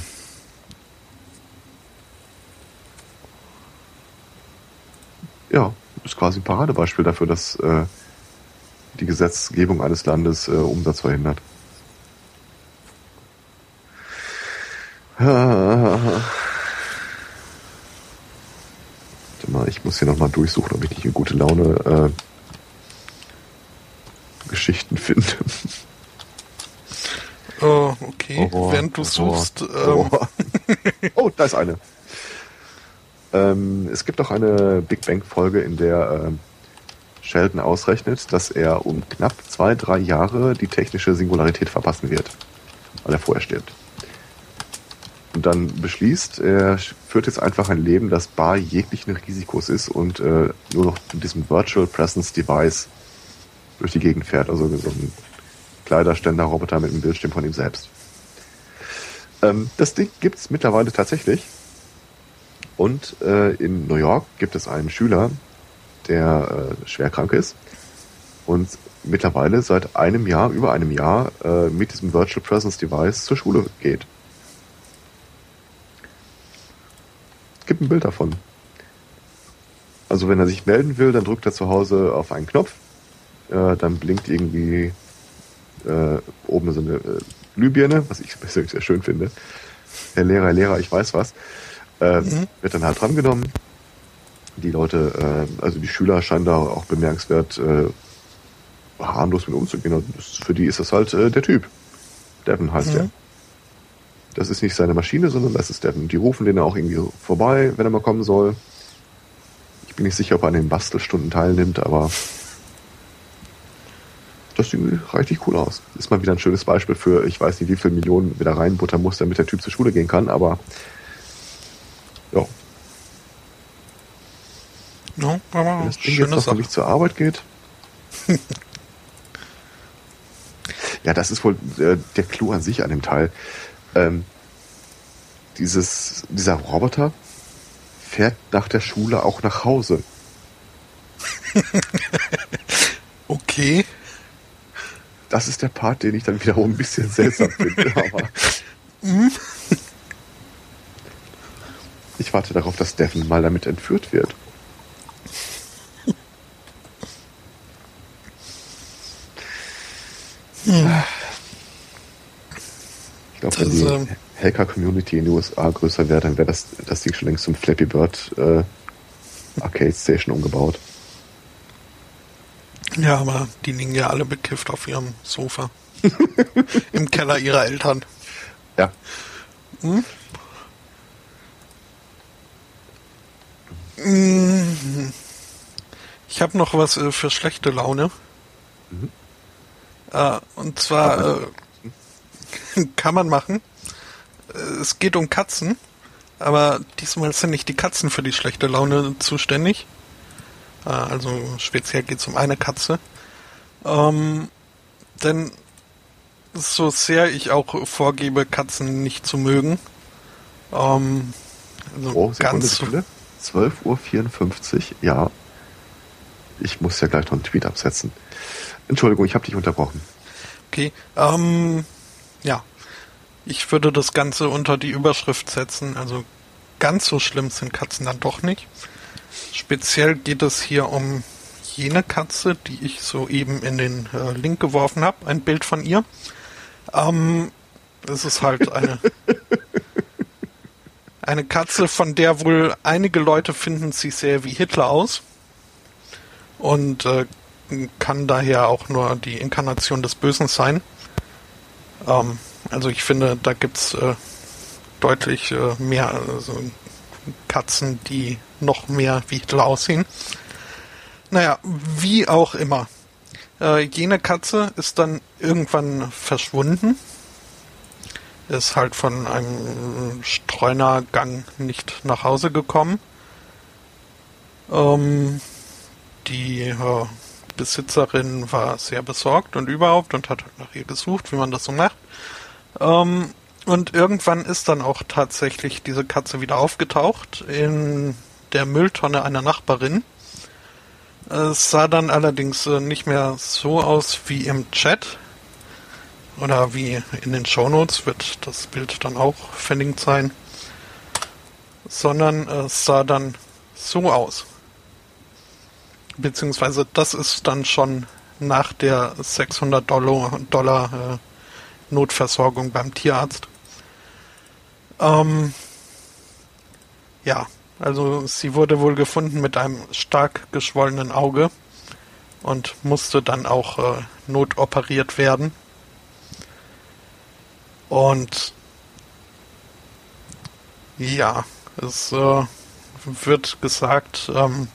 Ja, ist quasi ein Paradebeispiel dafür, dass äh, die Gesetzgebung eines Landes äh, Umsatz verhindert. Warte mal, ich muss hier nochmal durchsuchen, ob ich nicht in gute Laune äh, Geschichten finde. äh, okay, Horror, während du Horror, suchst, ähm, oh, da ist eine. Ähm, es gibt auch eine Big Bang Folge, in der ähm, Sheldon ausrechnet, dass er um knapp zwei, drei Jahre die technische Singularität verpassen wird, weil er vorher stirbt. Und dann beschließt, er führt jetzt einfach ein Leben, das bar jeglichen Risikos ist und äh, nur noch mit diesem Virtual Presence Device durch die Gegend fährt, also so ein Kleiderständer-Roboter mit einem Bildschirm von ihm selbst. Ähm, das Ding gibt's mittlerweile tatsächlich. Und äh, in New York gibt es einen Schüler, der äh, schwer krank ist und mittlerweile seit einem Jahr, über einem Jahr, äh, mit diesem Virtual Presence Device zur Schule geht. Gibt ein Bild davon. Also wenn er sich melden will, dann drückt er zu Hause auf einen Knopf, äh, dann blinkt irgendwie äh, oben so eine äh, Glühbirne, was ich persönlich sehr schön finde. Herr Lehrer, Herr Lehrer, ich weiß was. Äh, Mhm. Wird dann halt drangenommen. Die Leute, äh, also die Schüler scheinen da auch bemerkenswert äh, harmlos mit umzugehen. Und für die ist das halt äh, der Typ. Devin heißt Mhm. er. Das ist nicht seine Maschine, sondern das ist Devin. Die rufen den auch irgendwie vorbei, wenn er mal kommen soll. Ich bin nicht sicher, ob er an den Bastelstunden teilnimmt, aber das sieht richtig cool aus. Ist mal wieder ein schönes Beispiel für, ich weiß nicht, wie viel Millionen wieder reinbuttern muss, damit der Typ zur Schule gehen kann, aber ja, aber wenn das Ding jetzt noch für Sache. mich zur Arbeit geht. ja, das ist wohl äh, der Clou an sich an dem Teil. Ähm, dieses, dieser Roboter fährt nach der Schule auch nach Hause. Okay, Das ist der Part, den ich dann wiederum ein bisschen seltsam finde. Aber ich warte darauf, dass Devin mal damit entführt wird. Ich glaube, wenn die ähm, Hacker-Community in den USA größer wäre, dann wäre das, das Ding schon längst zum Flappy Bird äh, Arcade Station umgebaut. ja, aber die liegen ja alle bekifft auf ihrem Sofa. Im Keller ihrer Eltern. Ja. Mhm. Ich habe noch was äh, für schlechte Laune. Mhm. Äh, und zwar, äh, kann man machen. Es geht um Katzen, aber diesmal sind nicht die Katzen für die schlechte Laune zuständig. Äh, also speziell geht es um eine Katze. Ähm, denn so sehr ich auch vorgebe, Katzen nicht zu mögen. Ähm, also oh, ganz Sekunde, 12.54 Uhr, ja. Ich muss ja gleich noch einen Tweet absetzen. Entschuldigung, ich habe dich unterbrochen. Okay, ähm, ja. Ich würde das Ganze unter die Überschrift setzen. Also ganz so schlimm sind Katzen dann doch nicht. Speziell geht es hier um jene Katze, die ich soeben in den äh, Link geworfen habe. Ein Bild von ihr. Ähm, es ist halt eine eine Katze, von der wohl einige Leute finden, sie sehr wie Hitler aus und äh, kann daher auch nur die Inkarnation des Bösen sein. Ähm, also ich finde, da gibt's äh, deutlich äh, mehr also Katzen, die noch mehr wie Hitler aussehen. Naja, wie auch immer. Äh, jene Katze ist dann irgendwann verschwunden ist halt von einem Streunergang nicht nach Hause gekommen. Ähm, die äh, Besitzerin war sehr besorgt und überhaupt und hat nach ihr gesucht, wie man das so macht. Ähm, und irgendwann ist dann auch tatsächlich diese Katze wieder aufgetaucht in der Mülltonne einer Nachbarin. Es sah dann allerdings äh, nicht mehr so aus wie im Chat, oder wie in den Shownotes wird das Bild dann auch verlinkt sein, sondern es sah dann so aus. Beziehungsweise das ist dann schon nach der 600 Dollar, Dollar äh, Notversorgung beim Tierarzt. Ähm, ja, also sie wurde wohl gefunden mit einem stark geschwollenen Auge und musste dann auch äh, notoperiert werden. Und ja, es äh, wird gesagt, ähm,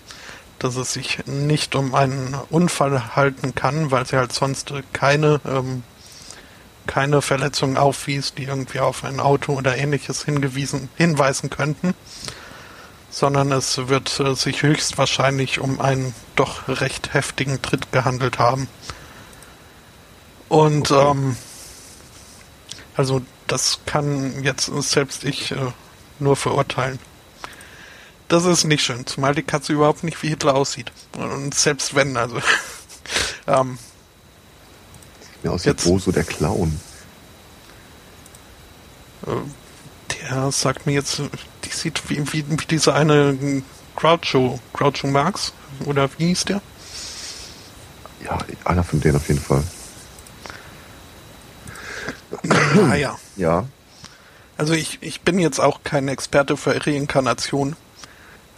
dass es sich nicht um einen Unfall halten kann, weil sie halt sonst keine, ähm, keine Verletzungen aufwies, die irgendwie auf ein Auto oder ähnliches hingewiesen, hinweisen könnten, sondern es wird äh, sich höchstwahrscheinlich um einen doch recht heftigen Tritt gehandelt haben. Und okay. ähm, also das kann jetzt selbst ich äh, nur verurteilen. Das ist nicht schön, zumal die Katze überhaupt nicht wie Hitler aussieht. Und selbst wenn, also. ähm, Sieht mir aus wie Boso der Clown. Äh, der sagt mir jetzt, die sieht wie, wie, wie dieser eine Groucho, Groucho Marx, oder wie hieß der? Ja, einer von denen auf jeden Fall. Naja. Ja. Also ich, ich bin jetzt auch kein Experte für Reinkarnation,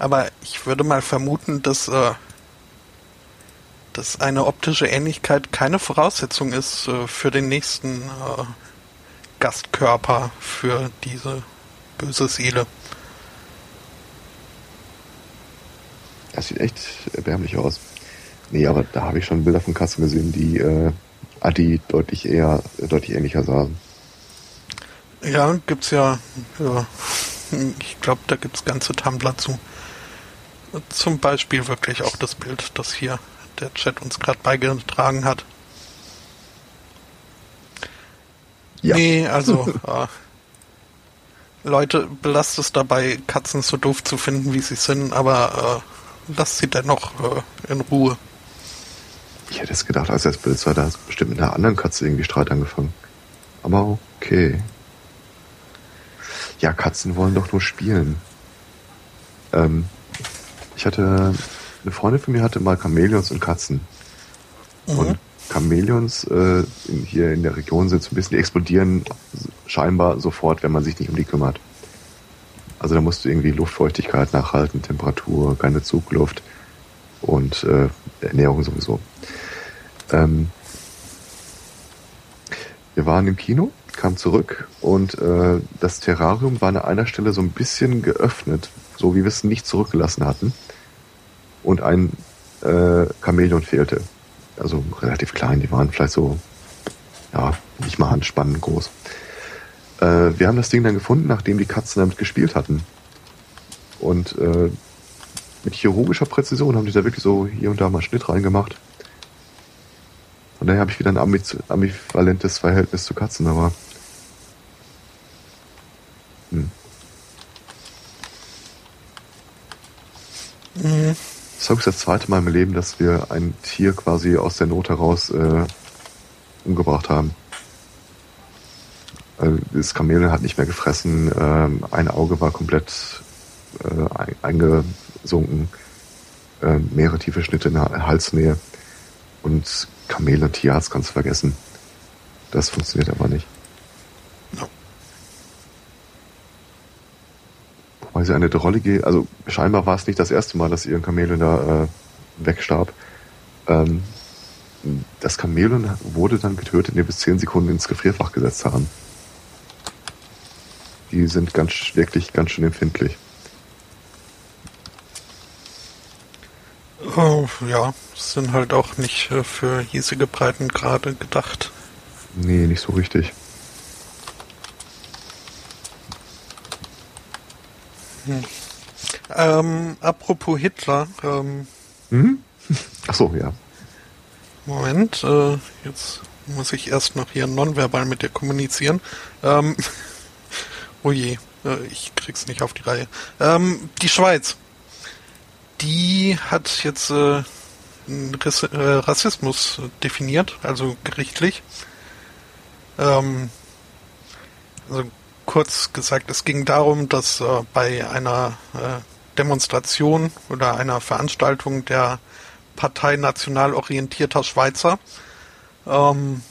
aber ich würde mal vermuten, dass, äh, dass eine optische Ähnlichkeit keine Voraussetzung ist äh, für den nächsten äh, Gastkörper für diese böse Seele. Das sieht echt erbärmlich aus. Nee, aber da habe ich schon Bilder von Kassen gesehen, die äh, Adi deutlich eher, deutlich ähnlicher sahen. Ja, gibt's ja, ja ich glaube, da gibt's ganze Tumblr zu. Zum Beispiel wirklich auch das Bild, das hier der Chat uns gerade beigetragen hat. Ja. Nee, also äh, Leute, belasst es dabei, Katzen so doof zu finden, wie sie sind, aber äh, lasst sie dennoch äh, in Ruhe. Ich hätte es gedacht, als er das Bild sah, da hat bestimmt mit einer anderen Katze irgendwie Streit angefangen. Aber okay. Ja, Katzen wollen doch nur spielen. Ähm, ich hatte, eine Freundin von mir hatte mal Chamäleons und Katzen. Mhm. Und Chamäleons äh, in, hier in der Region sind so ein bisschen, die explodieren scheinbar sofort, wenn man sich nicht um die kümmert. Also da musst du irgendwie Luftfeuchtigkeit nachhalten, Temperatur, keine Zugluft und äh, Ernährung sowieso. Ähm, wir waren im Kino, kamen zurück und äh, das Terrarium war an einer Stelle so ein bisschen geöffnet, so wie wir es nicht zurückgelassen hatten. Und ein äh, Chamäleon fehlte. Also relativ klein, die waren vielleicht so, ja, nicht mal Handspannen groß. Äh, wir haben das Ding dann gefunden, nachdem die Katzen damit gespielt hatten. Und äh, mit chirurgischer Präzision haben die da wirklich so hier und da mal Schnitt reingemacht. Von daher habe ich wieder ein ambivalentes Verhältnis zu Katzen, aber. Hm. Mhm. Das ich das zweite Mal im Leben, dass wir ein Tier quasi aus der Not heraus äh, umgebracht haben. Also das Kamel hat nicht mehr gefressen, ähm, ein Auge war komplett äh, eingesunken, äh, mehrere tiefe Schnitte in der Halsnähe und Kamele und Tierarzt kannst du vergessen. Das funktioniert aber nicht. Wobei sie eine drollige, also scheinbar war es nicht das erste Mal, dass ihr Kamele da äh, wegstarb. Ähm, das Kamel wurde dann getötet, indem wir zehn Sekunden ins Gefrierfach gesetzt haben. Die sind ganz, wirklich ganz schön empfindlich. Oh, ja, sind halt auch nicht äh, für hiesige Breitengrade gedacht. Nee, nicht so richtig. Hm. Ähm, apropos Hitler. Ähm, mhm. Achso, ja. Moment, äh, jetzt muss ich erst noch hier nonverbal mit dir kommunizieren. Ähm, oh je, äh, ich krieg's nicht auf die Reihe. Ähm, die Schweiz die hat jetzt äh, äh, Rassismus definiert, also gerichtlich. Ähm, also kurz gesagt, es ging darum, dass äh, bei einer äh, Demonstration oder einer Veranstaltung der Partei national orientierter Schweizer ähm,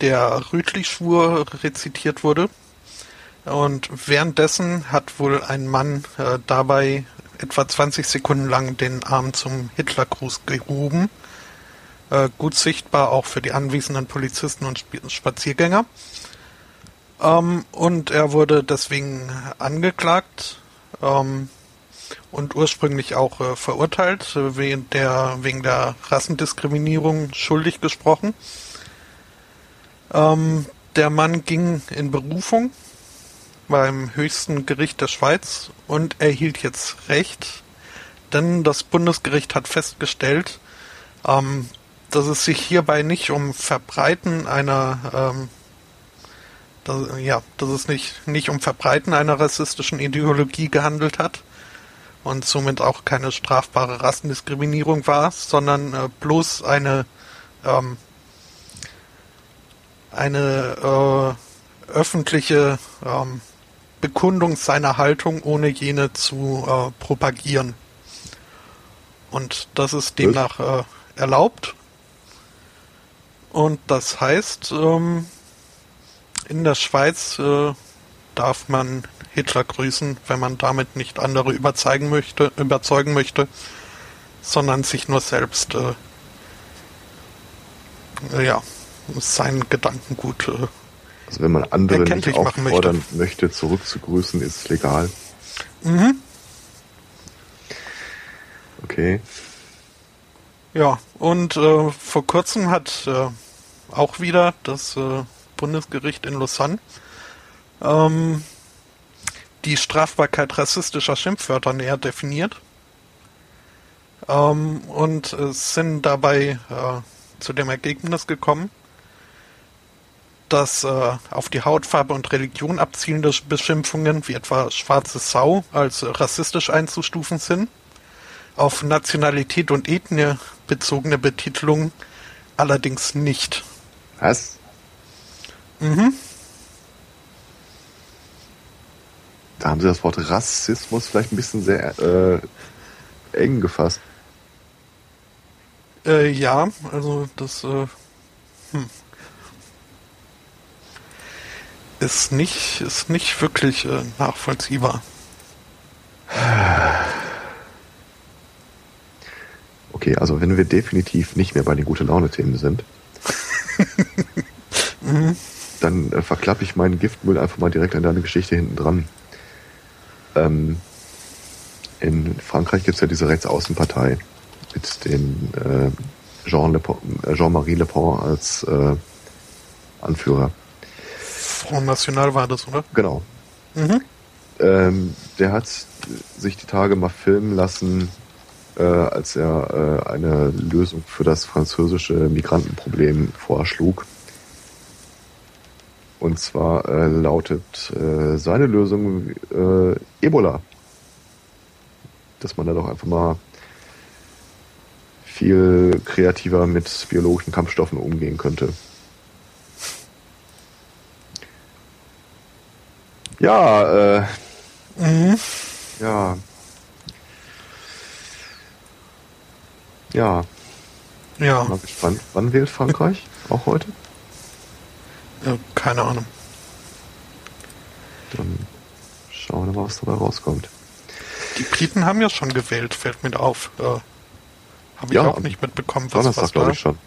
der Rütli-Schwur rezitiert wurde. Und währenddessen hat wohl ein Mann äh, dabei etwa 20 Sekunden lang den Arm zum Hitlergruß gehoben. Äh, gut sichtbar auch für die anwesenden Polizisten und Spaziergänger. Ähm, und er wurde deswegen angeklagt ähm, und ursprünglich auch äh, verurteilt, äh, wegen, der, wegen der Rassendiskriminierung schuldig gesprochen. Ähm, der Mann ging in Berufung beim höchsten Gericht der Schweiz und erhielt jetzt Recht, denn das Bundesgericht hat festgestellt, ähm, dass es sich hierbei nicht um Verbreiten einer ähm, dass, ja, dass es nicht, nicht um Verbreiten einer rassistischen Ideologie gehandelt hat und somit auch keine strafbare Rassendiskriminierung war, sondern äh, bloß eine ähm, eine äh, öffentliche ähm, Bekundung seiner Haltung, ohne jene zu äh, propagieren. Und das ist demnach äh, erlaubt. Und das heißt, ähm, in der Schweiz äh, darf man Hitler grüßen, wenn man damit nicht andere überzeugen möchte, überzeugen möchte, sondern sich nur selbst äh, ja, sein Gedankengut äh, also wenn man andere nicht auffordern möchte. möchte, zurückzugrüßen, ist es legal. Mhm. Okay. Ja, und äh, vor kurzem hat äh, auch wieder das äh, Bundesgericht in Lausanne ähm, die Strafbarkeit rassistischer Schimpfwörter näher definiert ähm, und sind dabei äh, zu dem Ergebnis gekommen, dass äh, auf die Hautfarbe und Religion abzielende Beschimpfungen wie etwa schwarze Sau als rassistisch einzustufen sind. Auf Nationalität und Ethnie bezogene Betitelungen allerdings nicht. Was? Mhm. Da haben Sie das Wort Rassismus vielleicht ein bisschen sehr äh, eng gefasst. Äh, ja, also das äh, hm ist nicht, ist nicht wirklich äh, nachvollziehbar. Okay, also wenn wir definitiv nicht mehr bei den gute Laune-Themen sind, mhm. Dann äh, verklappe ich meinen Giftmüll einfach mal direkt an deine Geschichte hinten dran. Ähm, in Frankreich gibt es ja diese Rechtsaußenpartei mit dem äh, Jean-Marie Le, Pen, Jean Le Pen als äh, Anführer. Front National war das, oder? Genau. Mhm. Ähm, der hat sich die Tage mal filmen lassen, äh, als er äh, eine Lösung für das französische Migrantenproblem vorschlug. Und zwar äh, lautet äh, seine Lösung äh, Ebola. Dass man da doch einfach mal viel kreativer mit biologischen Kampfstoffen umgehen könnte. Ja, äh, Mhm. ja. Ja, Ja, mal gespannt. Wann wählt Frankreich? Auch heute? Äh, keine Ahnung. Dann schauen wir mal, was dabei rauskommt. Die Briten haben ja schon gewählt, fällt mir auf. Äh, Habe ich Ja, auch nicht mitbekommen, was, Donnerstag, was glaube ich schon.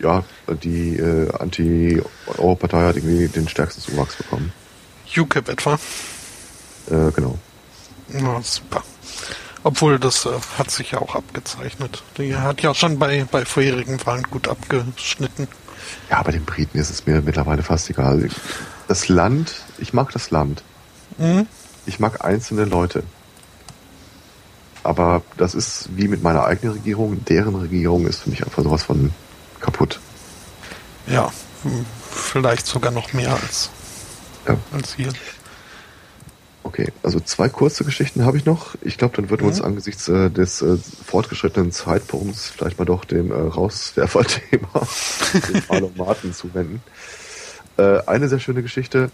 Ja, die äh, Anti-Euro-Partei hat irgendwie den stärksten Zuwachs bekommen. UKIP etwa. Äh, genau. Ja, super. Obwohl, das äh, hat sich ja auch abgezeichnet. Die hat ja schon bei, bei vorherigen Wahlen gut abgeschnitten. Ja, bei den Briten ist es mir mittlerweile fast egal. Das Land, ich mag das Land. Mhm. Ich mag einzelne Leute. Aber das ist wie mit meiner eigenen Regierung. Deren Regierung ist für mich einfach sowas von kaputt. Ja, hm, vielleicht sogar noch mehr als, Ja. als hier. Okay, also zwei kurze Geschichten habe ich noch. Ich glaube, dann würden wir uns Mhm. angesichts äh, des äh, fortgeschrittenen Zeitpunkts vielleicht mal doch dem äh, Rauswerfer-Thema, dem Marlon Martin zuwenden. Äh, eine sehr schöne Geschichte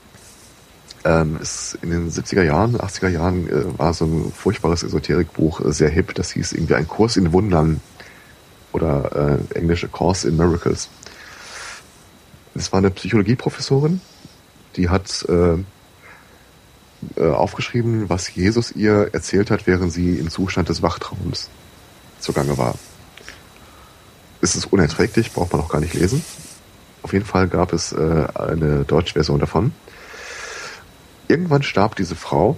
ähm, ist in den 70er Jahren, 80er Jahren äh, war so ein furchtbares Esoterikbuch äh, sehr hip. Das hieß irgendwie ein Kurs in Wundern oder äh, englische Course in Miracles. Das war eine Psychologieprofessorin, die hat äh, äh, aufgeschrieben, was Jesus ihr erzählt hat, während sie im Zustand des Wachtraums zugange war. Es ist unerträglich, braucht man auch gar nicht lesen. Auf jeden Fall gab es äh, eine deutsche Version davon. Irgendwann starb diese Frau.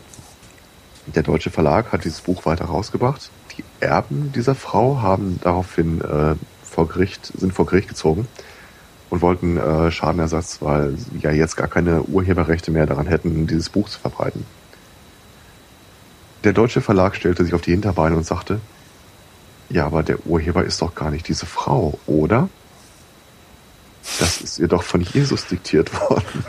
Der deutsche Verlag hat dieses Buch weiter rausgebracht. Die Erben dieser Frau haben daraufhin äh, vor Gericht, sind vor Gericht gezogen und wollten äh, Schadenersatz, weil sie ja jetzt gar keine Urheberrechte mehr daran hätten, dieses Buch zu verbreiten. Der deutsche Verlag stellte sich auf die Hinterbeine und sagte, ja, aber der Urheber ist doch gar nicht diese Frau, oder? Das ist ihr doch von Jesus diktiert worden.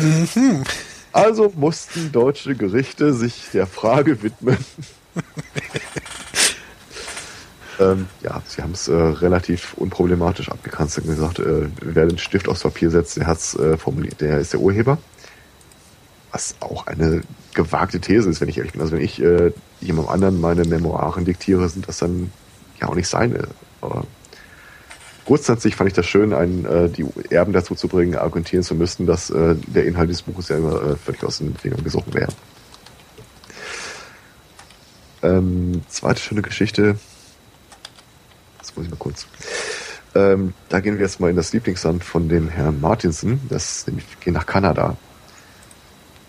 Mhm. Also mussten deutsche Gerichte sich der Frage widmen. ähm, ja, sie haben es äh, relativ unproblematisch. Sie haben gesagt, äh, wer den Stift aufs Papier setzt, der hat's äh, formuliert, der ist der Urheber. Was auch eine gewagte These ist, wenn ich ehrlich bin. Also wenn ich äh, jemandem anderen meine Memoiren diktiere, sind das dann ja auch nicht seine. Aber grundsätzlich fand ich das schön, einen, äh, die Erben dazu zu bringen, argumentieren zu müssen, dass äh, der Inhalt des Buches ja immer äh, völlig aus den Fingern gesogen wäre. Ähm, zweite schöne Geschichte. Muss ich mal kurz. Ähm, da gehen wir jetzt mal in das Lieblingsland von dem Herrn Martinson. Das ist nämlich, gehen nach Kanada.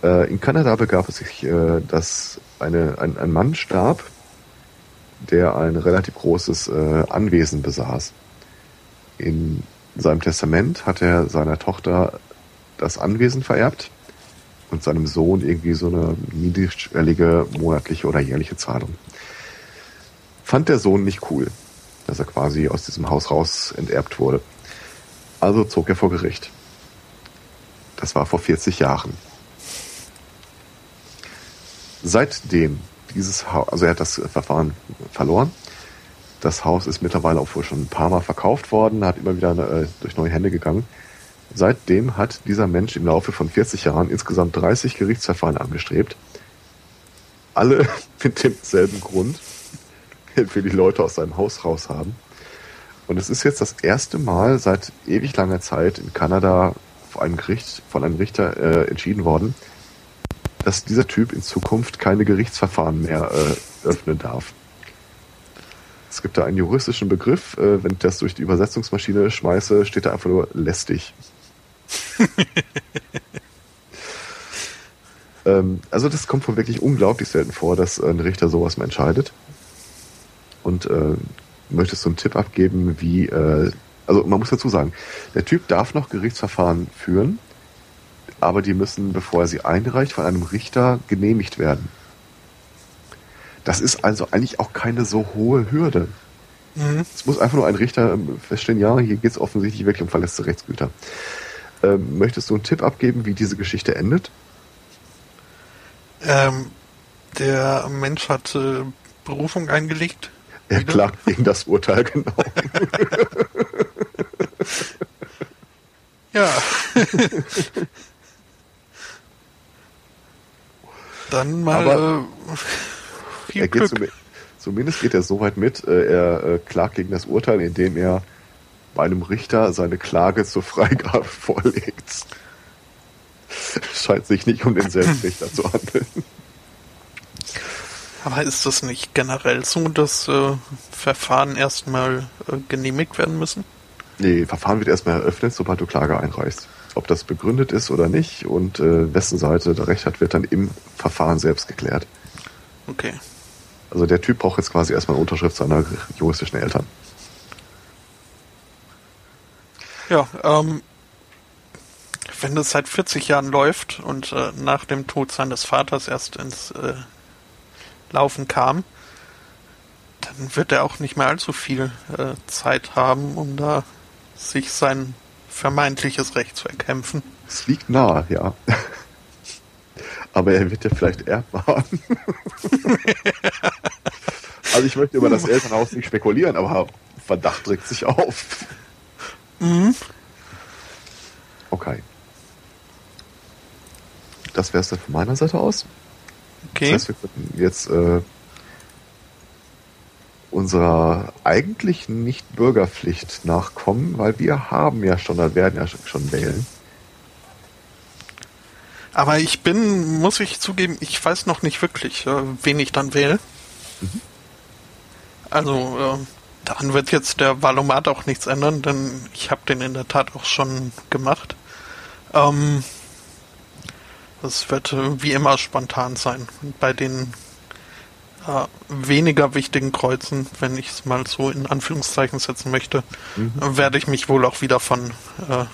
Äh, in Kanada begab es sich, äh, dass eine, ein, ein Mann starb, der ein relativ großes äh, Anwesen besaß. In seinem Testament hat er seiner Tochter das Anwesen vererbt und seinem Sohn irgendwie so eine niedrigschwellige monatliche oder jährliche Zahlung. Fand der Sohn nicht cool, dass er quasi aus diesem Haus raus enterbt wurde. Also zog er vor Gericht. Das war vor 40 Jahren. Seitdem dieses Haus, also er hat das Verfahren verloren. Das Haus ist mittlerweile auch wohl schon ein paar Mal verkauft worden, hat immer wieder äh, durch neue Hände gegangen. Seitdem hat dieser Mensch im Laufe von 40 Jahren insgesamt 30 Gerichtsverfahren angestrebt. Alle mit demselben Grund. Will die Leute aus seinem Haus raus haben. Und es ist jetzt das erste Mal seit ewig langer Zeit in Kanada vor einem Gericht, von einem Richter äh, entschieden worden, dass dieser Typ in Zukunft keine Gerichtsverfahren mehr äh, öffnen darf. Es gibt da einen juristischen Begriff, äh, wenn ich das durch die Übersetzungsmaschine schmeiße, steht da einfach nur lästig. ähm, also das kommt wohl wirklich unglaublich selten vor, dass ein Richter sowas mal entscheidet. Und äh, möchtest du einen Tipp abgeben, wie äh, Also man muss dazu sagen, der Typ darf noch Gerichtsverfahren führen, aber die müssen, bevor er sie einreicht, von einem Richter genehmigt werden. Das ist also eigentlich auch keine so hohe Hürde. Mhm. Es muss einfach nur ein Richter ähm, feststellen, ja, hier geht es offensichtlich wirklich um verletzte Rechtsgüter. Ähm, möchtest du einen Tipp abgeben, wie diese Geschichte endet? Ähm, der Mensch hat äh, Berufung eingelegt. Er klagt gegen das Urteil, genau. ja. Dann mal Aber äh, viel Glück. Zum, zumindest geht er so weit mit, äh, er äh, klagt gegen das Urteil, indem er bei einem Richter seine Klage zur Freigabe vorlegt. Scheint sich nicht um denselben Richter zu handeln. Aber ist das nicht generell so, dass äh, Verfahren erstmal äh, genehmigt werden müssen? Nee, Verfahren wird erstmal eröffnet, sobald du Klage einreichst. Ob das begründet ist oder nicht und äh, wessen Seite der Recht hat, wird dann im Verfahren selbst geklärt. Okay. Also der Typ braucht jetzt quasi erstmal eine Unterschrift seiner juristischen Eltern. Ja, ähm, wenn das seit 40 Jahren läuft und äh, nach dem Tod seines Vaters erst ins äh, Laufen kam, dann wird er auch nicht mehr allzu viel äh, Zeit haben, um da sich sein vermeintliches Recht zu erkämpfen. Es liegt nahe, ja. Aber er wird ja vielleicht haben. also ich möchte über das Elternhaus nicht spekulieren, aber Verdacht drückt sich auf. Mhm. Okay. Das wäre es dann von meiner Seite aus. Okay. Das heißt, wir könnten jetzt äh, unserer eigentlich nicht Bürgerpflicht nachkommen, weil wir haben ja schon, oder werden ja schon wählen. Aber ich bin, muss ich zugeben, ich weiß noch nicht wirklich, äh, wen ich dann wähle. Mhm. Also, äh, daran wird jetzt der Valomat auch nichts ändern, denn ich habe den in der Tat auch schon gemacht. Ähm, das wird wie immer spontan sein. Bei den äh, weniger wichtigen Kreuzen, wenn ich es mal so in Anführungszeichen setzen möchte, mhm. werde ich mich wohl auch wieder von äh,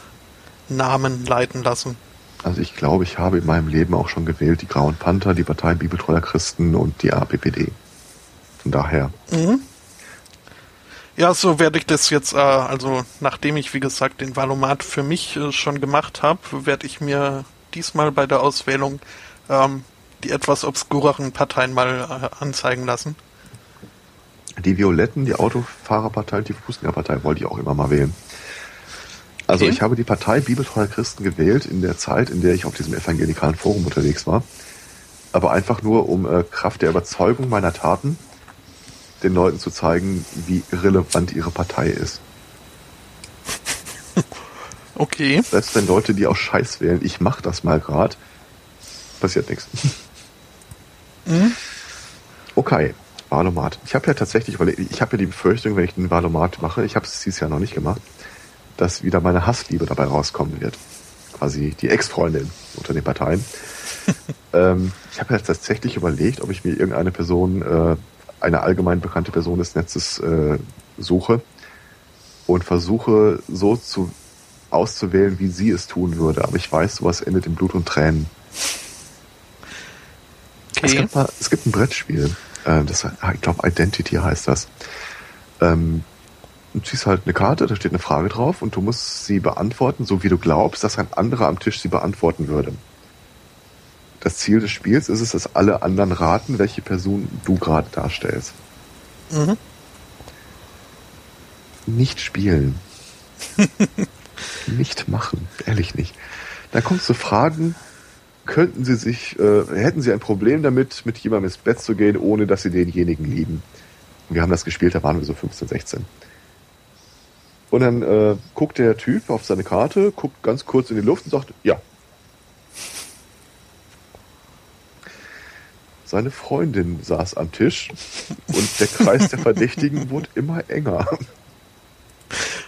Namen leiten lassen. Also ich glaube, ich habe in meinem Leben auch schon gewählt die Grauen Panther, die Partei Bibeltreuer Christen und die APPD. Von daher. Mhm. Ja, so werde ich das jetzt, äh, also nachdem ich, wie gesagt, den Valomat für mich äh, schon gemacht habe, werde ich mir diesmal bei der Auswählung ähm, die etwas obskureren Parteien mal äh, anzeigen lassen. Die Violetten, die Autofahrerpartei und die Fußgängerpartei wollte ich auch immer mal wählen. Also okay. ich habe die Partei Bibeltreuer Christen gewählt in der Zeit, in der ich auf diesem evangelikalen Forum unterwegs war. Aber einfach nur, um äh, Kraft der Überzeugung meiner Taten den Leuten zu zeigen, wie relevant ihre Partei ist. Okay. Selbst wenn Leute, die auch Scheiß wählen, ich mach das mal grad, passiert nichts. Mhm. Okay, Wahlomat. Ich habe ja tatsächlich, weil ich habe ja die Befürchtung, wenn ich den Wahlomat mache, ich habe es dieses Jahr noch nicht gemacht, dass wieder meine Hassliebe dabei rauskommen wird. Quasi die Ex-Freundin unter den Parteien. ähm, ich habe ja tatsächlich überlegt, ob ich mir irgendeine Person, äh, eine allgemein bekannte Person des Netzes äh, suche und versuche so zu auszuwählen, wie sie es tun würde. Aber ich weiß, sowas endet in Blut und Tränen. Okay. Es, gibt mal, es gibt ein Brettspiel, äh, das, ich glaube Identity heißt das. Ähm, du ziehst halt eine Karte, da steht eine Frage drauf und du musst sie beantworten, so wie du glaubst, dass ein anderer am Tisch sie beantworten würde. Das Ziel des Spiels ist es, dass alle anderen raten, welche Person du gerade darstellst. Mhm. Nicht spielen. nicht machen, ehrlich nicht. Da kommst du Fragen, könnten Sie sich, äh, hätten Sie ein Problem damit, mit jemandem ins Bett zu gehen, ohne dass Sie denjenigen lieben? wir haben das gespielt, da waren wir so 15, 16. Und dann äh, guckt der Typ auf seine Karte, guckt ganz kurz in die Luft und sagt, ja. Seine Freundin saß am Tisch und der Kreis der Verdächtigen wurde immer enger.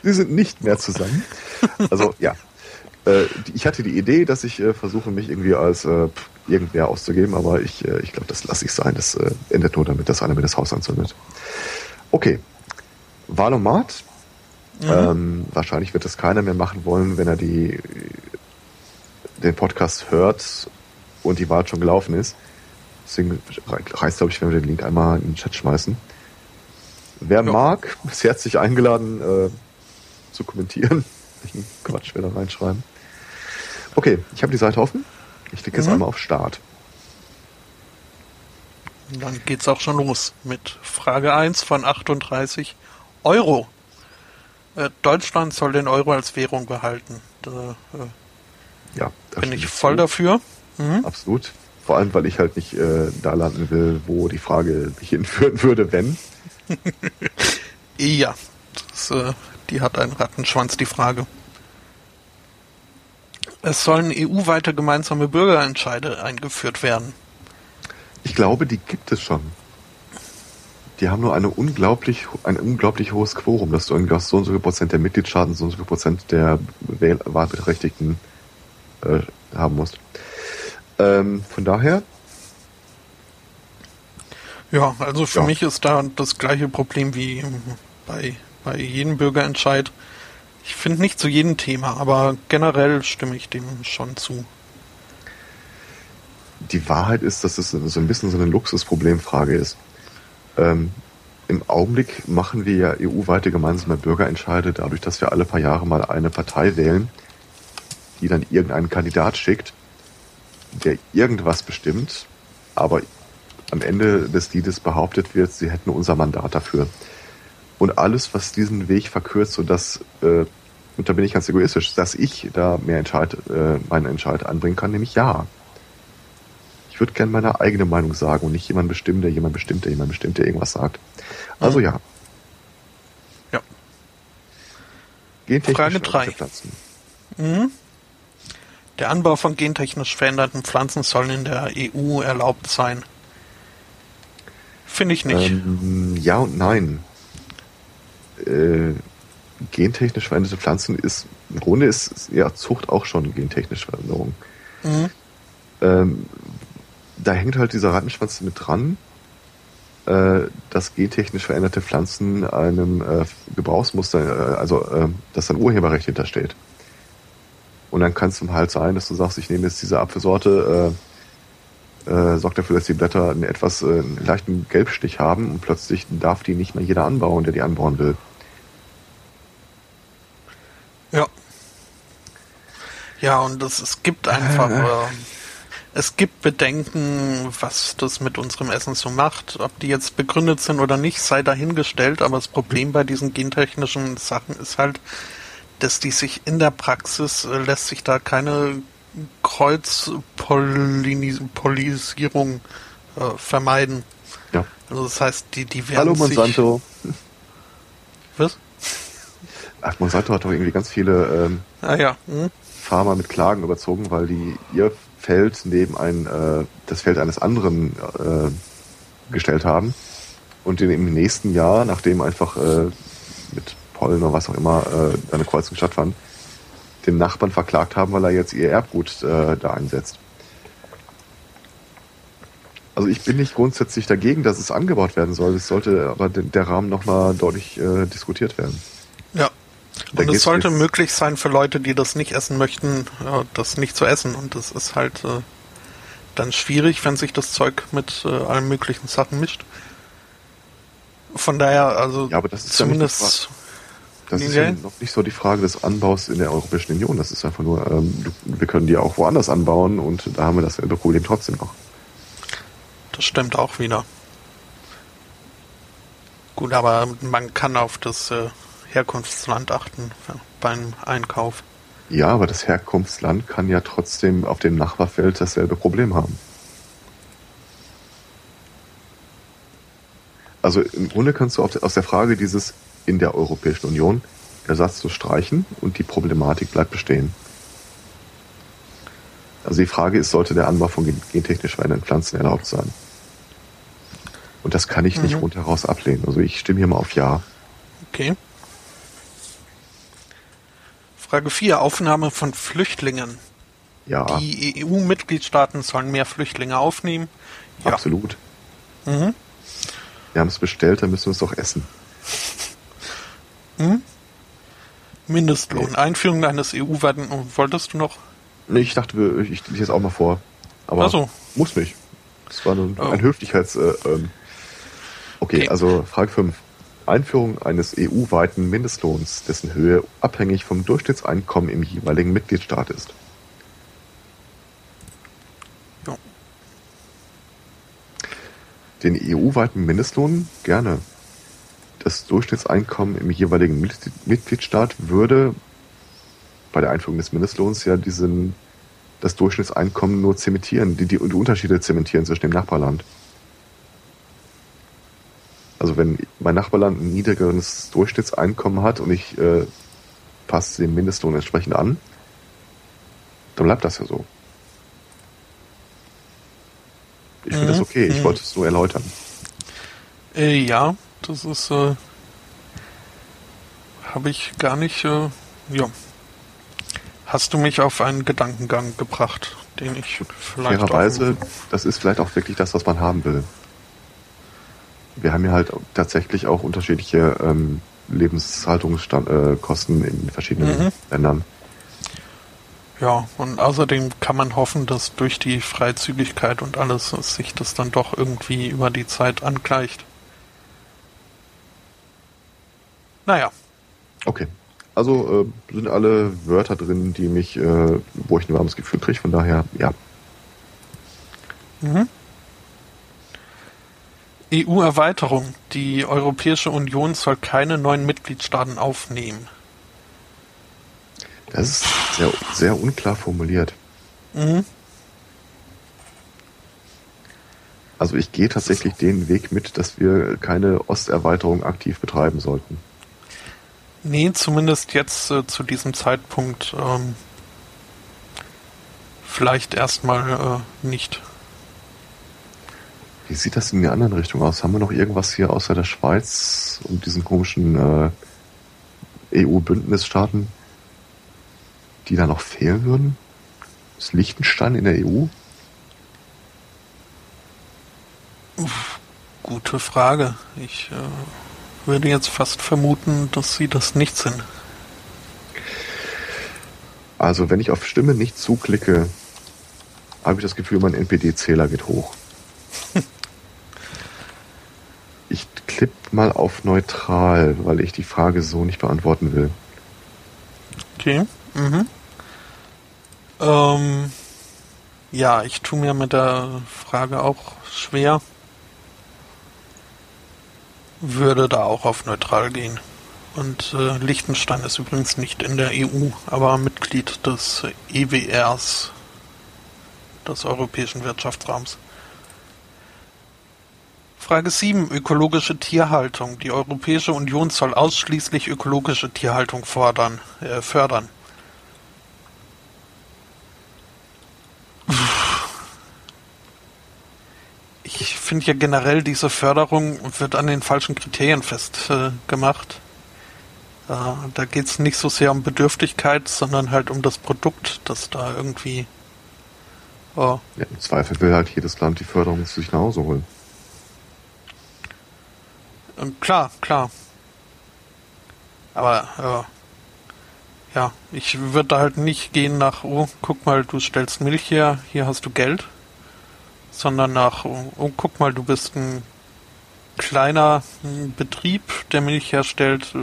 Sie sind nicht mehr zusammen. Also ja, äh, ich hatte die Idee, dass ich äh, versuche, mich irgendwie als äh, irgendwer auszugeben, aber ich, äh, ich glaube, das lasse ich sein. Das äh, endet nur damit, dass einer mir das Haus anzündet. Okay. Valomat Mhm. Ähm, wahrscheinlich wird das keiner mehr machen wollen, wenn er die, den Podcast hört und die Wahl schon gelaufen ist. Deswegen reicht, glaube ich, wenn wir den Link einmal in den Chat schmeißen. Wer ja. mag, ist herzlich eingeladen äh, zu kommentieren. Welchen Quatsch wir da reinschreiben. Okay, ich habe die Seite offen. Ich klicke jetzt mhm. einmal auf Start. Dann geht's auch schon los mit Frage 1 von 38 Euro. Äh, Deutschland soll den Euro als Währung behalten. Da, äh, ja, bin ich voll zu. dafür. Mhm. Absolut. Vor allem, weil ich halt nicht äh, da landen will, wo die Frage mich hinführen würde, wenn. ja, das, äh, die hat einen Rattenschwanz, die Frage. Es sollen EU-weite gemeinsame Bürgerentscheide eingeführt werden. Ich glaube, die gibt es schon. Die haben nur eine unglaublich, ein unglaublich hohes Quorum, dass du irgendwie aus so und so viel Prozent der Mitgliedstaaten, so und so viel Prozent der Wahlberechtigten äh, haben musst. Ähm, von daher. Ja, also für ja. mich ist da das gleiche Problem wie bei, bei jedem Bürgerentscheid. Ich finde nicht zu jedem Thema, aber generell stimme ich dem schon zu die Wahrheit ist, dass es so ein bisschen so eine Luxusproblemfrage ist. Ähm, Im Augenblick machen wir ja EU-weite gemeinsame Bürgerentscheide dadurch, dass wir alle paar Jahre mal eine Partei wählen, die dann irgendeinen Kandidat schickt, der irgendwas bestimmt, aber am Ende des Liedes behauptet wird, sie hätten unser Mandat dafür. Und alles, was diesen Weg verkürzt, sodass, äh, und da bin ich ganz egoistisch, dass ich da mehr Entscheid, äh, meinen Entscheid anbringen kann, nämlich ja. Ich würde gerne meine eigene Meinung sagen und nicht jemand bestimmen, der jemand bestimmt, der jemand bestimmt, der irgendwas sagt. Also ja. Ja. Frage 3. Mhm. Der Anbau von gentechnisch veränderten Pflanzen soll in der EU erlaubt sein. Finde ich nicht. Ähm, ja und nein. Äh, gentechnisch veränderte Pflanzen ist, im Grunde ist ja Zucht auch schon gentechnische Veränderung. Mhm. Ähm, da hängt halt dieser Rattenschwanz mit dran, äh, dass gentechnisch veränderte Pflanzen einem äh, Gebrauchsmuster, äh, also äh, dass ein Urheberrecht hintersteht. Und dann kann es halt sein, dass du sagst, ich nehme jetzt diese Apfelsorte, äh, äh, sorgt dafür, dass die Blätter einen etwas äh, leichten Gelbstich haben und plötzlich darf die nicht mehr jeder anbauen, der die anbauen will. Ja. Ja, und es, es gibt einfach äh, es gibt Bedenken, was das mit unserem Essen so macht. Ob die jetzt begründet sind oder nicht, sei dahingestellt. Aber das Problem bei diesen gentechnischen Sachen ist halt, dass die sich in der Praxis äh, lässt sich da keine Kreuzpollinisierung äh, vermeiden. Ja. Also das heißt, die, die werden Hallo Monsanto. Was? Ach, Monsanto hat doch irgendwie ganz viele ähm, ah, ja. Hm? Farmer mit Klagen überzogen, weil die ihr Feld neben ein, äh, das Feld eines anderen äh, gestellt haben und den im nächsten Jahr, nachdem einfach äh, mit Pollen oder was auch immer äh, eine Kreuzung stattfand, den Nachbarn verklagt haben, weil er jetzt ihr Erbgut äh, da einsetzt. Also ich bin nicht grundsätzlich dagegen, dass es angebaut werden soll. Es sollte aber der Rahmen nochmal deutlich äh, diskutiert werden. Ja, und es sollte möglich sein für Leute, die das nicht essen möchten, das nicht zu essen. Und das ist halt äh, dann schwierig, wenn sich das Zeug mit äh, allen möglichen Sachen mischt. Von daher, also ja, aber das ist zumindest. Das ist ja noch nicht so die Frage des Anbaus in der Europäischen Union. Das ist einfach nur, ähm, wir können die auch woanders anbauen und da haben wir dasselbe Problem trotzdem noch. Das stimmt auch wieder. Gut, aber man kann auf das äh, Herkunftsland achten beim Einkauf. Ja, aber das Herkunftsland kann ja trotzdem auf dem Nachbarfeld dasselbe Problem haben. Also im Grunde kannst du aus der Frage dieses in der Europäischen Union Ersatz zu streichen und die Problematik bleibt bestehen. Also die Frage ist, sollte der Anbau von gentechnisch veränderten Pflanzen erlaubt sein? Und das kann ich mhm. nicht rundheraus ablehnen. Also ich stimme hier mal auf Ja. Okay. Frage 4. Aufnahme von Flüchtlingen. Ja. Die EU-Mitgliedstaaten sollen mehr Flüchtlinge aufnehmen. Ja. Absolut. Mhm. Wir haben es bestellt, dann müssen wir es auch essen. Mhm. Mindestlohn. Nee. Einführung eines EU-weiten. Wolltest du noch? Nee, ich dachte, ich lese es auch mal vor. Aber so. muss nicht. Das war ein, oh. ein Höflichkeits. Äh, ähm. okay, okay, also Frage 5. Einführung eines EU-weiten Mindestlohns, dessen Höhe abhängig vom Durchschnittseinkommen im jeweiligen Mitgliedstaat ist. Ja. Den EU-weiten Mindestlohn gerne. Das Durchschnittseinkommen im jeweiligen Mitgliedstaat würde bei der Einführung des Mindestlohns ja diesen das Durchschnittseinkommen nur zementieren, die, die, die Unterschiede zementieren zwischen dem Nachbarland. Also wenn mein Nachbarland ein niedrigeres Durchschnittseinkommen hat und ich äh, passe den Mindestlohn entsprechend an, dann bleibt das ja so. Ich finde mhm. das okay, ich mhm. wollte es nur erläutern. Äh, ja, das ist, äh, habe ich gar nicht, äh, ja. Hast du mich auf einen Gedankengang gebracht, den ich vielleicht. Fairerweise, das ist vielleicht auch wirklich das, was man haben will wir haben ja halt tatsächlich auch unterschiedliche ähm, Lebenshaltungskosten äh, in verschiedenen mhm. Ländern. Ja, und außerdem kann man hoffen, dass durch die Freizügigkeit und alles sich das dann doch irgendwie über die Zeit angleicht. Naja. Okay. Also äh, sind alle Wörter drin, die mich, äh, wo ich ein warmes Gefühl kriege, von daher, ja. Mhm. EU-Erweiterung. Die Europäische Union soll keine neuen Mitgliedstaaten aufnehmen. Das ist sehr, sehr unklar formuliert. Mhm. Also ich gehe tatsächlich den Weg mit, dass wir keine Osterweiterung aktiv betreiben sollten. Nee, zumindest jetzt äh, zu diesem Zeitpunkt ähm, vielleicht erstmal äh, nicht. Wie sieht das in der anderen Richtung aus? Haben wir noch irgendwas hier außer der Schweiz und diesen komischen äh, EU-Bündnisstaaten, die da noch fehlen würden? Ist Liechtenstein in der EU? Uff, gute Frage. Ich äh, würde jetzt fast vermuten, dass sie das nicht sind. Also wenn ich auf Stimme nicht zuklicke, habe ich das Gefühl, mein NPD-Zähler geht hoch. Ich klipp mal auf neutral, weil ich die Frage so nicht beantworten will. Okay. Mhm. Ähm, ja, ich tue mir mit der Frage auch schwer. Würde da auch auf neutral gehen. Und äh, Liechtenstein ist übrigens nicht in der EU, aber Mitglied des EWRs, des Europäischen Wirtschaftsraums. Frage 7. Ökologische Tierhaltung. Die Europäische Union soll ausschließlich ökologische Tierhaltung fordern, äh, fördern. Ich finde ja generell, diese Förderung wird an den falschen Kriterien festgemacht. Äh, äh, da geht es nicht so sehr um Bedürftigkeit, sondern halt um das Produkt, das da irgendwie. Oh. Ja, Im Zweifel will halt jedes Land die Förderung sich nach Hause holen. Ähm, klar, klar. Aber äh, ja, ich würde da halt nicht gehen nach, oh, guck mal, du stellst Milch her, hier hast du Geld, sondern nach, oh, guck mal, du bist ein kleiner Betrieb, der Milch herstellt,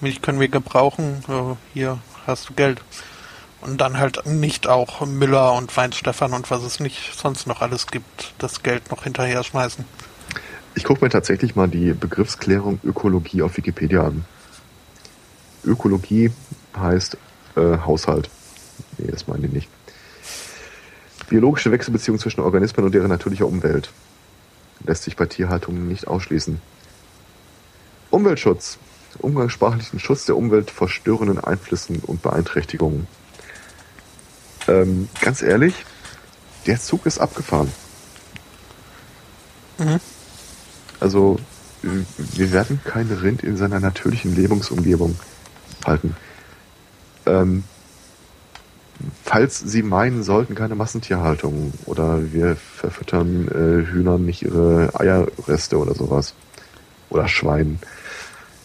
Milch können wir gebrauchen, hier hast du Geld. Und dann halt nicht auch Müller und Weinstefan und was es nicht sonst noch alles gibt, das Geld noch hinterher schmeißen. Ich gucke mir tatsächlich mal die Begriffsklärung Ökologie auf Wikipedia an. Ökologie heißt äh, Haushalt. Nee, das meine ich nicht. Biologische Wechselbeziehung zwischen Organismen und deren natürlicher Umwelt. Lässt sich bei Tierhaltung nicht ausschließen. Umweltschutz. Umgangssprachlichen Schutz der Umwelt vor störenden Einflüssen und Beeinträchtigungen. Ähm, ganz ehrlich, der Zug ist abgefahren. Mhm. Also wir werden kein Rind in seiner natürlichen Lebensumgebung halten. Ähm, falls Sie meinen sollten, keine Massentierhaltung oder wir verfüttern äh, Hühnern nicht ihre Eierreste oder sowas. Oder Schweinen.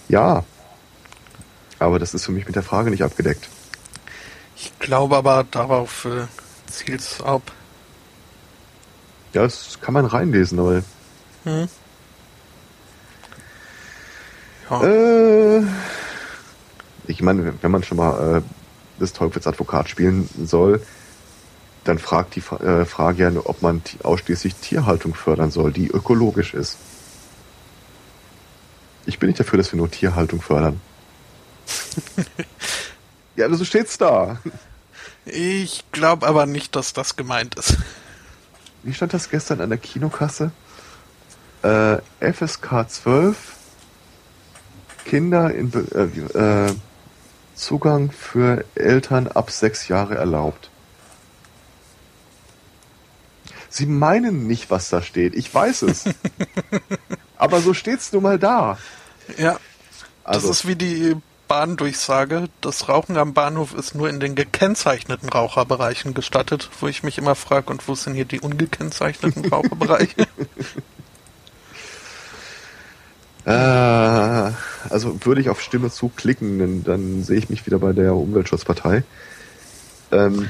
Ja. Aber das ist für mich mit der Frage nicht abgedeckt. Ich glaube aber, darauf äh, zielt es ab. Ja, das kann man reinlesen, aber. Hm. Ja. Äh, ich meine, wenn man schon mal äh, des Teufels Advokat spielen soll, dann fragt die äh, Frage ja, ob man ausschließlich Tierhaltung fördern soll, die ökologisch ist. Ich bin nicht dafür, dass wir nur Tierhaltung fördern. ja, so also steht's da. Ich glaube aber nicht, dass das gemeint ist. Wie stand das gestern an der Kinokasse? Äh, FSK 12 Kinder in äh, äh, Zugang für Eltern ab sechs Jahre erlaubt. Sie meinen nicht, was da steht. Ich weiß es. Aber so steht's nun mal da. Ja. Also. Das ist wie die Bahndurchsage, das Rauchen am Bahnhof ist nur in den gekennzeichneten Raucherbereichen gestattet, wo ich mich immer frage, und wo sind hier die ungekennzeichneten Raucherbereiche? äh, also würde ich auf Stimme zuklicken, dann, dann sehe ich mich wieder bei der Umweltschutzpartei. Ähm,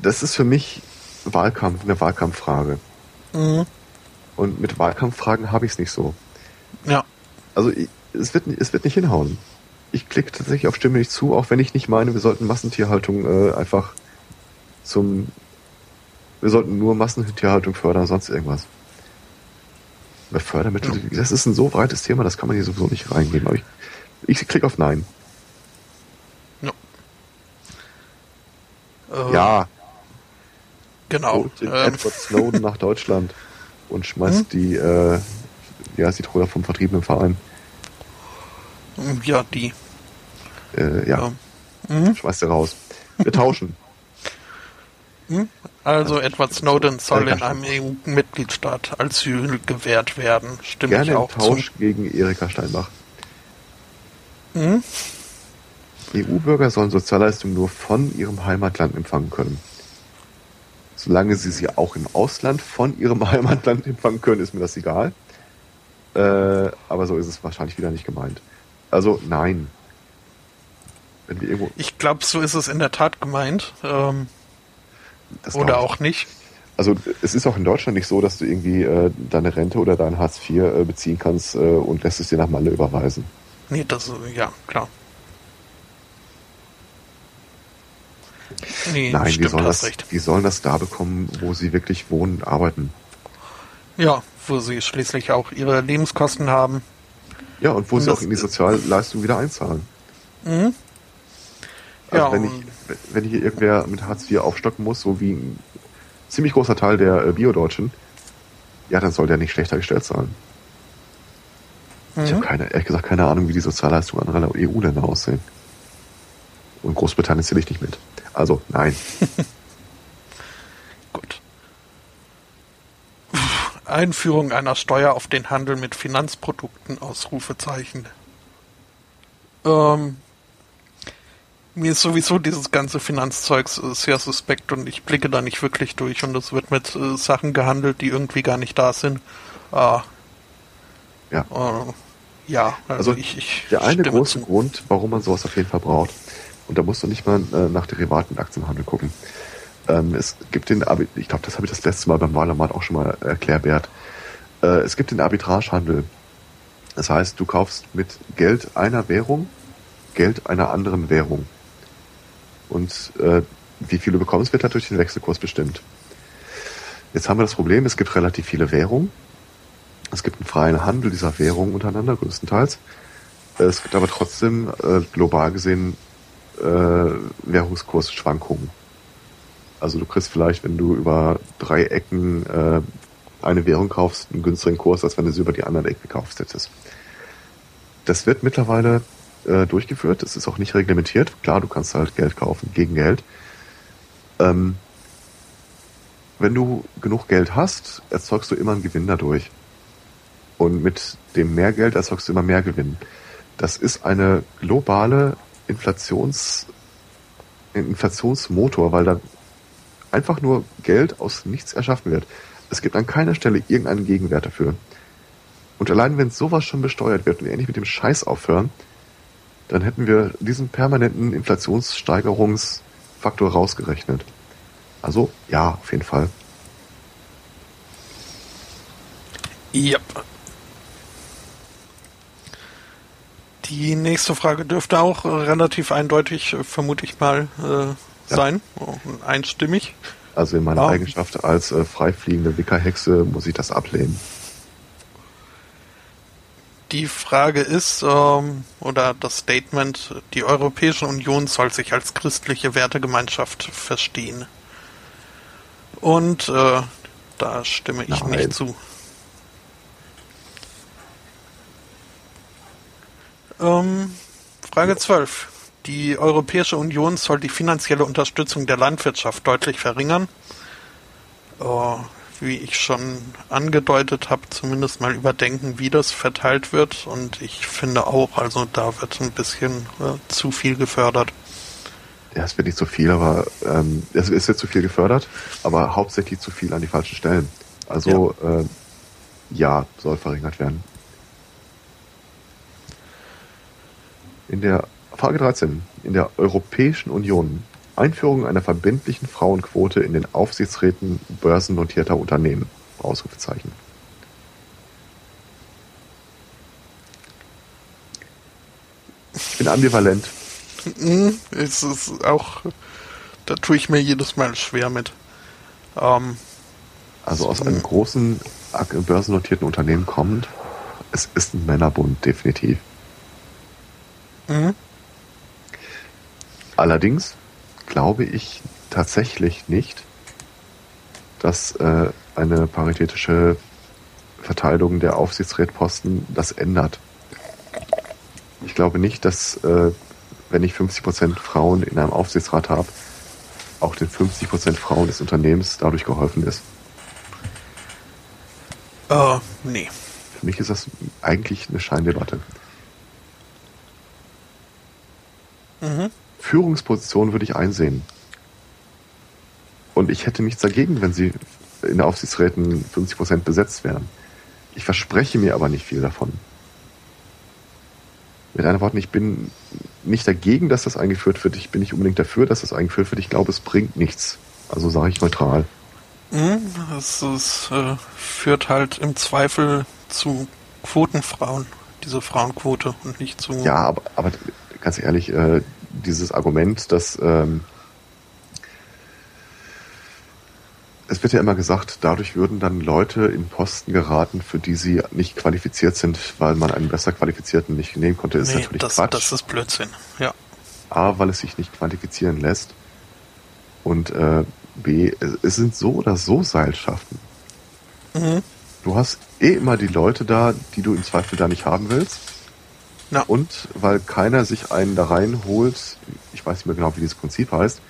das ist für mich Wahlkampf, eine Wahlkampffrage. Mhm. Und mit Wahlkampffragen habe ich es nicht so. Ja. Also ich, es, wird, es wird nicht hinhauen. Ich klicke tatsächlich auf Stimme nicht zu, auch wenn ich nicht meine, wir sollten Massentierhaltung äh, einfach zum wir sollten nur Massentierhaltung fördern, sonst irgendwas. Bei Fördermittel, ja. das ist ein so breites Thema, das kann man hier sowieso nicht reingehen. Aber ich, ich klicke auf Nein. Ja. Äh, ja. Genau. Holt ähm. Edward Snowden nach Deutschland und schmeißt hm? die, äh, ja, die Troller vom vertriebenen Verein. Ja, die. Äh, ja. ja. Mhm. Schmeißt er raus. Wir tauschen. Mhm. Also Edward Snowden soll in einem EU-Mitgliedstaat Asyl gewährt werden. Stimme Gerne ich auch Tausch zu. gegen Erika Steinbach. Mhm. EU-Bürger sollen Sozialleistungen nur von ihrem Heimatland empfangen können. Solange sie sie auch im Ausland von ihrem Heimatland empfangen können, ist mir das egal. Äh, aber so ist es wahrscheinlich wieder nicht gemeint. Also nein. Wenn wir irgendwo ich glaube, so ist es in der Tat gemeint. Ähm, oder auch nicht. Also es ist auch in Deutschland nicht so, dass du irgendwie äh, deine Rente oder dein Hartz IV äh, beziehen kannst äh, und lässt es dir nach Malle überweisen. Nee, das ja, klar. Nee, Nein, die sollen, das, die sollen das da bekommen, wo sie wirklich wohnen und arbeiten. Ja, wo sie schließlich auch ihre Lebenskosten haben. Ja, und wo und sie auch in die Sozialleistung wieder einzahlen. Mhm. Also ja, wenn, ich, wenn hier irgendwer mit Hartz IV aufstocken muss, so wie ein ziemlich großer Teil der äh, Bio-Deutschen, ja, dann soll der nicht schlechter gestellt sein. Mhm. Ich habe keine, ehrlich gesagt keine Ahnung, wie die Sozialleistungen anderer EU-Länder aussehen. Und Großbritannien zähle ich nicht mit. Also, nein. Gut. Einführung einer Steuer auf den Handel mit Finanzprodukten, Ausrufezeichen. Ähm, mir ist sowieso dieses ganze Finanzzeug sehr suspekt und ich blicke da nicht wirklich durch und es wird mit äh, Sachen gehandelt, die irgendwie gar nicht da sind. Äh, ja. Äh, ja, also, also ich, ich Der eine große zu. Grund, warum man sowas auf jeden Fall braucht, und da musst du nicht mal äh, nach Derivaten Aktienhandel gucken. Ähm, es gibt den, ich glaube, das habe ich das letzte Mal beim Wahlermann auch schon mal erklärt, Bert. Äh, es gibt den Arbitragehandel. Das heißt, du kaufst mit Geld einer Währung Geld einer anderen Währung. Und äh, wie viel du bekommst, wird durch den Wechselkurs bestimmt. Jetzt haben wir das Problem, es gibt relativ viele Währungen. Es gibt einen freien Handel dieser Währungen untereinander, größtenteils. Es gibt aber trotzdem äh, global gesehen äh, Währungskursschwankungen. Also du kriegst vielleicht, wenn du über drei Ecken äh, eine Währung kaufst, einen günstigeren Kurs, als wenn du sie über die anderen Ecken gekauft hättest. Das wird mittlerweile äh, durchgeführt. Es ist auch nicht reglementiert. Klar, du kannst halt Geld kaufen gegen Geld. Ähm, wenn du genug Geld hast, erzeugst du immer einen Gewinn dadurch. Und mit dem Mehrgeld erzeugst du immer mehr Gewinn. Das ist eine globale Inflations, Inflationsmotor, weil da einfach nur Geld aus nichts erschaffen wird. Es gibt an keiner Stelle irgendeinen Gegenwert dafür. Und allein wenn sowas schon besteuert wird und wir endlich mit dem Scheiß aufhören, dann hätten wir diesen permanenten Inflationssteigerungsfaktor rausgerechnet. Also ja, auf jeden Fall. Yep. Die nächste Frage dürfte auch relativ eindeutig, vermute ich mal, äh, sein. Ja. Einstimmig. Also in meiner ah. Eigenschaft als äh, freifliegende Wickerhexe muss ich das ablehnen. Die Frage ist, ähm, oder das Statement, die Europäische Union soll sich als christliche Wertegemeinschaft verstehen. Und äh, da stimme ich Nein. nicht zu. Ähm, Frage 12. Die Europäische Union soll die finanzielle Unterstützung der Landwirtschaft deutlich verringern. Oh, wie ich schon angedeutet habe, zumindest mal überdenken, wie das verteilt wird. Und ich finde auch, also da wird ein bisschen äh, zu viel gefördert. Ja, es wird nicht zu viel, aber ähm, es, es wird zu viel gefördert, aber hauptsächlich zu viel an die falschen Stellen. Also ja, äh, ja soll verringert werden. In der Frage 13. In der Europäischen Union Einführung einer verbindlichen Frauenquote in den Aufsichtsräten börsennotierter Unternehmen. Ausrufezeichen. Ich bin ambivalent. Mhm, es ist auch, da tue ich mir jedes Mal schwer mit. Ähm, also aus einem großen börsennotierten Unternehmen kommt, es ist ein Männerbund, definitiv. Mhm. Allerdings glaube ich tatsächlich nicht, dass äh, eine paritätische Verteilung der Aufsichtsrätposten das ändert. Ich glaube nicht, dass äh, wenn ich 50% Frauen in einem Aufsichtsrat habe, auch den 50% Frauen des Unternehmens dadurch geholfen ist. Uh, nee. Für mich ist das eigentlich eine Scheindebatte. Mhm. Führungsposition würde ich einsehen. Und ich hätte nichts dagegen, wenn sie in der Aufsichtsräten 50 Prozent besetzt wären. Ich verspreche mir aber nicht viel davon. Mit anderen Worten, ich bin nicht dagegen, dass das eingeführt wird. Ich bin nicht unbedingt dafür, dass das eingeführt wird. Ich glaube, es bringt nichts. Also sage ich neutral. Mhm, es, es äh, führt halt im Zweifel zu Quotenfrauen, diese Frauenquote und nicht zu. Ja, aber, aber ganz ehrlich, äh, dieses Argument, dass ähm, es wird ja immer gesagt, dadurch würden dann Leute in Posten geraten, für die sie nicht qualifiziert sind, weil man einen besser qualifizierten nicht nehmen konnte, ist nee, natürlich das, Quatsch. Das ist Blödsinn, ja. A, weil es sich nicht qualifizieren lässt und äh, B, es sind so oder so Seilschaften. Mhm. Du hast eh immer die Leute da, die du im Zweifel da nicht haben willst. Ja. Und weil keiner sich einen da reinholt, ich weiß nicht mehr genau, wie dieses Prinzip heißt,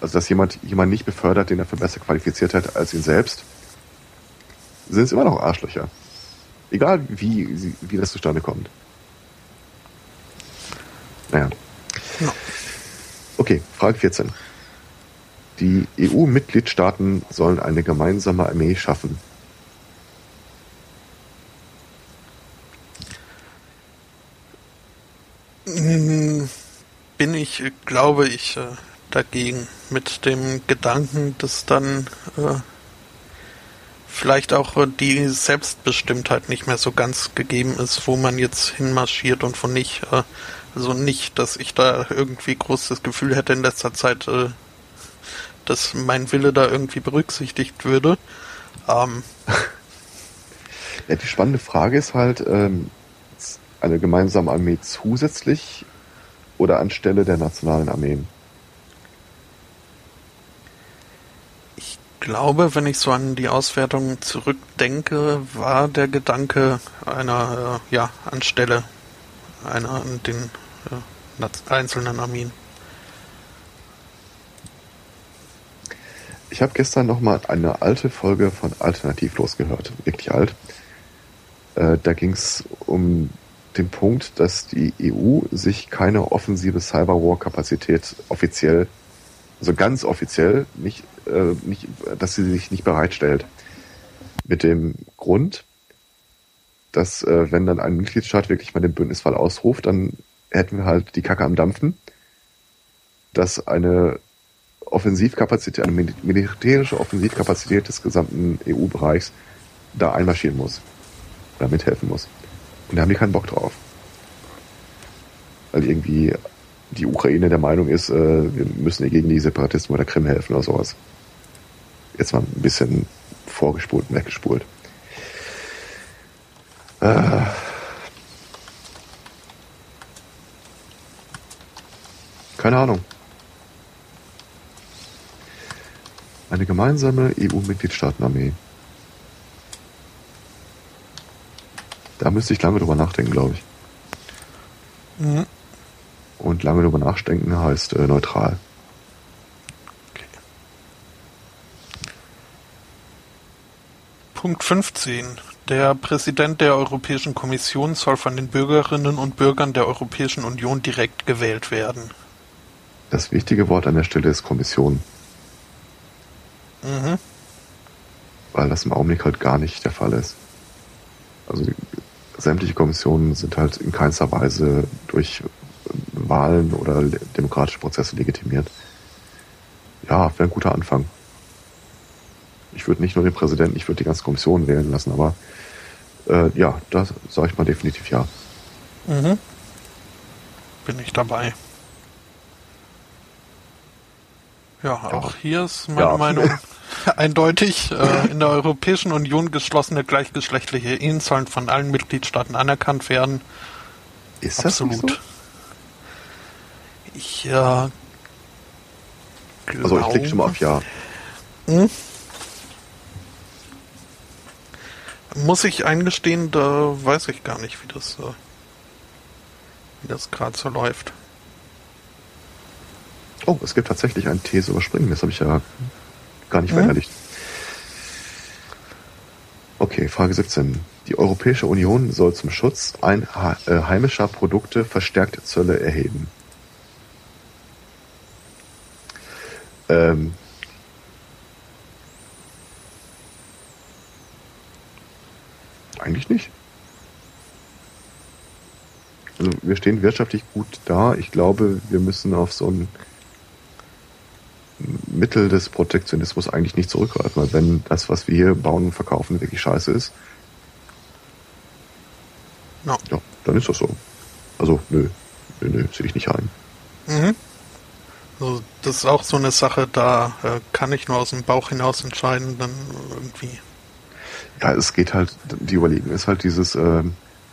also dass jemand jemand nicht befördert, den er für besser qualifiziert hat als ihn selbst, sind es immer noch Arschlöcher. Egal wie, wie das zustande kommt. Naja. Ja. Okay, Frage 14. Die EU-Mitgliedstaaten sollen eine gemeinsame Armee schaffen. Bin ich, glaube ich, äh, dagegen. Mit dem Gedanken, dass dann äh, vielleicht auch äh, die Selbstbestimmtheit nicht mehr so ganz gegeben ist, wo man jetzt hinmarschiert und wo nicht. Äh, also nicht, dass ich da irgendwie groß das Gefühl hätte in letzter Zeit, äh, dass mein Wille da irgendwie berücksichtigt würde. Ähm, ja, die spannende Frage ist halt, ähm, eine gemeinsame Armee zusätzlich oder anstelle der nationalen Armeen? Ich glaube, wenn ich so an die Auswertung zurückdenke, war der Gedanke einer, äh, ja, anstelle einer an den äh, einzelnen Armeen. Ich habe gestern nochmal eine alte Folge von Alternativlos gehört, wirklich alt. Äh, da ging es um den Punkt, dass die EU sich keine offensive Cyberwar-Kapazität offiziell, also ganz offiziell, nicht, äh, nicht, dass sie sich nicht bereitstellt. Mit dem Grund, dass äh, wenn dann ein Mitgliedstaat wirklich mal den Bündnisfall ausruft, dann hätten wir halt die Kacke am Dampfen, dass eine Offensivkapazität, eine militärische Offensivkapazität des gesamten EU-Bereichs da einmarschieren muss. Oder mithelfen muss. Und da haben die keinen Bock drauf. Weil irgendwie die Ukraine der Meinung ist, äh, wir müssen gegen die Separatisten bei der Krim helfen oder sowas. Jetzt mal ein bisschen vorgespult und weggespult. Äh, keine Ahnung. Eine gemeinsame EU-Mitgliedstaatenarmee. Da müsste ich lange drüber nachdenken, glaube ich. Mhm. Und lange drüber nachdenken heißt äh, neutral. Okay. Punkt 15. Der Präsident der Europäischen Kommission soll von den Bürgerinnen und Bürgern der Europäischen Union direkt gewählt werden. Das wichtige Wort an der Stelle ist Kommission. Mhm. Weil das im Augenblick halt gar nicht der Fall ist. Also sämtliche Kommissionen sind halt in keinster Weise durch Wahlen oder demokratische Prozesse legitimiert. Ja, wäre ein guter Anfang. Ich würde nicht nur den Präsidenten, ich würde die ganze Kommission wählen lassen, aber äh, ja, da sage ich mal definitiv ja. Mhm. Bin ich dabei. Ja, auch hier ist meine ja. Meinung eindeutig. Äh, in der Europäischen Union geschlossene gleichgeschlechtliche Ehen sollen von allen Mitgliedstaaten anerkannt werden. Ist das Absolut. So? Ich äh, glaube, Also ich klicke schon mal auf Ja. Hm? Muss ich eingestehen, da weiß ich gar nicht, wie das, äh, wie das gerade so läuft. Oh, es gibt tatsächlich einen These überspringen. Das habe ich ja gar nicht mhm. Okay, Frage 17. Die Europäische Union soll zum Schutz ein, äh, heimischer Produkte verstärkt Zölle erheben. Ähm, eigentlich nicht. Also wir stehen wirtschaftlich gut da. Ich glaube, wir müssen auf so ein Mittel des Protektionismus eigentlich nicht zurückgreifen, weil wenn das, was wir hier bauen und verkaufen, wirklich scheiße ist, no. ja, dann ist das so. Also, nö, nö, nö, sehe ich nicht ein. Mhm. Also, das ist auch so eine Sache, da äh, kann ich nur aus dem Bauch hinaus entscheiden, dann irgendwie. Ja, es geht halt, die Überlegung ist halt dieses, äh,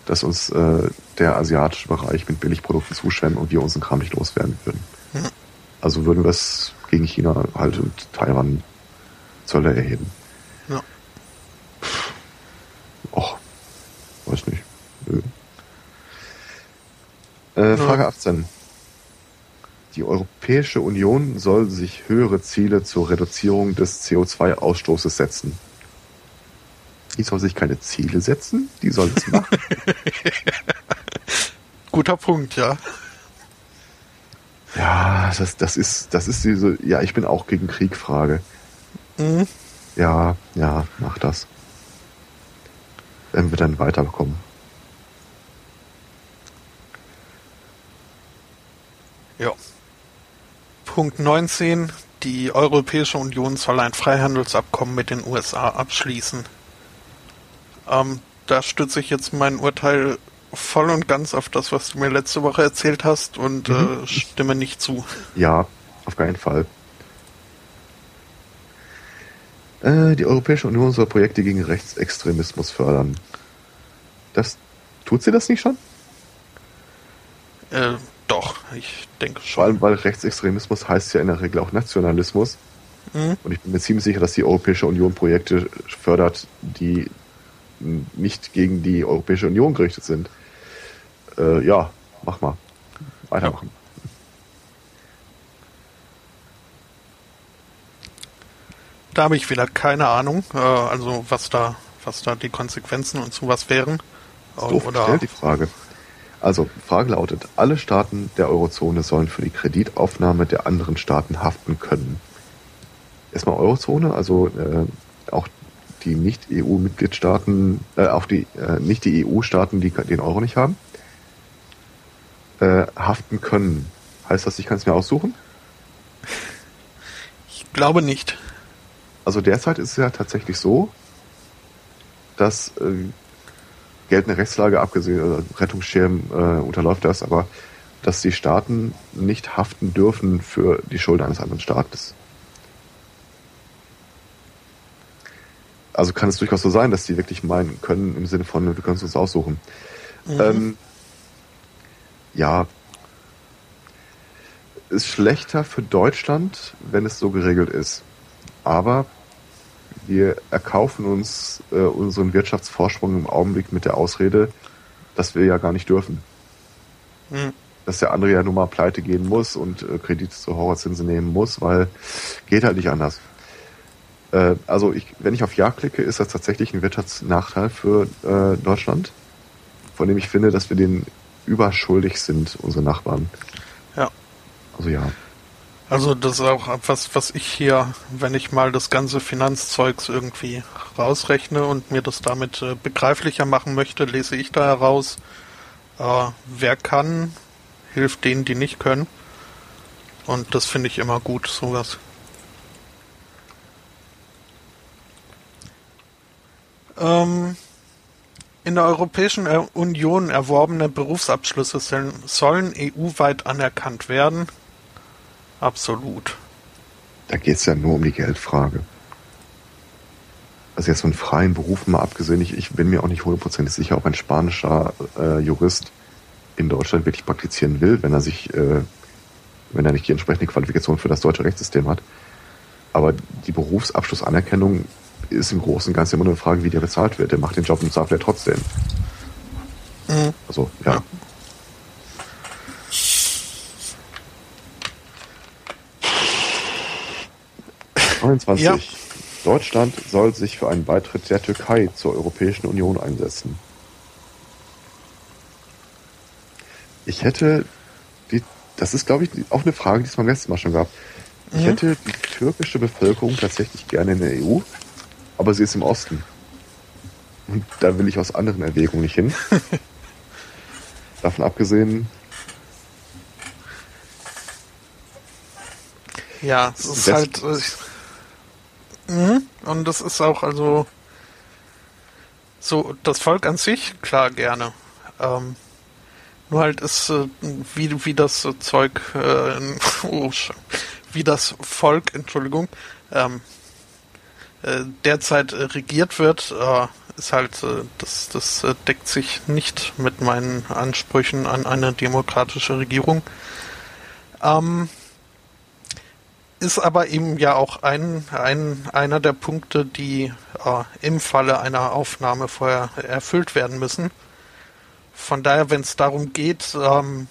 dass uns äh, der asiatische Bereich mit Billigprodukten zuschwemmt und wir unseren Kram nicht loswerden würden. Mhm. Also würden wir es gegen China halt und Taiwan Zölle erheben. Ja. Och, weiß nicht. Äh, Frage ja. 18. Die Europäische Union soll sich höhere Ziele zur Reduzierung des CO2-Ausstoßes setzen. Die soll sich keine Ziele setzen, die soll es machen. Guter Punkt, ja. Ja, das, das ist, das ist diese, ja, ich bin auch gegen Krieg-Frage. Mhm. Ja, ja, mach das. Wenn wir dann weiterkommen. Ja. Punkt 19. Die Europäische Union soll ein Freihandelsabkommen mit den USA abschließen. Ähm, da stütze ich jetzt mein Urteil voll und ganz auf das, was du mir letzte Woche erzählt hast und mhm. äh, stimme nicht zu. Ja, auf keinen Fall. Äh, die Europäische Union soll Projekte gegen Rechtsextremismus fördern. Das tut sie das nicht schon? Äh, doch, ich denke schon. Vor allem, weil Rechtsextremismus heißt ja in der Regel auch Nationalismus. Mhm. Und ich bin mir ziemlich sicher, dass die Europäische Union Projekte fördert, die nicht gegen die Europäische Union gerichtet sind äh, ja, mach mal. Weitermachen. Da habe ich wieder keine Ahnung, äh, also was da, was da die Konsequenzen und sowas wären. Doof Oder gestellt, die Frage. Also, Frage lautet, alle Staaten der Eurozone sollen für die Kreditaufnahme der anderen Staaten haften können. Erstmal Eurozone, also äh, auch die Nicht-EU-Mitgliedstaaten, äh, auch die äh, nicht die EU-Staaten, die den Euro nicht haben. Äh, haften können. Heißt das, ich kann es mir aussuchen? Ich glaube nicht. Also derzeit ist es ja tatsächlich so, dass äh, geltende Rechtslage abgesehen, oder Rettungsschirm äh, unterläuft das, aber dass die Staaten nicht haften dürfen für die Schuld eines anderen Staates. Also kann es durchaus so sein, dass die wirklich meinen können im Sinne von, wir können es uns aussuchen. Mhm. Ähm, ja, ist schlechter für Deutschland, wenn es so geregelt ist. Aber wir erkaufen uns äh, unseren Wirtschaftsvorsprung im Augenblick mit der Ausrede, dass wir ja gar nicht dürfen. Mhm. Dass der andere ja nun mal pleite gehen muss und äh, Kredite zu Horrorzinsen nehmen muss, weil geht halt nicht anders. Äh, also ich, wenn ich auf Ja klicke, ist das tatsächlich ein Wirtschaftsnachteil für äh, Deutschland, von dem ich finde, dass wir den überschuldig sind, unsere Nachbarn. Ja. Also ja. Also das ist auch etwas, was ich hier, wenn ich mal das ganze Finanzzeugs irgendwie rausrechne und mir das damit äh, begreiflicher machen möchte, lese ich da heraus, äh, wer kann, hilft denen, die nicht können. Und das finde ich immer gut, sowas. Ähm, in der Europäischen Union erworbene Berufsabschlüsse sollen EU-weit anerkannt werden. Absolut. Da geht es ja nur um die Geldfrage. Also jetzt von freien Berufen mal abgesehen, ich, ich bin mir auch nicht hundertprozentig sicher, ob ein spanischer äh, Jurist in Deutschland wirklich praktizieren will, wenn er sich, äh, wenn er nicht die entsprechende Qualifikation für das deutsche Rechtssystem hat. Aber die Berufsabschlussanerkennung ist im Großen und Ganzen immer nur eine Frage, wie der bezahlt wird. Der macht den Job und zahlt er trotzdem. Mhm. Also, ja. ja. Ja. Deutschland soll sich für einen Beitritt der Türkei zur Europäischen Union einsetzen. Ich hätte die, das ist glaube ich auch eine Frage, die es beim letzten Mal schon gab. Ich mhm. hätte die türkische Bevölkerung tatsächlich gerne in der EU, aber sie ist im Osten. Und da will ich aus anderen Erwägungen nicht hin. Davon abgesehen. Ja, es ist halt. Äh, mhm. und das ist auch also so das Volk an sich klar gerne. Ähm, nur halt ist äh, wie wie das Zeug äh, oh, wie das Volk Entschuldigung ähm, äh, derzeit äh, regiert wird, äh, ist halt, das, das deckt sich nicht mit meinen Ansprüchen an eine demokratische Regierung. Ähm, ist aber eben ja auch ein, ein, einer der Punkte, die äh, im Falle einer Aufnahme vorher erfüllt werden müssen. Von daher, wenn es darum geht, ähm,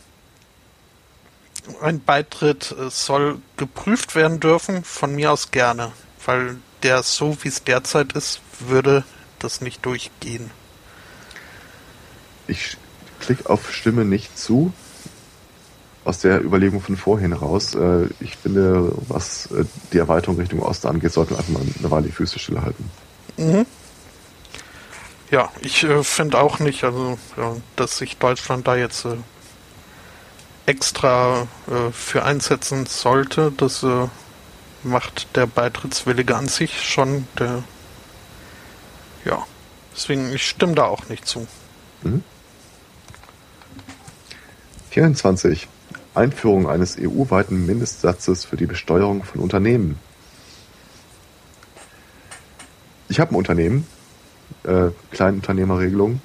ein Beitritt soll geprüft werden dürfen, von mir aus gerne, weil der so wie es derzeit ist, würde das nicht durchgehen. Ich klicke auf Stimme nicht zu. Aus der Überlegung von vorhin raus. Äh, ich finde, was äh, die Erweiterung Richtung Osten angeht, sollten wir einfach mal eine Weile die Füße stillhalten. Mhm. Ja, ich äh, finde auch nicht, also ja, dass sich Deutschland da jetzt äh, extra äh, für einsetzen sollte. Das macht der Beitrittswillige an sich schon. Der, ja, deswegen, ich stimme da auch nicht zu. Mhm. 24. Einführung eines EU-weiten Mindestsatzes für die Besteuerung von Unternehmen. Ich habe ein Unternehmen, äh, Kleinunternehmerregelung,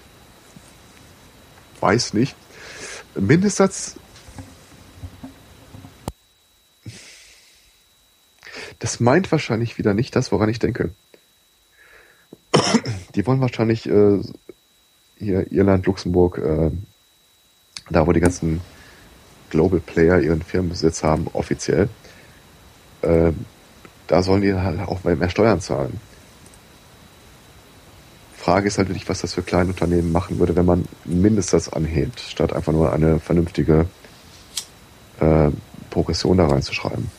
weiß nicht. Mindestsatz Das meint wahrscheinlich wieder nicht das, woran ich denke. Die wollen wahrscheinlich äh, hier Irland, Luxemburg, äh, da wo die ganzen Global Player ihren Firmenbesitz haben, offiziell, äh, da sollen die halt auch mehr Steuern zahlen. Frage ist halt wirklich, was das für kleine Unternehmen machen würde, wenn man Mindestsatz anhebt, statt einfach nur eine vernünftige äh, Progression da reinzuschreiben.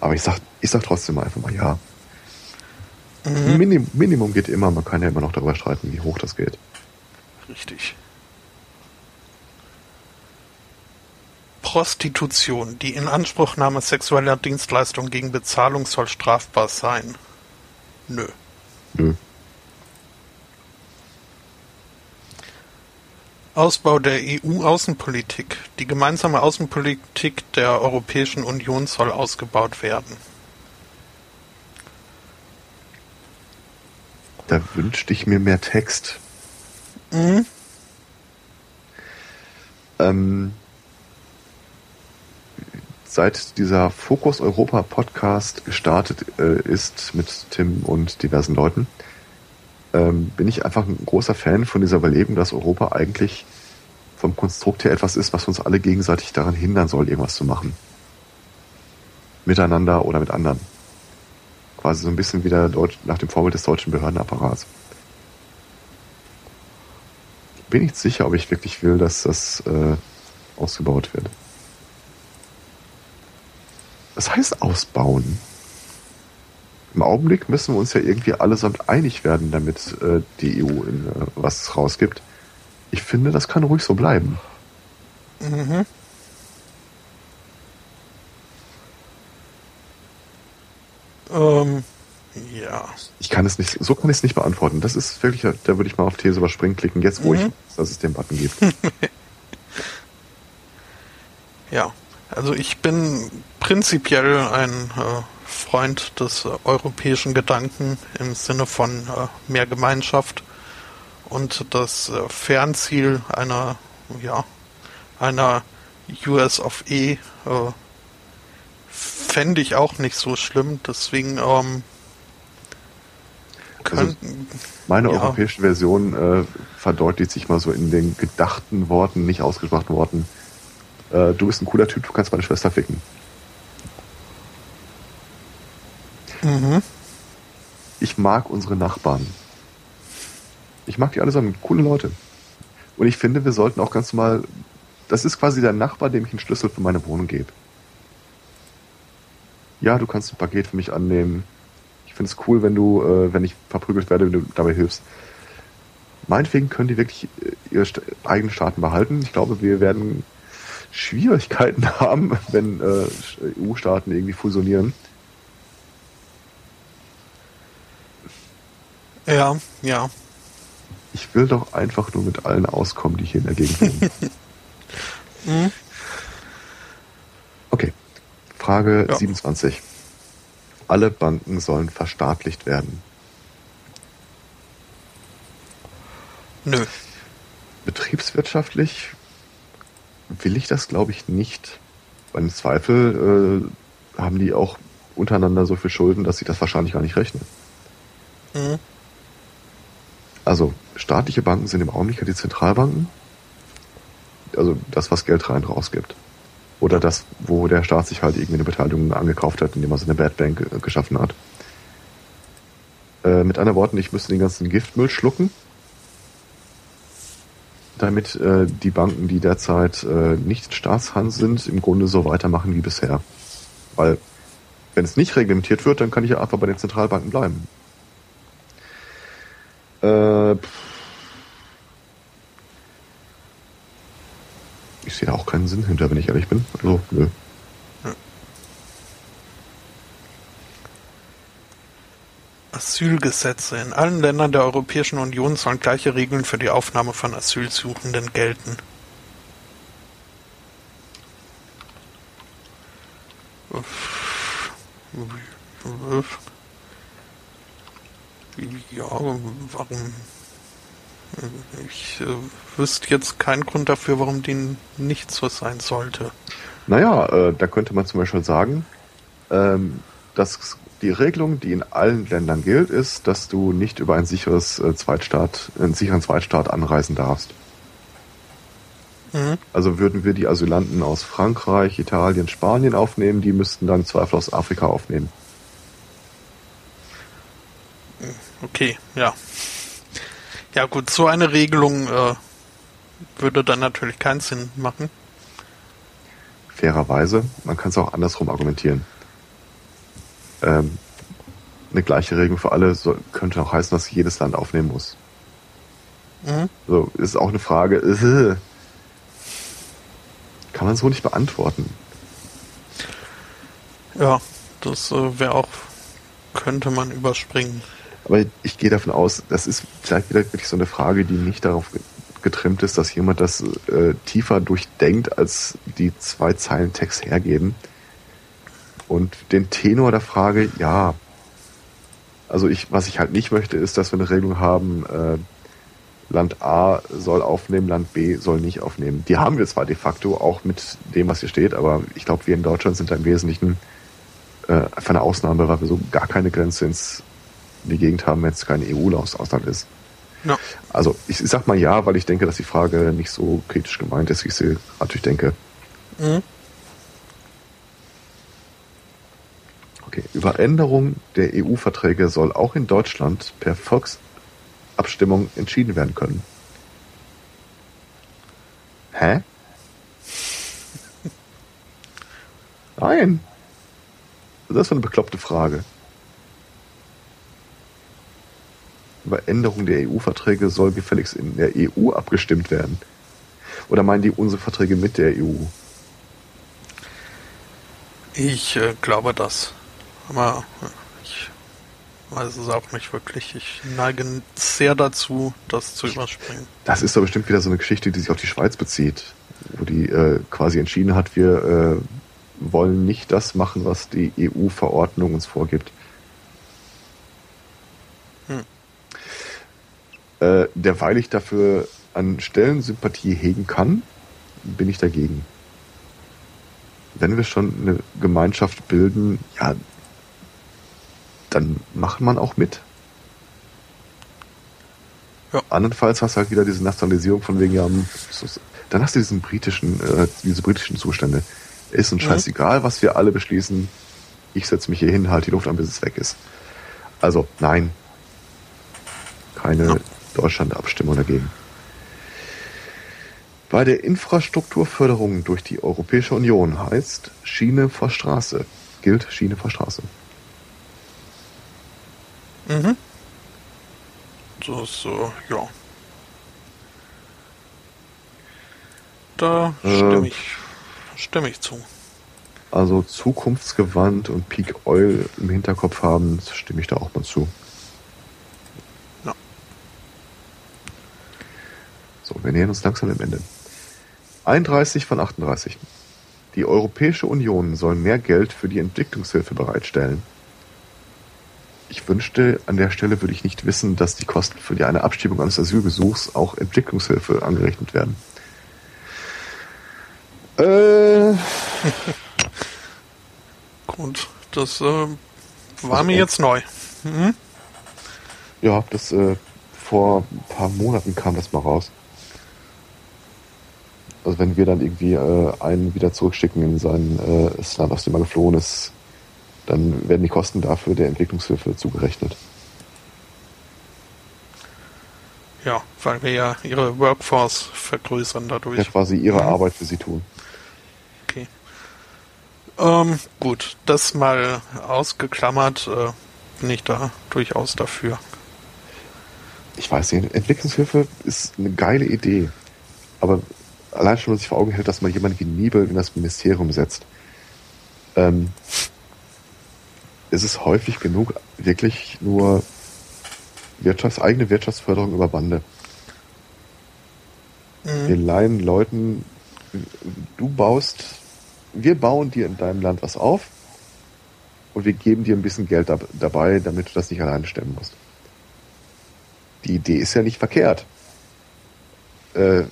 Aber ich sag, ich sag trotzdem einfach mal ja. Mhm. Minim, Minimum geht immer, man kann ja immer noch darüber streiten, wie hoch das geht. Richtig. Prostitution, die Inanspruchnahme sexueller Dienstleistung gegen Bezahlung soll strafbar sein. Nö. Nö. Ausbau der EU-Außenpolitik. Die gemeinsame Außenpolitik der Europäischen Union soll ausgebaut werden. Da wünschte ich mir mehr Text. Mhm. Ähm, seit dieser Fokus Europa Podcast gestartet äh, ist mit Tim und diversen Leuten, ähm, bin ich einfach ein großer Fan von dieser Überlegung, dass Europa eigentlich vom Konstrukt her etwas ist, was uns alle gegenseitig daran hindern soll, irgendwas zu machen. Miteinander oder mit anderen. Quasi so ein bisschen wieder nach dem Vorbild des deutschen Behördenapparats. Bin nicht sicher, ob ich wirklich will, dass das äh, ausgebaut wird. Was heißt ausbauen? Im Augenblick müssen wir uns ja irgendwie allesamt einig werden, damit äh, die EU in, äh, was rausgibt. Ich finde, das kann ruhig so bleiben. Mhm. Ähm, ja. Ich kann es nicht, so kann ich es nicht beantworten. Das ist wirklich, da würde ich mal auf These überspringen klicken, jetzt wo mhm. ich weiß, dass es den Button gibt. ja, also ich bin prinzipiell ein äh, Freund des äh, europäischen Gedanken im Sinne von äh, mehr Gemeinschaft und das äh, Fernziel einer, ja, einer US of E äh, fände ich auch nicht so schlimm. Deswegen ähm, also meine ja. europäische Version äh, verdeutlicht sich mal so in den gedachten Worten, nicht ausgesprochenen Worten. Äh, du bist ein cooler Typ, du kannst meine Schwester ficken. Ich mag unsere Nachbarn. Ich mag die allesamt, coole Leute. Und ich finde, wir sollten auch ganz normal, das ist quasi der Nachbar, dem ich einen Schlüssel für meine Wohnung gebe. Ja, du kannst ein Paket für mich annehmen. Ich finde es cool, wenn du, äh, wenn ich verprügelt werde, wenn du dabei hilfst. Meinetwegen können die wirklich äh, ihre eigenen Staaten behalten. Ich glaube, wir werden Schwierigkeiten haben, wenn äh, EU-Staaten irgendwie fusionieren. Ja, ja. Ich will doch einfach nur mit allen auskommen, die hier in der Gegend wohnen. mhm. Okay. Frage ja. 27. Alle Banken sollen verstaatlicht werden. Nö. Betriebswirtschaftlich will ich das, glaube ich, nicht. Weil im Zweifel äh, haben die auch untereinander so viel Schulden, dass sich das wahrscheinlich gar nicht rechnet. Mhm. Also staatliche Banken sind im Augenblick die Zentralbanken. Also das, was Geld rein rausgibt. Oder das, wo der Staat sich halt irgendwie eine Beteiligung angekauft hat, indem er so eine Bad Bank äh, geschaffen hat. Äh, mit anderen Worten, ich müsste den ganzen Giftmüll schlucken, damit äh, die Banken, die derzeit äh, nicht Staatshand sind, im Grunde so weitermachen wie bisher. Weil wenn es nicht reglementiert wird, dann kann ich ja einfach bei den Zentralbanken bleiben. Äh, ich sehe da auch keinen Sinn hinter, wenn ich ehrlich bin. Also, nö. Asylgesetze. In allen Ländern der Europäischen Union sollen gleiche Regeln für die Aufnahme von Asylsuchenden gelten. Ja, warum? Ich äh, wüsste jetzt keinen Grund dafür, warum die nicht so sein sollte. Naja, äh, da könnte man zum Beispiel sagen, ähm, dass die Regelung, die in allen Ländern gilt, ist, dass du nicht über ein sicheres äh, Zweitstaat, einen sicheren Zweitstaat anreisen darfst. Mhm. Also würden wir die Asylanten aus Frankreich, Italien, Spanien aufnehmen, die müssten dann Zweifel aus Afrika aufnehmen. Okay, ja. Ja gut, so eine Regelung äh, würde dann natürlich keinen Sinn machen. Fairerweise, man kann es auch andersrum argumentieren. Ähm, eine gleiche Regelung für alle soll, könnte auch heißen, dass jedes Land aufnehmen muss. Mhm. So, ist auch eine Frage, äh, kann man so nicht beantworten. Ja, das äh, wäre auch, könnte man überspringen. Aber ich gehe davon aus, das ist vielleicht wieder wirklich so eine Frage, die nicht darauf getrimmt ist, dass jemand das äh, tiefer durchdenkt, als die zwei Zeilen Text hergeben. Und den Tenor der Frage, ja. Also ich, was ich halt nicht möchte, ist, dass wir eine Regelung haben, äh, Land A soll aufnehmen, Land B soll nicht aufnehmen. Die haben wir zwar de facto auch mit dem, was hier steht, aber ich glaube, wir in Deutschland sind da im Wesentlichen äh, einfach eine Ausnahme, weil wir so gar keine Grenze ins in die Gegend haben, wenn es kein EU-Ausland ist. Ja. Also ich sag mal ja, weil ich denke, dass die Frage nicht so kritisch gemeint ist, wie ich sie natürlich denke. Mhm. Okay, über Änderung der EU-Verträge soll auch in Deutschland per Volksabstimmung entschieden werden können. Hä? Nein. Das ist eine bekloppte Frage. Über Änderung der EU-Verträge soll gefälligst in der EU abgestimmt werden. Oder meinen die unsere Verträge mit der EU? Ich äh, glaube das. Aber ich weiß es auch nicht wirklich. Ich neige sehr dazu, das zu überspringen. Das ist doch bestimmt wieder so eine Geschichte, die sich auf die Schweiz bezieht, wo die äh, quasi entschieden hat, wir äh, wollen nicht das machen, was die EU-Verordnung uns vorgibt. Äh, derweil ich dafür an Stellen Sympathie hegen kann, bin ich dagegen. Wenn wir schon eine Gemeinschaft bilden, ja, dann macht man auch mit. Ja. Andernfalls hast du halt wieder diese Nationalisierung von wegen, ja, dann hast du diesen britischen, äh, diese britischen Zustände. Ist uns mhm. scheißegal, was wir alle beschließen. Ich setze mich hier hin, halt die Luft an, bis es weg ist. Also, nein. Keine ja. Deutschland-Abstimmung dagegen. Bei der Infrastrukturförderung durch die Europäische Union heißt Schiene vor Straße. Gilt Schiene vor Straße. Mhm. Das, äh, ja. Da stimme äh, ich, stimme ich zu. Also zukunftsgewandt und Peak Oil im Hinterkopf haben, stimme ich da auch mal zu. So, wir nähern uns langsam dem Ende. 31 von 38. Die Europäische Union soll mehr Geld für die Entwicklungshilfe bereitstellen ich wünschte, an der Stelle würde ich nicht wissen, dass die Kosten für die eine Abschiebung eines Asylgesuchs auch Entwicklungshilfe angerechnet werden. Äh. Gut, das äh, war mir jetzt neu. Mhm. Ja, das äh, vor ein paar Monaten kam das mal raus. Also wenn wir dann irgendwie äh, einen wieder zurückschicken in sein äh, das Land, aus dem er geflohen ist, dann werden die Kosten dafür der Entwicklungshilfe zugerechnet. Ja, weil wir ja ihre Workforce vergrößern dadurch. Ja, quasi ihre mhm. Arbeit für sie tun. Okay. Ähm, gut, das mal ausgeklammert, äh, bin ich da durchaus dafür. Ich weiß nicht, Entwicklungshilfe ist eine geile Idee. Aber allein schon, wenn man sich vor Augen hält, dass man jemanden wie Niebel in das Ministerium setzt. Ähm, ist es häufig genug wirklich nur Wirtschafts-, eigene Wirtschaftsförderung über Bande. Mhm. Wir leihen Leuten, du baust, wir bauen dir in deinem Land was auf und wir geben dir ein bisschen Geld dab dabei, damit du das nicht alleine stemmen musst. Die Idee ist ja nicht verkehrt. Äh,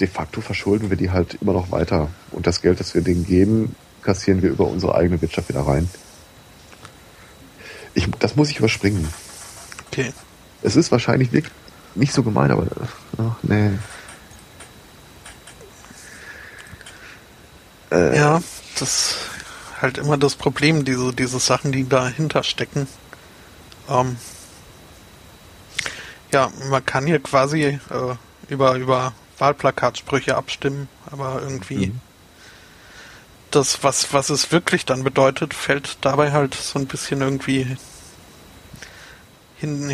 de facto verschulden wir die halt immer noch weiter. Und das Geld, das wir denen geben, kassieren wir über unsere eigene Wirtschaft wieder rein. Ich, das muss ich überspringen. Okay. Es ist wahrscheinlich wirklich nicht so gemein, aber ach, nee. Äh, ja, das ist halt immer das Problem, diese, diese Sachen, die dahinter stecken. Ähm, ja, man kann hier quasi äh, über, über Wahlplakatsprüche abstimmen, aber irgendwie mhm. das, was, was es wirklich dann bedeutet, fällt dabei halt so ein bisschen irgendwie hinten,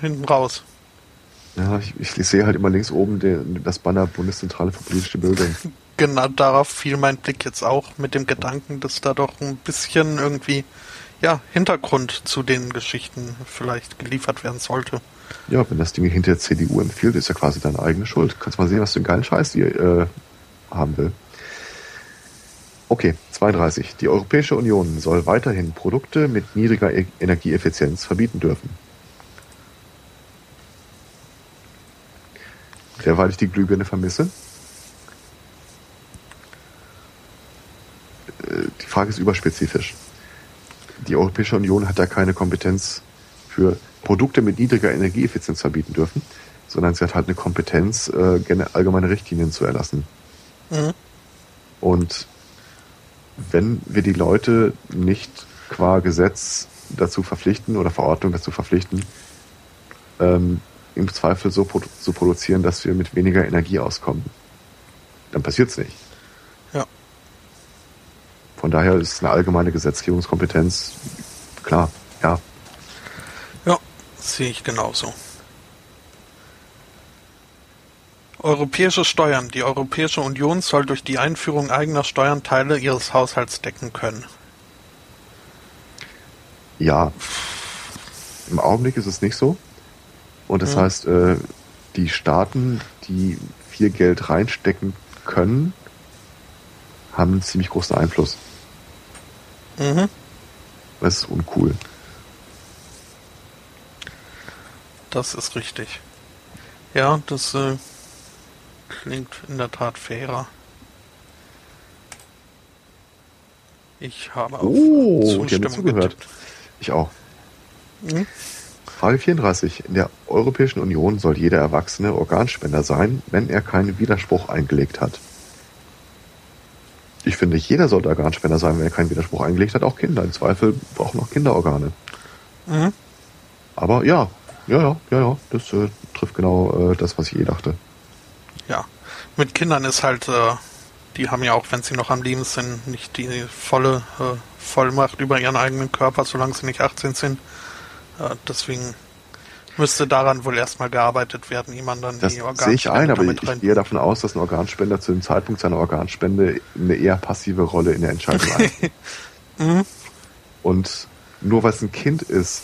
hinten raus. Ja, ich, ich sehe halt immer links oben den, das Banner Bundeszentrale für politische Bildung. genau darauf fiel mein Blick jetzt auch mit dem Gedanken, dass da doch ein bisschen irgendwie ja, Hintergrund zu den Geschichten vielleicht geliefert werden sollte. Ja, wenn das Ding hinter der CDU empfiehlt, ist ja quasi deine eigene Schuld. Kannst mal sehen, was für einen geilen Scheiß die äh, haben will. Okay, 32. Die Europäische Union soll weiterhin Produkte mit niedriger e Energieeffizienz verbieten dürfen. Derweil ich die Glühbirne vermisse. Äh, die Frage ist überspezifisch. Die Europäische Union hat da keine Kompetenz für Produkte mit niedriger Energieeffizienz verbieten dürfen, sondern sie hat halt eine Kompetenz, äh, allgemeine Richtlinien zu erlassen. Mhm. Und wenn wir die Leute nicht qua Gesetz dazu verpflichten oder Verordnung dazu verpflichten, ähm, im Zweifel so zu so produzieren, dass wir mit weniger Energie auskommen, dann passiert es nicht. Ja. Von daher ist eine allgemeine Gesetzgebungskompetenz klar, ja. Sehe ich genauso. Europäische Steuern. Die Europäische Union soll durch die Einführung eigener Steuern Teile ihres Haushalts decken können. Ja. Im Augenblick ist es nicht so. Und das mhm. heißt, äh, die Staaten, die viel Geld reinstecken können, haben einen ziemlich großen Einfluss. Mhm. Das ist uncool. Das ist richtig. Ja, das äh, klingt in der Tat fairer. Ich habe auch oh, Zustimmung gehört. Ich auch. Hm? Frage 34. In der Europäischen Union soll jeder Erwachsene Organspender sein, wenn er keinen Widerspruch eingelegt hat. Ich finde, jeder sollte Organspender sein, wenn er keinen Widerspruch eingelegt hat. Auch Kinder. Im Zweifel brauchen auch Kinder Organe. Mhm. Aber ja, ja, ja, ja, ja. Das äh, trifft genau äh, das, was ich eh dachte. Ja, mit Kindern ist halt, äh, die haben ja auch, wenn sie noch am Leben sind, nicht die volle äh, Vollmacht über ihren eigenen Körper, solange sie nicht 18 sind. Äh, deswegen müsste daran wohl erstmal gearbeitet werden, wie man dann das die Organspende sehe ich ein, aber ich, ich gehe davon aus, dass ein Organspender zu dem Zeitpunkt seiner Organspende eine eher passive Rolle in der Entscheidung hat. mhm. Und nur weil es ein Kind ist,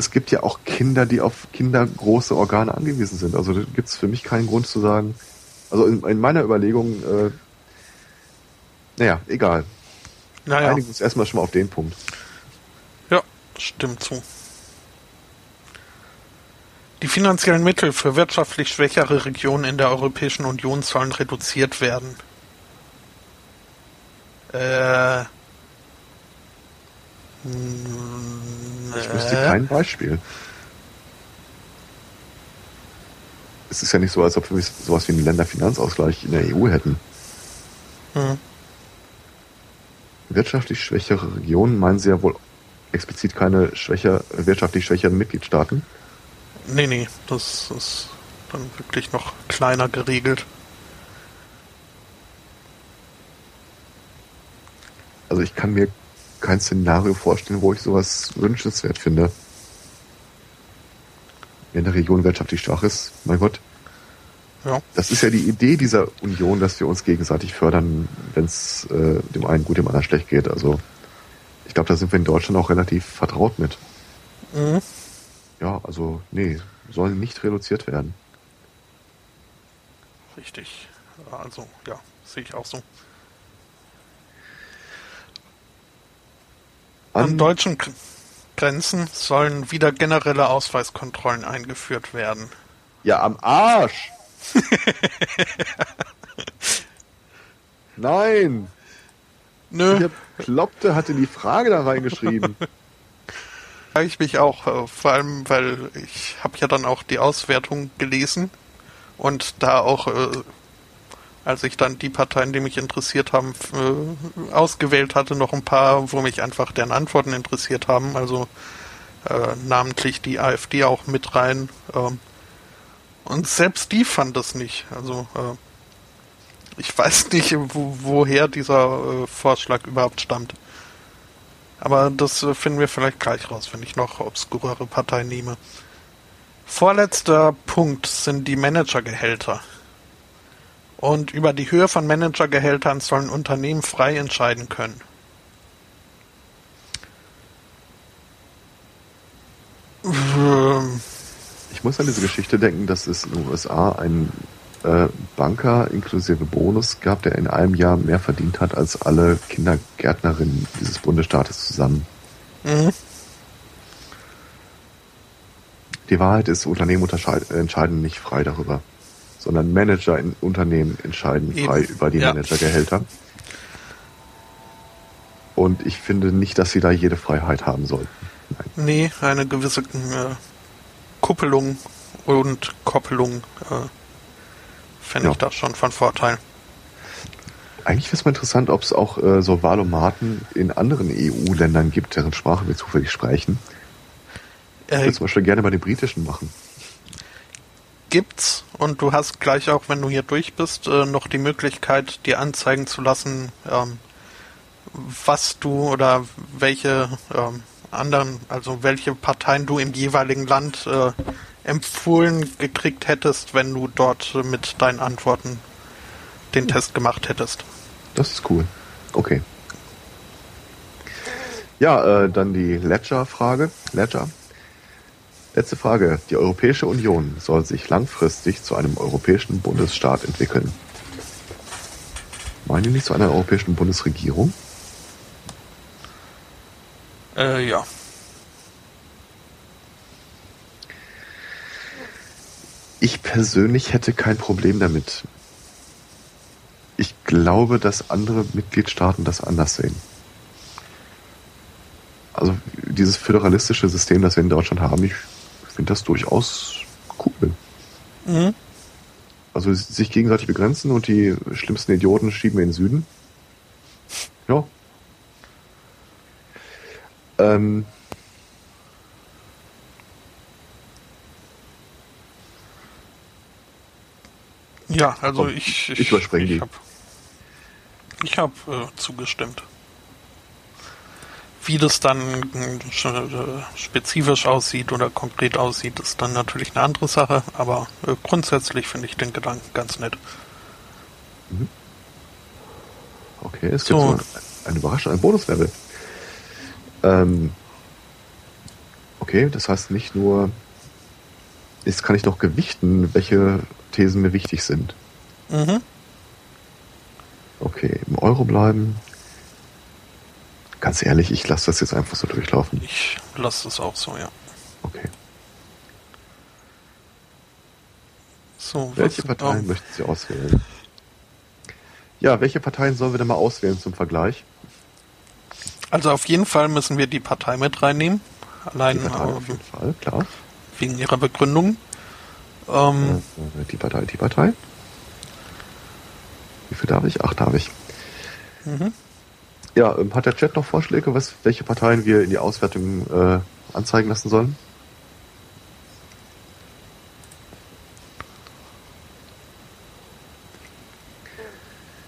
es gibt ja auch Kinder, die auf kindergroße Organe angewiesen sind. Also da gibt es für mich keinen Grund zu sagen, also in, in meiner Überlegung, äh, naja, egal. Naja. Einigen uns erstmal schon mal auf den Punkt. Ja, stimmt zu. Die finanziellen Mittel für wirtschaftlich schwächere Regionen in der Europäischen Union sollen reduziert werden. Äh, ich wüsste kein Beispiel. Es ist ja nicht so, als ob wir sowas wie einen Länderfinanzausgleich in der EU hätten. Hm. Wirtschaftlich schwächere Regionen meinen Sie ja wohl explizit keine schwächer, wirtschaftlich schwächeren Mitgliedstaaten? Nee, nee, das ist dann wirklich noch kleiner geregelt. Also ich kann mir kein Szenario vorstellen, wo ich sowas wünschenswert finde. Wenn eine Region wirtschaftlich schwach ist, mein Gott. Ja. Das ist ja die Idee dieser Union, dass wir uns gegenseitig fördern, wenn es äh, dem einen gut, dem anderen schlecht geht. Also ich glaube, da sind wir in Deutschland auch relativ vertraut mit. Mhm. Ja, also nee, sollen nicht reduziert werden. Richtig. Also ja, sehe ich auch so. An deutschen Grenzen sollen wieder generelle Ausweiskontrollen eingeführt werden. Ja, am Arsch! Nein! Nö. Der Kloppte hatte die Frage da reingeschrieben. ich mich auch, äh, vor allem, weil ich habe ja dann auch die Auswertung gelesen und da auch äh, als ich dann die Parteien, die mich interessiert haben, äh, ausgewählt hatte, noch ein paar, wo mich einfach deren Antworten interessiert haben. Also äh, namentlich die AfD auch mit rein. Ähm, und selbst die fand das nicht. Also äh, ich weiß nicht, wo, woher dieser äh, Vorschlag überhaupt stammt. Aber das äh, finden wir vielleicht gleich raus, wenn ich noch obskurere Parteien nehme. Vorletzter Punkt sind die Managergehälter. Und über die Höhe von Managergehältern sollen Unternehmen frei entscheiden können. Ich muss an diese Geschichte denken, dass es in den USA einen äh, Banker inklusive Bonus gab, der in einem Jahr mehr verdient hat als alle Kindergärtnerinnen dieses Bundesstaates zusammen. Mhm. Die Wahrheit ist, Unternehmen entscheiden nicht frei darüber, sondern Manager in Unternehmen entscheiden Eben. frei über die ja. Managergehälter. Und ich finde nicht, dass sie da jede Freiheit haben sollten. Nein. Nee, eine gewisse äh, Kuppelung und Koppelung äh, fände ja. ich da schon von Vorteil. Eigentlich wäre es mal interessant, ob es auch äh, so Wahlomaten in anderen EU-Ländern gibt, deren Sprache wir zufällig sprechen. Ich würde zum Beispiel gerne bei den britischen machen. Gibt's und du hast gleich auch, wenn du hier durch bist, äh, noch die Möglichkeit, dir anzeigen zu lassen, ähm, was du oder welche ähm, anderen, also welche Parteien du im jeweiligen Land äh, empfohlen gekriegt hättest, wenn du dort mit deinen Antworten den Test gemacht hättest. Das ist cool. Okay. Ja, äh, dann die Ledger-Frage. Ledger. Letzte Frage. Die Europäische Union soll sich langfristig zu einem europäischen Bundesstaat entwickeln. Meinen Sie nicht zu einer europäischen Bundesregierung? Äh, ja. Ich persönlich hätte kein Problem damit. Ich glaube, dass andere Mitgliedstaaten das anders sehen. Also dieses föderalistische System, das wir in Deutschland haben, ich finde das durchaus cool. Mhm. Also sich gegenseitig begrenzen und die schlimmsten Idioten schieben wir in den Süden. Ja. Ähm, Ja, also Komm, ich, ich, ich überspringe die. Ich habe hab, äh, zugestimmt. Wie das dann äh, spezifisch aussieht oder konkret aussieht, ist dann natürlich eine andere Sache, aber äh, grundsätzlich finde ich den Gedanken ganz nett. Mhm. Okay, es gibt so. eine Überraschung, ein Bonuslevel. Ähm, okay, das heißt nicht nur, jetzt kann ich doch gewichten, welche Thesen mir wichtig sind. Mhm. Okay, im Euro bleiben. Ganz ehrlich, ich lasse das jetzt einfach so durchlaufen. Ich lasse das auch so, ja. Okay. So, welche Parteien möchten Sie auswählen? Ja, welche Parteien sollen wir denn mal auswählen zum Vergleich? Also auf jeden Fall müssen wir die Partei mit reinnehmen. Allein die Partei auf jeden Fall, klar. Wegen ihrer Begründung. Ähm, die Partei, die Partei. Wie viel darf ich? Ach, darf ich. Mhm. Ja, ähm, hat der Chat noch Vorschläge, was, welche Parteien wir in die Auswertung äh, anzeigen lassen sollen?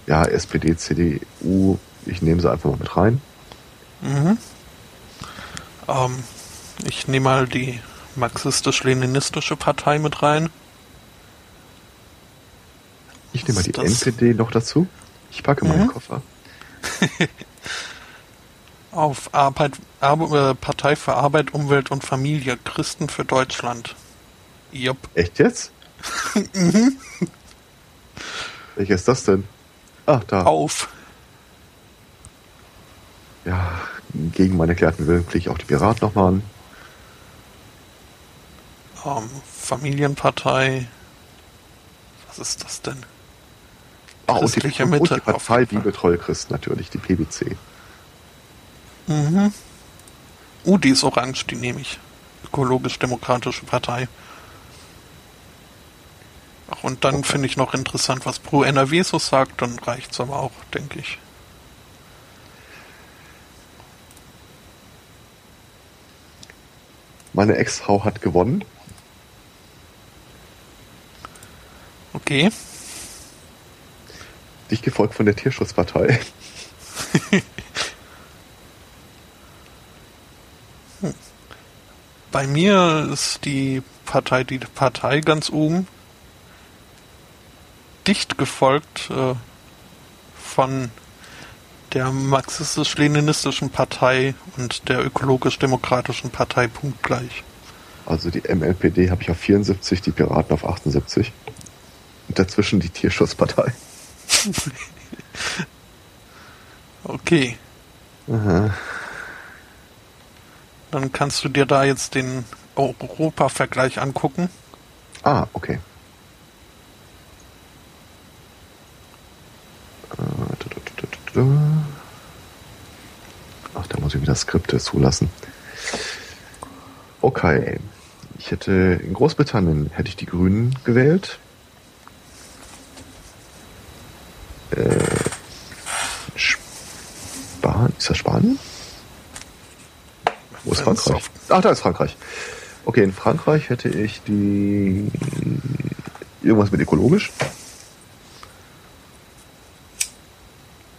Ja, SPD, CDU, ich nehme sie einfach mal mit rein. Mhm. Ähm, ich nehme mal die marxistisch-leninistische Partei mit rein. Ich nehme mal die NPD noch dazu. Ich packe meinen mhm. Koffer. Auf Arbeit, Ar äh, Partei für Arbeit, Umwelt und Familie, Christen für Deutschland. Jupp. Echt jetzt? mhm. Welcher ist das denn? Ach, da. Auf. Ja, gegen meine erklärten Willen klicke ich auch die Pirat nochmal an. Um, ähm, Familienpartei. Was ist das denn? Ah, und die, Mitte. Und die Partei Liebe Treue Christ natürlich, die PBC. Mhm. Uh, die ist orange, die nehme ich. Ökologisch-Demokratische Partei. Ach, und dann okay. finde ich noch interessant, was Pro NRW so sagt, dann reicht es aber auch, denke ich. Meine Ex-Frau hat gewonnen. Okay. Dich gefolgt von der Tierschutzpartei. Bei mir ist die Partei die Partei ganz oben. dicht gefolgt äh, von der marxistisch-leninistischen Partei und der ökologisch-demokratischen Partei punktgleich. Also die MLPD habe ich auf 74, die Piraten auf 78. Und dazwischen die Tierschutzpartei. okay. Aha. Dann kannst du dir da jetzt den Europa-Vergleich angucken. Ah, okay. Ach, da muss ich wieder Skripte zulassen. Okay. Ich hätte in Großbritannien hätte ich die Grünen gewählt. Äh, Spanien? Ist das Spanien? Wo ist Frankreich? Ach, da ist Frankreich. Okay, in Frankreich hätte ich die irgendwas mit ökologisch.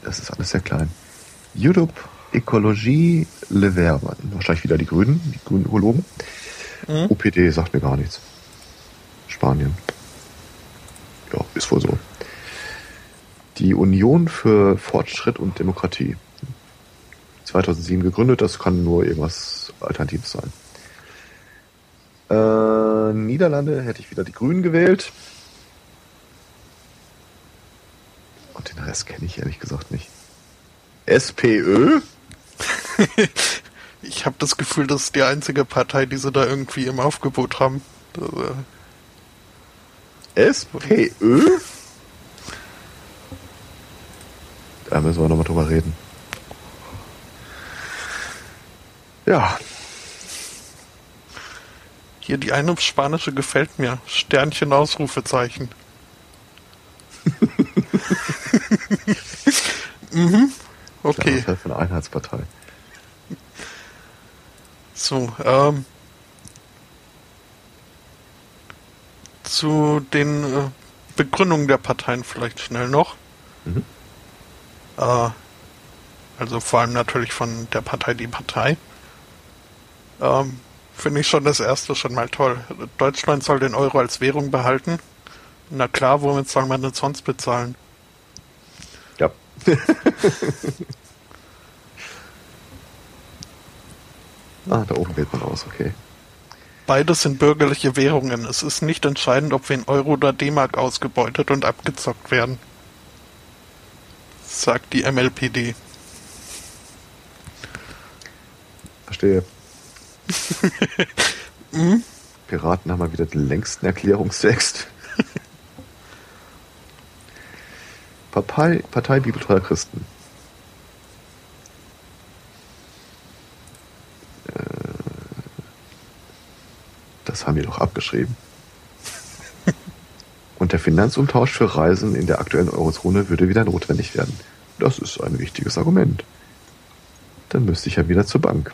Das ist alles sehr klein. YouTube, Ökologie, Le Verbe. Wahrscheinlich wieder die Grünen, die grünen Ökologen. Mhm. OPD sagt mir gar nichts. Spanien. Ja, ist wohl so. Die Union für Fortschritt und Demokratie. 2007 gegründet, das kann nur irgendwas Alternatives sein. Äh, Niederlande hätte ich wieder die Grünen gewählt. Und den Rest kenne ich ehrlich gesagt nicht. SPÖ? ich habe das Gefühl, das ist die einzige Partei, die sie da irgendwie im Aufgebot haben. SPÖ? Da müssen wir nochmal drüber reden. Ja. Hier die eine spanische gefällt mir. Sternchen Ausrufezeichen. mhm. Okay. Das halt von der Einheitspartei. So, ähm, zu den äh, Begründungen der Parteien vielleicht schnell noch. Mhm. Äh, also vor allem natürlich von der Partei Die Partei. Ähm, Finde ich schon das erste schon mal toll. Deutschland soll den Euro als Währung behalten. Na klar, womit soll man denn sonst bezahlen? Ja. ah, da oben wählt man aus, okay. Beides sind bürgerliche Währungen. Es ist nicht entscheidend, ob wir in Euro oder D-Mark ausgebeutet und abgezockt werden. Sagt die MLPD. Verstehe. mhm. Piraten haben mal wieder den längsten Erklärungstext. Partei, Partei Bibeltreuer Christen. Äh, das haben wir doch abgeschrieben. Und der Finanzumtausch für Reisen in der aktuellen Eurozone würde wieder notwendig werden. Das ist ein wichtiges Argument. Dann müsste ich ja wieder zur Bank.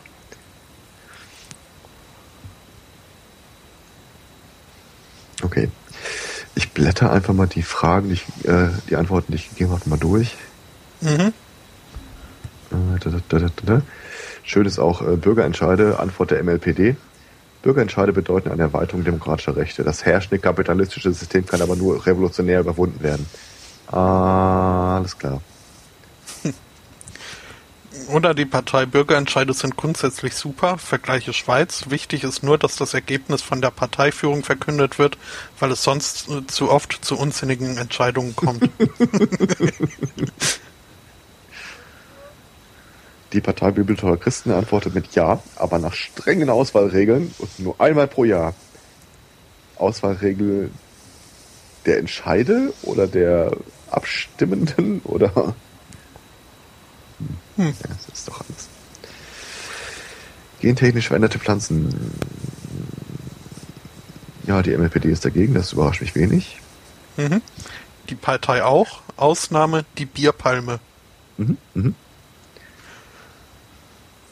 Okay. Ich blätter einfach mal die Fragen, die, ich, äh, die Antworten, die ich gegeben habe, mal durch. Mhm. Äh, da, da, da, Schön ist auch äh, Bürgerentscheide, Antwort der MLPD. Bürgerentscheide bedeuten eine Erweiterung demokratischer Rechte. Das herrschende kapitalistische System kann aber nur revolutionär überwunden werden. Ah, alles klar. Oder die Partei Bürgerentscheide sind grundsätzlich super, Vergleiche Schweiz. Wichtig ist nur, dass das Ergebnis von der Parteiführung verkündet wird, weil es sonst zu oft zu unsinnigen Entscheidungen kommt. Die Partei Bibeltreuer Christen antwortet mit Ja, aber nach strengen Auswahlregeln und nur einmal pro Jahr. Auswahlregel der Entscheide oder der Abstimmenden oder hm. Ja, das ist doch alles. Gentechnisch veränderte Pflanzen. Ja, die MLPD ist dagegen, das überrascht mich wenig. Mhm. Die Partei auch. Ausnahme die Bierpalme. Mhm, mhm.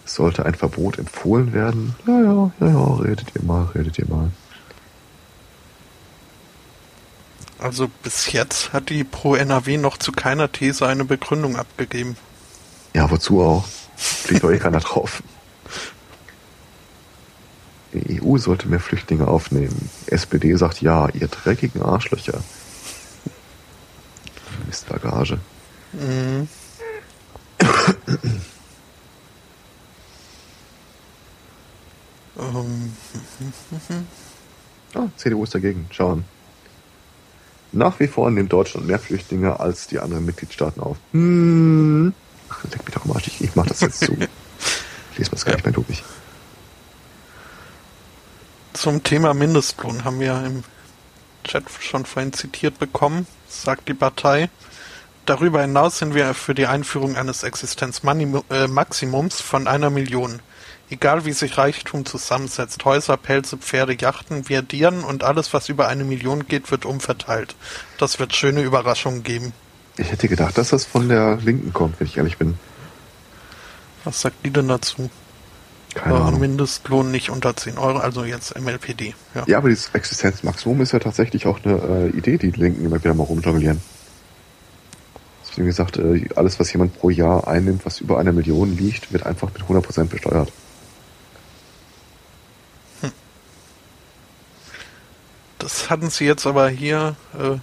Sollte ein Verbot empfohlen werden? Ja, ja, ja, ja, redet ihr mal, redet ihr mal. Also bis jetzt hat die Pro NRW noch zu keiner These eine Begründung abgegeben. Ja, wozu auch? Fliegt doch eh keiner drauf. Die EU sollte mehr Flüchtlinge aufnehmen. SPD sagt ja, ihr dreckigen Arschlöcher. Mistbagage. Mhm. Ähm, Ah, CDU ist dagegen. Schauen. Nach wie vor nimmt Deutschland mehr Flüchtlinge als die anderen Mitgliedstaaten auf. Hm. Leck mich doch Arsch. Ich, ich mach das jetzt zu. Ich lese mir das gar Ja. nicht mehr durch. Zum Thema Mindestlohn haben wir im Chat schon vorhin zitiert bekommen, sagt die Partei. Darüber hinaus sind wir für die Einführung eines Existenzmaximums von einer Million. Egal wie sich Reichtum zusammensetzt, Häuser, Pelze, Pferde, Yachten, Verdieren und alles, was über eine Million geht, wird umverteilt. Das wird schöne Überraschungen geben. Ich hätte gedacht, dass das von der Linken kommt, wenn ich ehrlich bin. Was sagt die denn dazu? Keine Äh, Ahnung. Mindestlohn nicht unter 10 Euro, also jetzt MLPD. Ja. Ja, aber dieses Existenzmaximum ist ja tatsächlich auch eine äh, Idee, die die Linken immer wieder mal rumjonglieren. Deswegen gesagt, äh, alles, was jemand pro Jahr einnimmt, was über einer Million liegt, wird einfach mit 100% besteuert. Das hatten sie jetzt aber hier äh,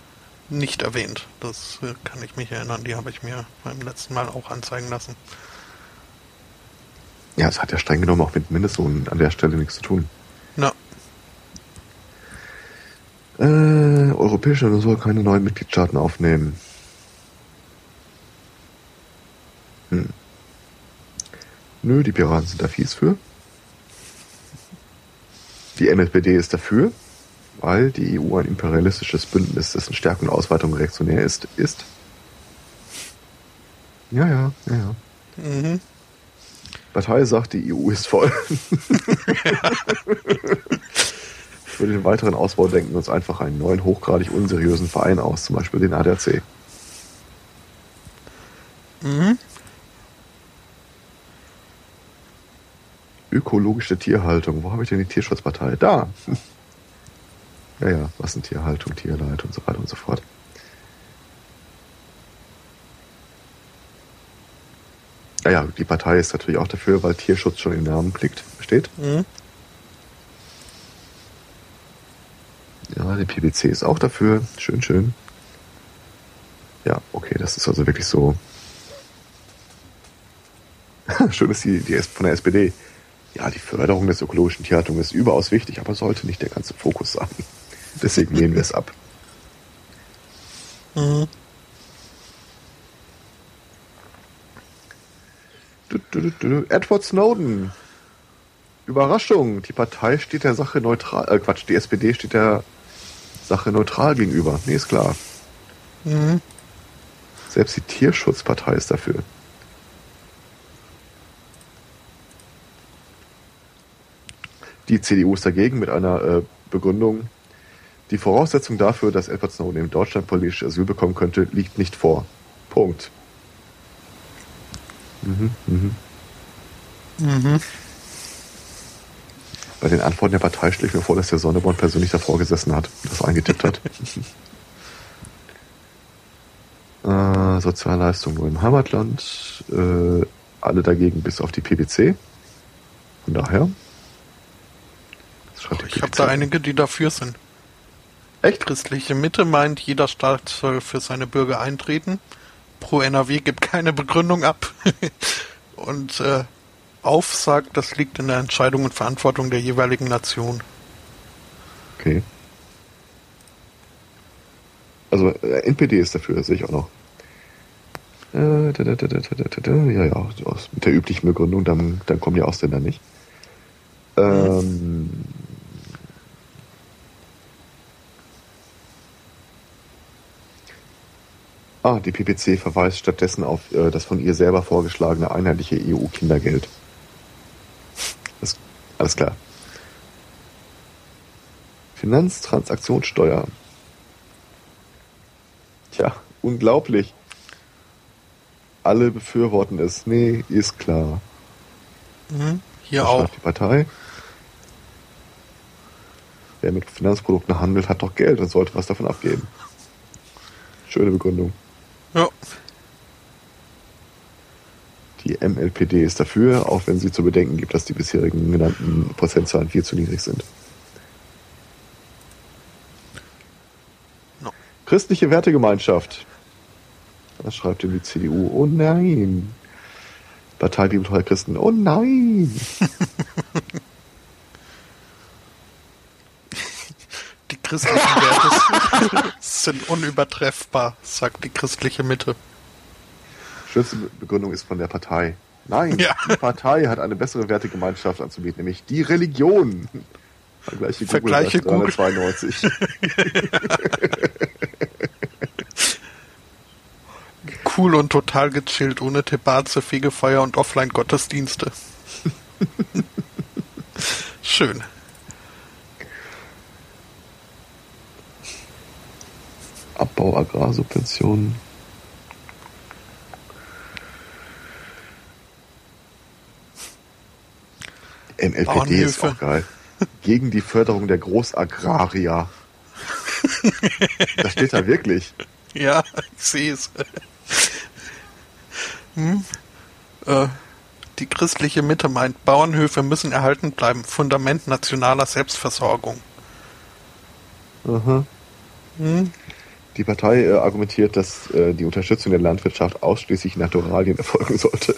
nicht erwähnt. Das äh, kann ich mich erinnern. Die habe ich mir beim letzten Mal auch anzeigen lassen. Ja, es hat ja streng genommen auch mit Mindestlohn an der Stelle nichts zu tun. Na, Äh, Europäische Union soll keine neuen Mitgliedstaaten aufnehmen. Hm. Nö, die Piraten sind da fies für. Die MLPD ist dafür, weil die EU ein imperialistisches Bündnis, dessen Stärke und Ausweitung reaktionär ist, ist. Ja, ja, ja, ja. mhm. Partei sagt, die EU ist voll. Für den weiteren Ausbau denken wir uns einfach einen neuen, hochgradig unseriösen Verein aus, zum Beispiel den ADAC. Mhm. Ökologische Tierhaltung. Wo habe ich denn die Tierschutzpartei? Da. Ja, ja, Massentierhaltung, Tierleid und so weiter und so fort. Ja, ja, die Partei ist natürlich auch dafür, weil Tierschutz schon im Namen klickt, steht. Mhm. Ja, die PwC ist auch dafür. Schön, schön. Ja, okay, das ist also wirklich so. schön ist die, die von der SPD. Ja, die Förderung des ökologischen Tierhaltung ist überaus wichtig, aber sollte nicht der ganze Fokus sein. Deswegen lehnen wir es ab. Mhm. Edward Snowden. Überraschung. Die Partei steht der Sache neutral. Äh, Quatsch, die SPD steht der Sache neutral gegenüber. Nee, ist klar. Mhm. Selbst die Tierschutzpartei ist dafür. Die CDU ist dagegen mit einer äh, Begründung. Die Voraussetzung dafür, dass Edward Snowden in Deutschland politisches Asyl bekommen könnte, liegt nicht vor. Punkt. Mhm, mhm. Mhm. Bei den Antworten der Partei schlägt mir vor, dass der Sonneborn persönlich davor gesessen hat, das eingetippt hat. äh, Sozialleistung nur im Heimatland. Äh, alle dagegen bis auf die PwC. Von daher. Die Ich habe da einige, die dafür sind. Echt? Christliche Mitte meint, jeder Staat soll für seine Bürger eintreten. Pro NRW gibt keine Begründung ab. Und äh, auf sagt, das liegt in der Entscheidung und Verantwortung der jeweiligen Nation. Okay. Also äh, NPD ist dafür, das sehe ich auch noch. Äh, da, da, da, da, da, da, da, ja, ja, aus- mit der üblichen Begründung, dann, dann kommen die Ausländer nicht. Ähm, ah, die PPC verweist stattdessen auf äh, das von ihr selber vorgeschlagene einheitliche EU-Kindergeld. Alles klar. Finanztransaktionssteuer. Tja, unglaublich. Alle befürworten es. Nee, ist klar. Mhm. Hier Das auch. die Partei. Wer mit Finanzprodukten handelt, hat doch Geld und sollte was davon abgeben. Schöne Begründung. Ja. Die MLPD ist dafür, auch wenn sie zu bedenken gibt, dass die bisherigen genannten Prozentzahlen viel zu niedrig sind. No. Christliche Wertegemeinschaft. Was schreibt die CDU? Oh nein. Partei Bibeltreuer Christen. Oh nein. christlichen Werte sind unübertreffbar, sagt die christliche Mitte. Schönste Begründung ist von der Partei. Nein, Ja. die Partei hat eine bessere Wertegemeinschaft anzubieten, nämlich die Religion. Vergleiche Google, Vergleiche Google. 392. Cool und total gechillt, ohne Tebaze, Fegefeuer und Offline-Gottesdienste. Schön. Abbau Agrarsubventionen. MLPD ist auch geil. Gegen die Förderung der Großagrarier. Das steht da wirklich. Ja, ich sehe es. Hm? Äh, die christliche Mitte meint, Bauernhöfe müssen erhalten bleiben, Fundament nationaler Selbstversorgung. Aha. Hm? Die Partei äh, argumentiert, dass äh, die Unterstützung der Landwirtschaft ausschließlich Naturalien erfolgen sollte.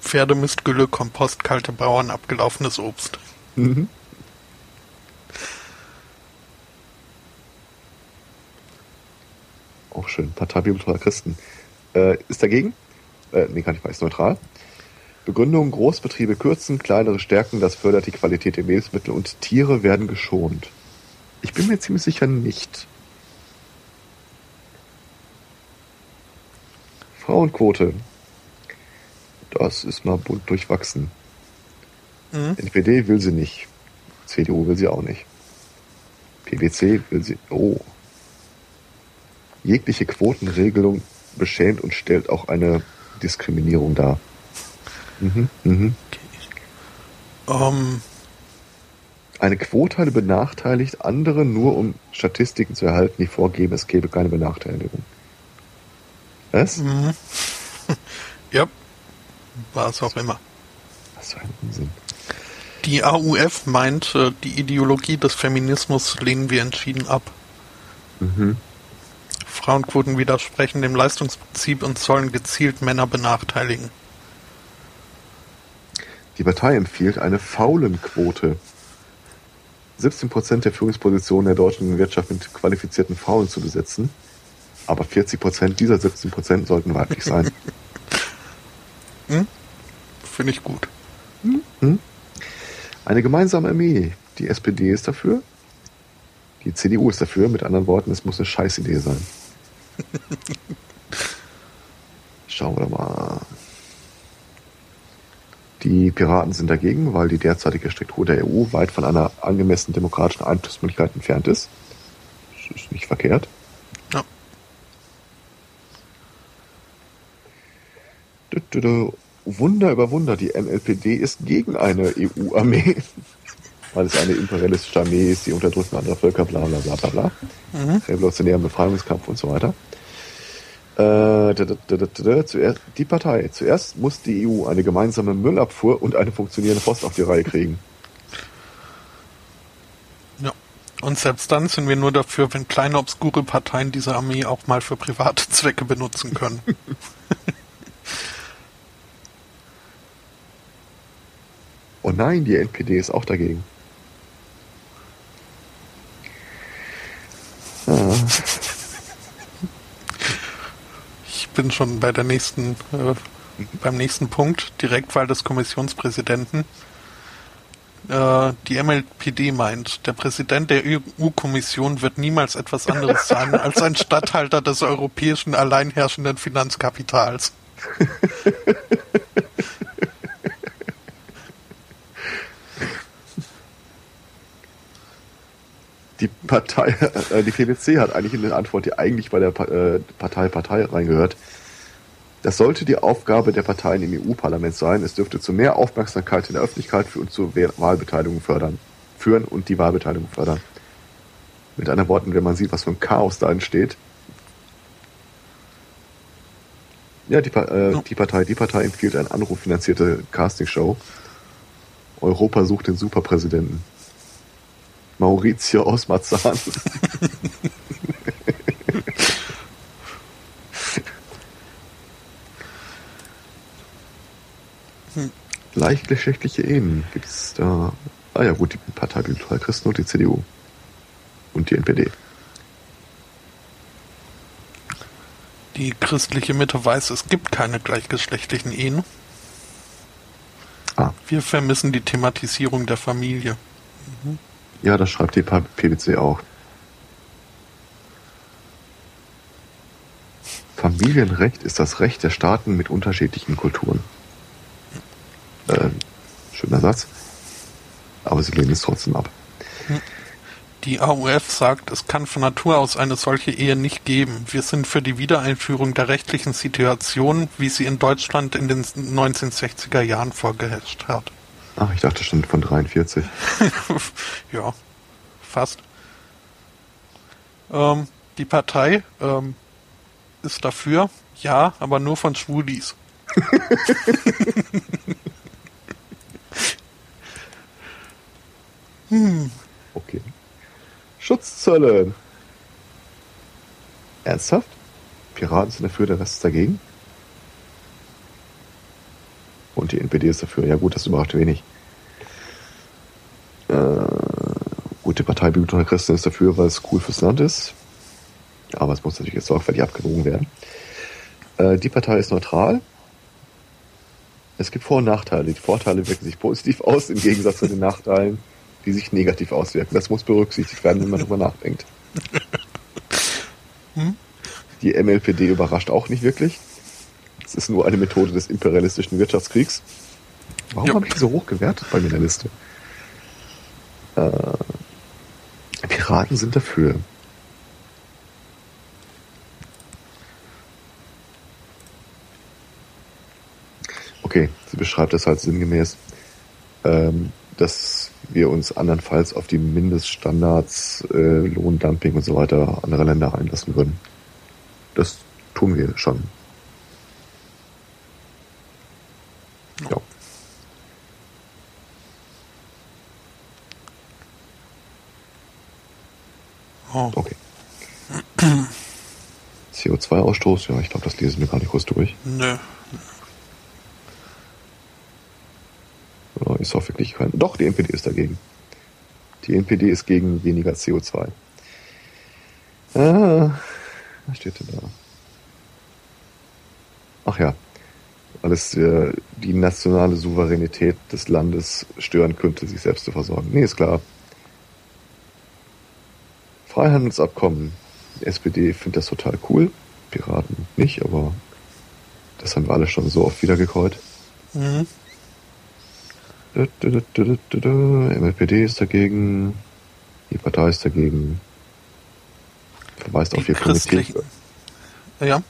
Pferdemist, Gülle, Kompost, kalte Bauern, abgelaufenes Obst. Mhm. Auch schön. Partei Bibeltreuer Christen. Äh, ist dagegen? Äh, nee, kann ich mal, ist neutral. Begründung, Großbetriebe kürzen, kleinere stärken, das fördert die Qualität der Lebensmittel und Tiere werden geschont. Ich bin mir ziemlich sicher nicht. Frauenquote. Das ist mal bunt durchwachsen. Mhm. NPD will sie nicht. CDU will sie auch nicht. PwC will sie. Oh. Jegliche Quotenregelung beschämt und stellt auch eine Diskriminierung dar. Mhm, mhm. Ähm, Eine Quote benachteiligt andere nur, um Statistiken zu erhalten, die vorgeben, es gäbe keine Benachteiligung. Was? mhm. ja, war es auch immer. Was für ein Unsinn. Die AUF meint, äh, die Ideologie des Feminismus lehnen wir entschieden ab. Mhm. Frauenquoten widersprechen dem Leistungsprinzip und sollen gezielt Männer benachteiligen. Die Partei empfiehlt eine Faulenquote. 17% der Führungspositionen der deutschen Wirtschaft mit qualifizierten Frauen zu besetzen. Aber 40% dieser 17% sollten weiblich sein. Finde ich gut. Eine gemeinsame Armee. Die SPD ist dafür. Die CDU ist dafür. Mit anderen Worten, es muss eine Scheißidee sein. Schauen wir mal. Die Piraten sind dagegen, weil die derzeitige Struktur der EU weit von einer angemessenen demokratischen Einflussmöglichkeit entfernt ist. Das ist nicht verkehrt. Wunder über Wunder, die MLPD ist gegen eine EU-Armee. Weil es eine imperialistische Armee ist, die unterdrücken andere Völker, bla bla bla bla bla. Mhm. Revolutionären Befreiungskampf und so weiter. Äh, da, da, da, da, da, zuerst, die Partei. Zuerst muss die EU eine gemeinsame Müllabfuhr und eine funktionierende Post auf die Reihe kriegen. Ja. Und selbst dann sind wir nur dafür, wenn kleine obskure Parteien diese Armee auch mal für private Zwecke benutzen können. Oh nein, die NPD ist auch dagegen. Ah, Ich bin schon bei der nächsten, äh, beim nächsten Punkt, Direktwahl des Kommissionspräsidenten. Äh, die MLPD meint, der Präsident der EU-Kommission wird niemals etwas anderes sein als ein Statthalter des europäischen alleinherrschenden Finanzkapitals. die Partei, äh, die PwC hat eigentlich in der Antwort, die eigentlich bei der äh, Partei Partei reingehört. Das sollte die Aufgabe der Parteien im EU-Parlament sein. Es dürfte zu mehr Aufmerksamkeit in der Öffentlichkeit für und zur Wahl- Wahlbeteiligung fördern, führen und die Wahlbeteiligung fördern. Mit anderen Worten, wenn man sieht, was für ein Chaos da entsteht. Ja, die, äh, die Partei, die Partei empfiehlt eine anruffinanzierte Castingshow. Europa sucht den Superpräsidenten. Maurizio aus Marzahn. Gleichgeschlechtliche Ehen gibt es da. Ah ja, gut, die Partei Virtual Christen und die CDU. Und die NPD. Die christliche Mitte weiß, es gibt keine gleichgeschlechtlichen Ehen. Ah. Wir vermissen die Thematisierung der Familie. Ja, das schreibt die PwC auch. Familienrecht ist das Recht der Staaten mit unterschiedlichen Kulturen. Äh, schöner Satz. Aber sie lehnen es trotzdem ab. Die AUF sagt, es kann von Natur aus eine solche Ehe nicht geben. Wir sind für die Wiedereinführung der rechtlichen Situation, wie sie in Deutschland in den 1960er Jahren vorgeherrscht hat. Ach, ich dachte schon von 43. ja, fast. Ähm, die Partei ähm, ist dafür, ja, aber nur von Schwulis. hm. Okay. Schutzzölle. Ernsthaft? Piraten sind dafür, der Rest ist dagegen? Und die NPD ist dafür. Ja gut, das überrascht wenig. Äh, gut, die Partei Bibelton Christen ist dafür, weil es cool fürs Land ist. Aber es muss natürlich jetzt sorgfältig abgewogen werden. Äh, die Partei ist neutral. Es gibt Vor- und Nachteile. Die Vorteile wirken sich positiv aus, im Gegensatz zu den Nachteilen die sich negativ auswirken. Das muss berücksichtigt werden, wenn man darüber nachdenkt. Hm? Die MLPD überrascht auch nicht wirklich. Es ist nur eine Methode des imperialistischen Wirtschaftskriegs. Warum ja. habe ich die so hoch gewertet bei mir in der Liste? Äh, Piraten sind dafür. Okay, sie beschreibt das halt sinngemäß, ähm, dass wir uns andernfalls auf die Mindeststandards, äh, Lohndumping und so weiter anderer Länder einlassen würden. Das tun wir schon. Ja. Oh. Okay. CO2-Ausstoß, ja, ich glaube, das lesen wir gar nicht kurz durch. Nö. Ist auch wirklich kein. Doch, die NPD ist dagegen. Die NPD ist gegen weniger CO2. Ah, was steht denn da? Ach ja, weil es äh, die nationale Souveränität des Landes stören könnte, sich selbst zu versorgen. Nee, ist klar. Freihandelsabkommen. Die SPD findet das total cool. Piraten nicht, aber das haben wir alle schon so oft wieder gekreuzt. Mhm. MLPD ist dagegen, die Partei ist dagegen, verweist die auf ihr Komitee. Ja.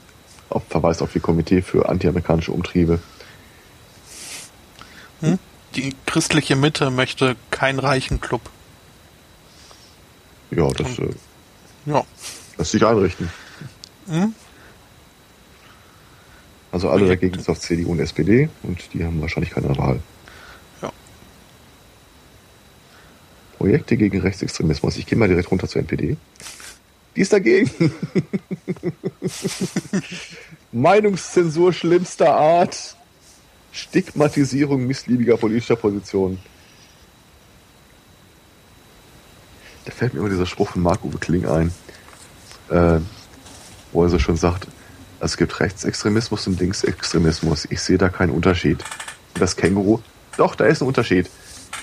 Auf, verweist auf ihr Komitee für antiamerikanische Umtriebe. Hm? Die christliche Mitte möchte keinen reichen Club. Ja, das, äh, ja. lässt sich einrichten. Hm? Also alle dagegen sind auf CDU und SPD und die haben wahrscheinlich keine Wahl. Projekte gegen Rechtsextremismus. Ich gehe mal direkt runter zur NPD. Die ist dagegen. Meinungszensur schlimmster Art. Stigmatisierung missliebiger politischer Positionen. Da fällt mir immer dieser Spruch von Marco Kling ein, äh, wo er so schon sagt, es gibt Rechtsextremismus und Linksextremismus. Ich sehe da keinen Unterschied. Das Känguru, doch, da ist ein Unterschied.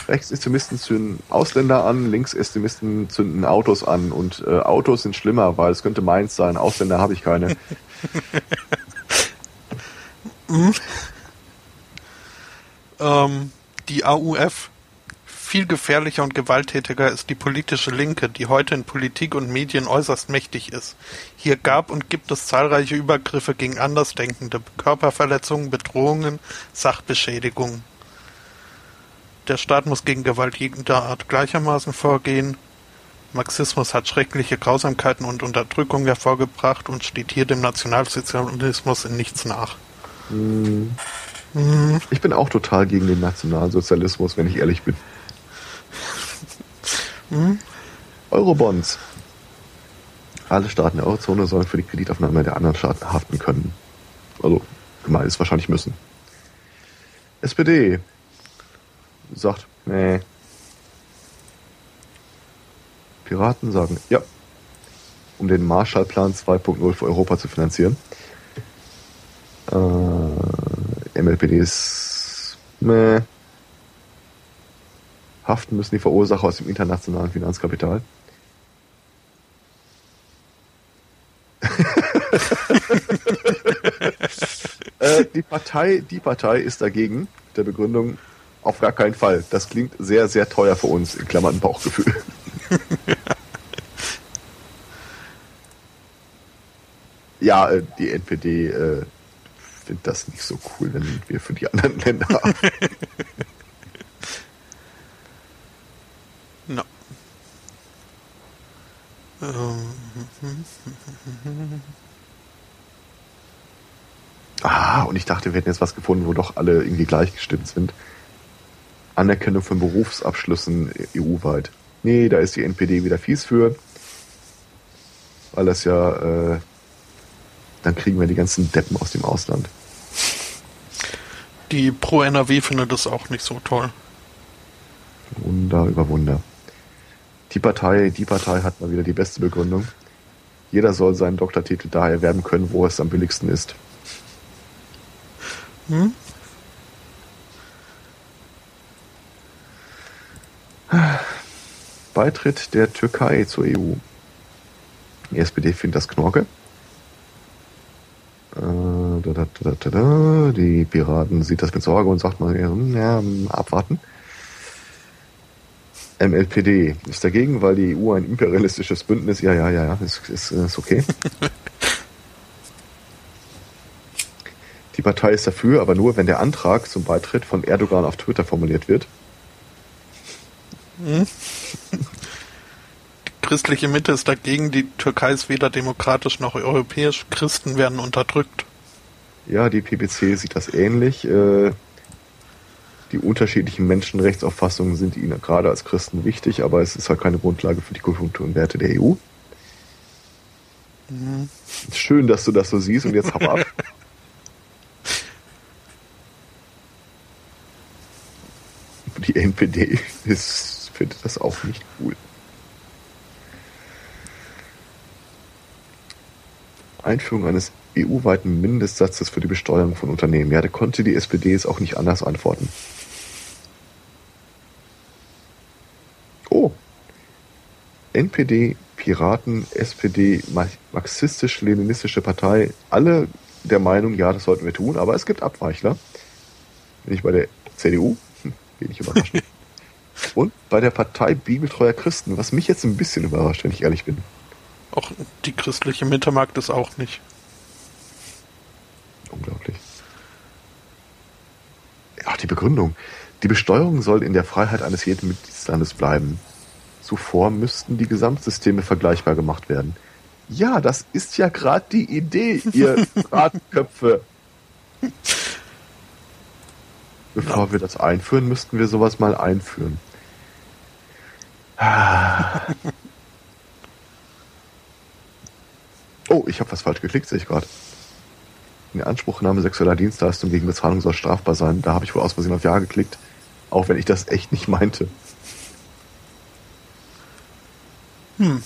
Rechtsextremisten zünden Ausländer an, Linksextremisten zünden Autos an und äh, Autos sind schlimmer, weil es könnte meins sein. Ausländer habe ich keine. mhm. ähm, die AUF. Viel gefährlicher und gewalttätiger ist die politische Linke, die heute in Politik und Medien äußerst mächtig ist. Hier gab und gibt es zahlreiche Übergriffe gegen Andersdenkende, Körperverletzungen, Bedrohungen, Sachbeschädigungen. Der Staat muss gegen Gewalt jeder Art gleichermaßen vorgehen. Marxismus hat schreckliche Grausamkeiten und Unterdrückung hervorgebracht und steht hier dem Nationalsozialismus in nichts nach. Hm. Hm. Ich bin auch total gegen den Nationalsozialismus, wenn ich ehrlich bin. Hm. Eurobonds. Alle Staaten der Eurozone sollen für die Kreditaufnahme der anderen Staaten haften können. Also, gemeint ist wahrscheinlich müssen. SPD. Sagt, nee. Piraten sagen, ja, um den Marshallplan 2.0 für Europa zu finanzieren. Äh, MLPD ist, meh. Haften müssen die Verursacher aus dem internationalen Finanzkapital. äh, die Partei, die Partei ist dagegen mit der Begründung auf gar keinen Fall. Das klingt sehr, sehr teuer für uns, in Klammern Bauchgefühl. ja, äh, die NPD äh, findet das nicht so cool, wenn wir für die anderen Länder haben. no. Ah, und ich dachte, wir hätten jetzt was gefunden, wo doch alle irgendwie gleichgestimmt sind. Anerkennung von Berufsabschlüssen EU-weit. Nee, da ist die NPD wieder fies für. Weil das ja, äh, dann kriegen wir die ganzen Deppen aus dem Ausland. Die Pro-NRW findet das auch nicht so toll. Wunder über Wunder. Die Partei, die Partei hat mal wieder die beste Begründung. Jeder soll seinen Doktortitel da erwerben können, wo es am billigsten ist. Hm? Beitritt der Türkei zur EU. Die SPD findet das Knorke. Äh, die Piraten sieht das mit Sorge und sagt mal, ja, abwarten. MLPD ist dagegen, weil die EU ein imperialistisches Bündnis, ja, ja, ja, ja, ist, ist, ist okay. die Partei ist dafür, aber nur, wenn der Antrag zum Beitritt von Erdogan auf Twitter formuliert wird. Hm? Die christliche Mitte ist dagegen, die Türkei ist weder demokratisch noch europäisch, Christen werden unterdrückt. Ja, die PPC sieht das ähnlich. Äh, die unterschiedlichen Menschenrechtsauffassungen sind ihnen gerade als Christen wichtig, aber es ist halt keine Grundlage für die Kultur und Werte der EU. Mhm. Schön, dass du das so siehst und jetzt hab ab. die NPD ist, findet das auch nicht cool. Einführung eines EU-weiten Mindestsatzes für die Besteuerung von Unternehmen. Ja, da konnte die SPD es auch nicht anders antworten. Oh. NPD, Piraten, SPD, marxistisch-leninistische Partei, alle der Meinung, ja, das sollten wir tun, aber es gibt Abweichler. Bin ich bei der CDU, hm, wenig überraschend. Und bei der Partei Bibeltreuer Christen, was mich jetzt ein bisschen überrascht, wenn ich ehrlich bin. Auch die christliche Mitte mag das auch nicht. Unglaublich. Ach, die Begründung. Die Besteuerung soll in der Freiheit eines jeden Mitgliedslandes bleiben. Zuvor müssten die Gesamtsysteme vergleichbar gemacht werden. Ja, das ist ja gerade die Idee, ihr Ratköpfe. Bevor ja. wir das einführen, müssten wir sowas mal einführen. Oh, ich habe was falsch geklickt, sehe ich gerade. In Anspruchnahme sexueller Dienstleistung gegen Bezahlung soll strafbar sein. Da habe ich wohl aus Versehen auf Ja geklickt. Auch wenn ich das echt nicht meinte. Hm.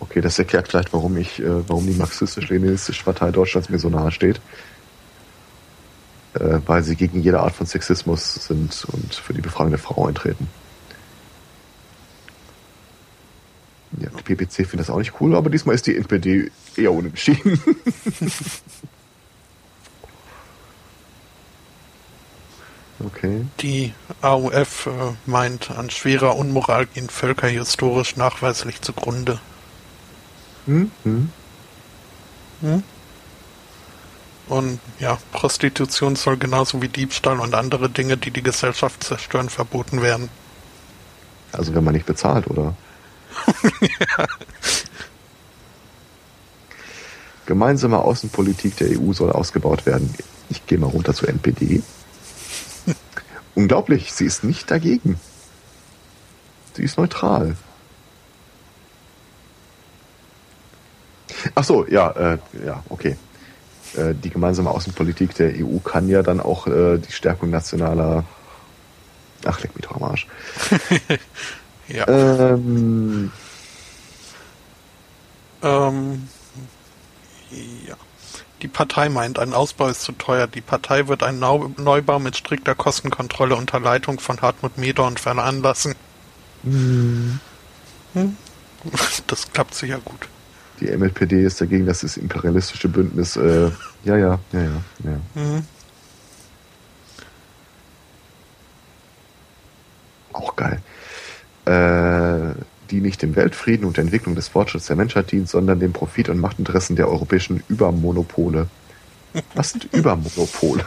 Okay, das erklärt vielleicht, warum ich, äh, warum die marxistisch-leninistische Partei Deutschlands mir so nahe steht. Äh, weil sie gegen jede Art von Sexismus sind und für die Befragung der Frau eintreten. Ja, die PPC findet das auch nicht cool, aber diesmal ist die NPD eher unentschieden. okay. Die AUF äh, meint, an schwerer Unmoral gehen Völker historisch nachweislich zugrunde. Hm? Hm? Hm? Und ja, Prostitution soll genauso wie Diebstahl und andere Dinge, die die Gesellschaft zerstören, verboten werden. Also wenn man nicht bezahlt, oder? Ja. Gemeinsame Außenpolitik der EU soll ausgebaut werden. Ich gehe mal runter zur NPD. Unglaublich, sie ist nicht dagegen. Sie ist neutral. Ach so, ja, äh, ja, okay. Äh, die gemeinsame Außenpolitik der EU kann ja dann auch äh, die Stärkung nationaler Ach, leck mich doch am Arsch. Ja. Ähm, Ähm, ja. Die Partei meint, ein Ausbau ist zu teuer. Die Partei wird einen Neubau mit strikter Kostenkontrolle unter Leitung von Hartmut Medorn veranlassen. Hm? Das klappt sicher gut. die MLPD ist dagegen, dass das imperialistische Bündnis, äh, ja, ja, ja, ja, ja. Mhm. Auch geil. Äh, die nicht dem Weltfrieden und der Entwicklung des Fortschritts der Menschheit dient, sondern dem Profit- und Machtinteressen der europäischen Übermonopole. Was sind Übermonopole?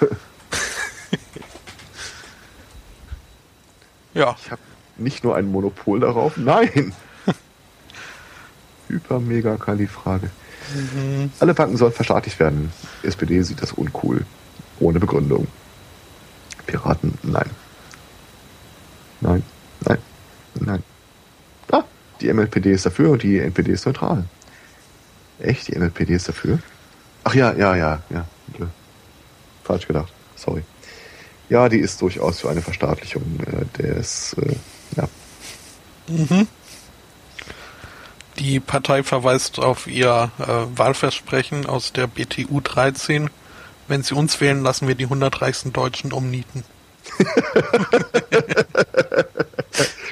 Ja, Ich habe nicht nur ein Monopol darauf, nein. Hyper, mega die Frage. Alle Banken sollen verstaatlicht werden. SPD sieht das uncool. Ohne Begründung. Piraten, nein. Nein, nein, nein. Ah, die MLPD ist dafür und die NPD ist neutral. Echt? Die MLPD ist dafür? Ach ja, ja, ja, ja. Falsch gedacht. Sorry. Ja, die ist durchaus für eine Verstaatlichung äh, des, äh, ja. die Partei verweist auf ihr äh, Wahlversprechen aus der BTU 13. Wenn sie uns wählen, lassen wir die 100 reichsten Deutschen umnieten.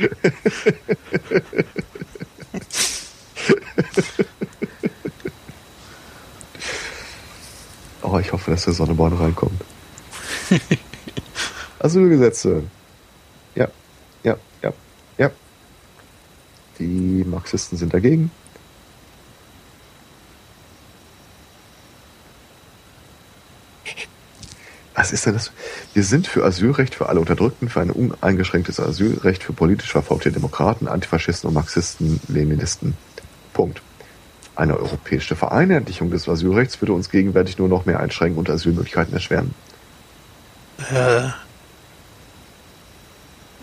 Oh, ich hoffe, dass der Sonneborn reinkommt. Asylgesetze. Ja, ja, ja, ja. Die Marxisten sind dagegen. Was ist denn das? Wir sind für Asylrecht für alle Unterdrückten, für ein uneingeschränktes Asylrecht für politisch verfolgte Demokraten, Antifaschisten und Marxisten, Leninisten. Punkt. Eine europäische Vereinheitlichung des Asylrechts würde uns gegenwärtig nur noch mehr einschränken und Asylmöglichkeiten erschweren. Äh.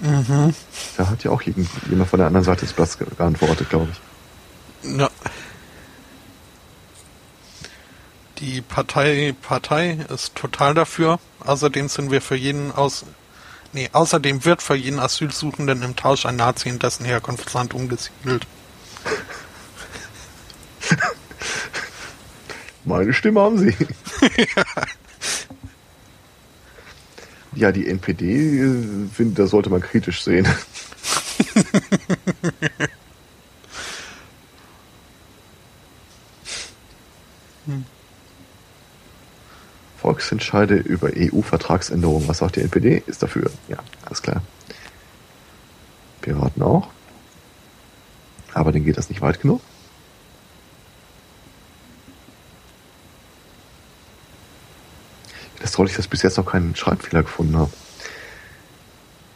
Mhm. Da hat ja auch jemand von der anderen Seite des ge- geantwortet, glaube ich. Ja. Die Partei, Partei ist total dafür. Außerdem sind wir für jeden aus, nee, außerdem wird für jeden Asylsuchenden im Tausch ein Nazi in dessen Herkunftsland umgesiedelt. Meine Stimme haben Sie. ja, die NPD, äh, finde, da sollte man kritisch sehen. Volksentscheide über EU-Vertragsänderungen. Was sagt die NPD? Ist dafür. Ja, alles klar. Piraten auch. Aber denen geht das nicht weit genug. Das traurig, dass ich bis jetzt noch keinen Schreibfehler gefunden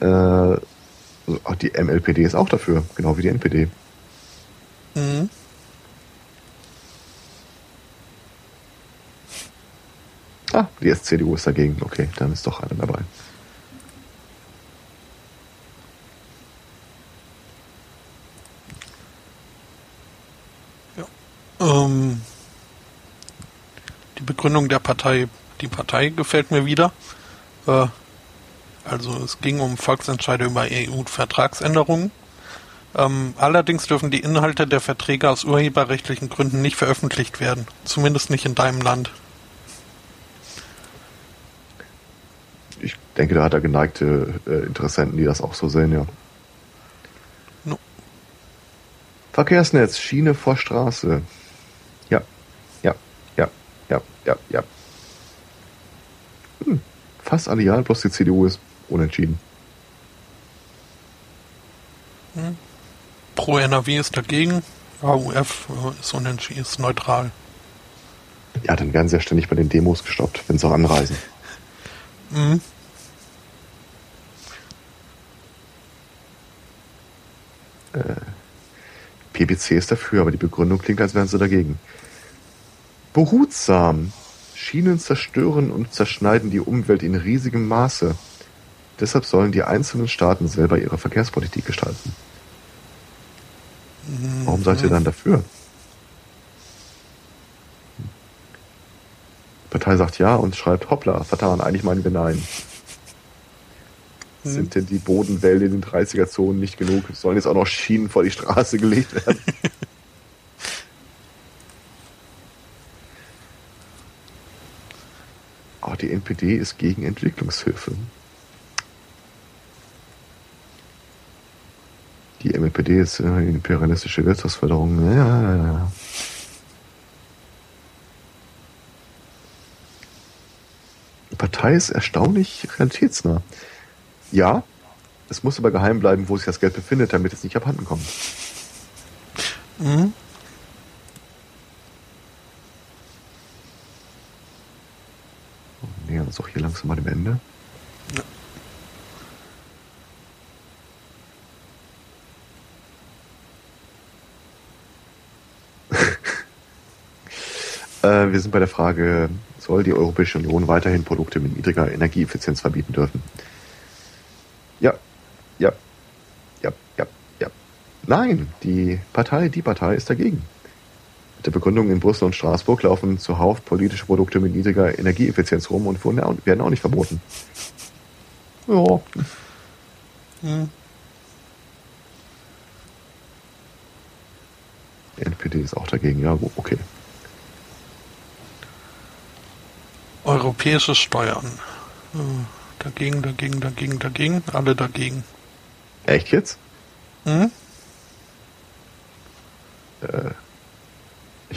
habe. Äh, die MLPD ist auch dafür, genau wie die NPD. Mhm. Ah, die CDU ist dagegen. Okay, dann ist doch einer dabei. Ähm, die Begründung der Partei, die Partei gefällt mir wieder. Äh, also es ging um Volksentscheide über EU-Vertragsänderungen. Ähm, allerdings dürfen die Inhalte der Verträge aus urheberrechtlichen Gründen nicht veröffentlicht werden. Zumindest nicht in deinem Land. Ich denke, da hat er geneigte äh, Interessenten, die das auch so sehen, ja. No. Verkehrsnetz, Schiene vor Straße. Ja, ja, ja, ja, ja, ja. Hm, fast alle ja, bloß die CDU ist unentschieden. Pro NRW ist dagegen. AUF äh, ist unentschieden, ist neutral. Ja, dann werden sie ja ständig bei den Demos gestoppt, wenn sie auch anreisen. Mhm. PBC ist dafür, aber die Begründung klingt, als wären sie dagegen. Behutsam. Schienen zerstören und zerschneiden die Umwelt in riesigem Maße. Deshalb sollen die einzelnen Staaten selber ihre Verkehrspolitik gestalten. Warum seid ihr dann dafür? Die Partei sagt ja und schreibt, hoppla, vertan, eigentlich meinen wir nein. Hm. Sind denn die Bodenwälder in den 30er-Zonen nicht genug? Sollen jetzt auch noch Schienen vor die Straße gelegt werden? oh, die NPD ist gegen Entwicklungshilfe. Die MPD ist äh, imperialistische Wirtschaftsförderung. Ja, ja, ja. Die Partei ist erstaunlich realitätsnah. Ja, es muss aber geheim bleiben, wo sich das Geld befindet, damit es nicht abhanden kommt. Mhm. Wir nähern uns auch hier langsam mal dem Ende. Ja. Äh, wir sind bei der Frage, soll die Europäische Union weiterhin Produkte mit niedriger Energieeffizienz verbieten dürfen? Ja, ja, ja, ja, ja. Nein, die Partei, die Partei ist dagegen. Mit der Begründung in Brüssel und Straßburg laufen zuhauf politische Produkte mit niedriger Energieeffizienz rum und werden auch nicht verboten. Ja. Hm. Die NPD ist auch dagegen, ja, okay. Europäische Steuern. Hm, dagegen, dagegen, dagegen, dagegen, alle dagegen. Echt jetzt? Hm?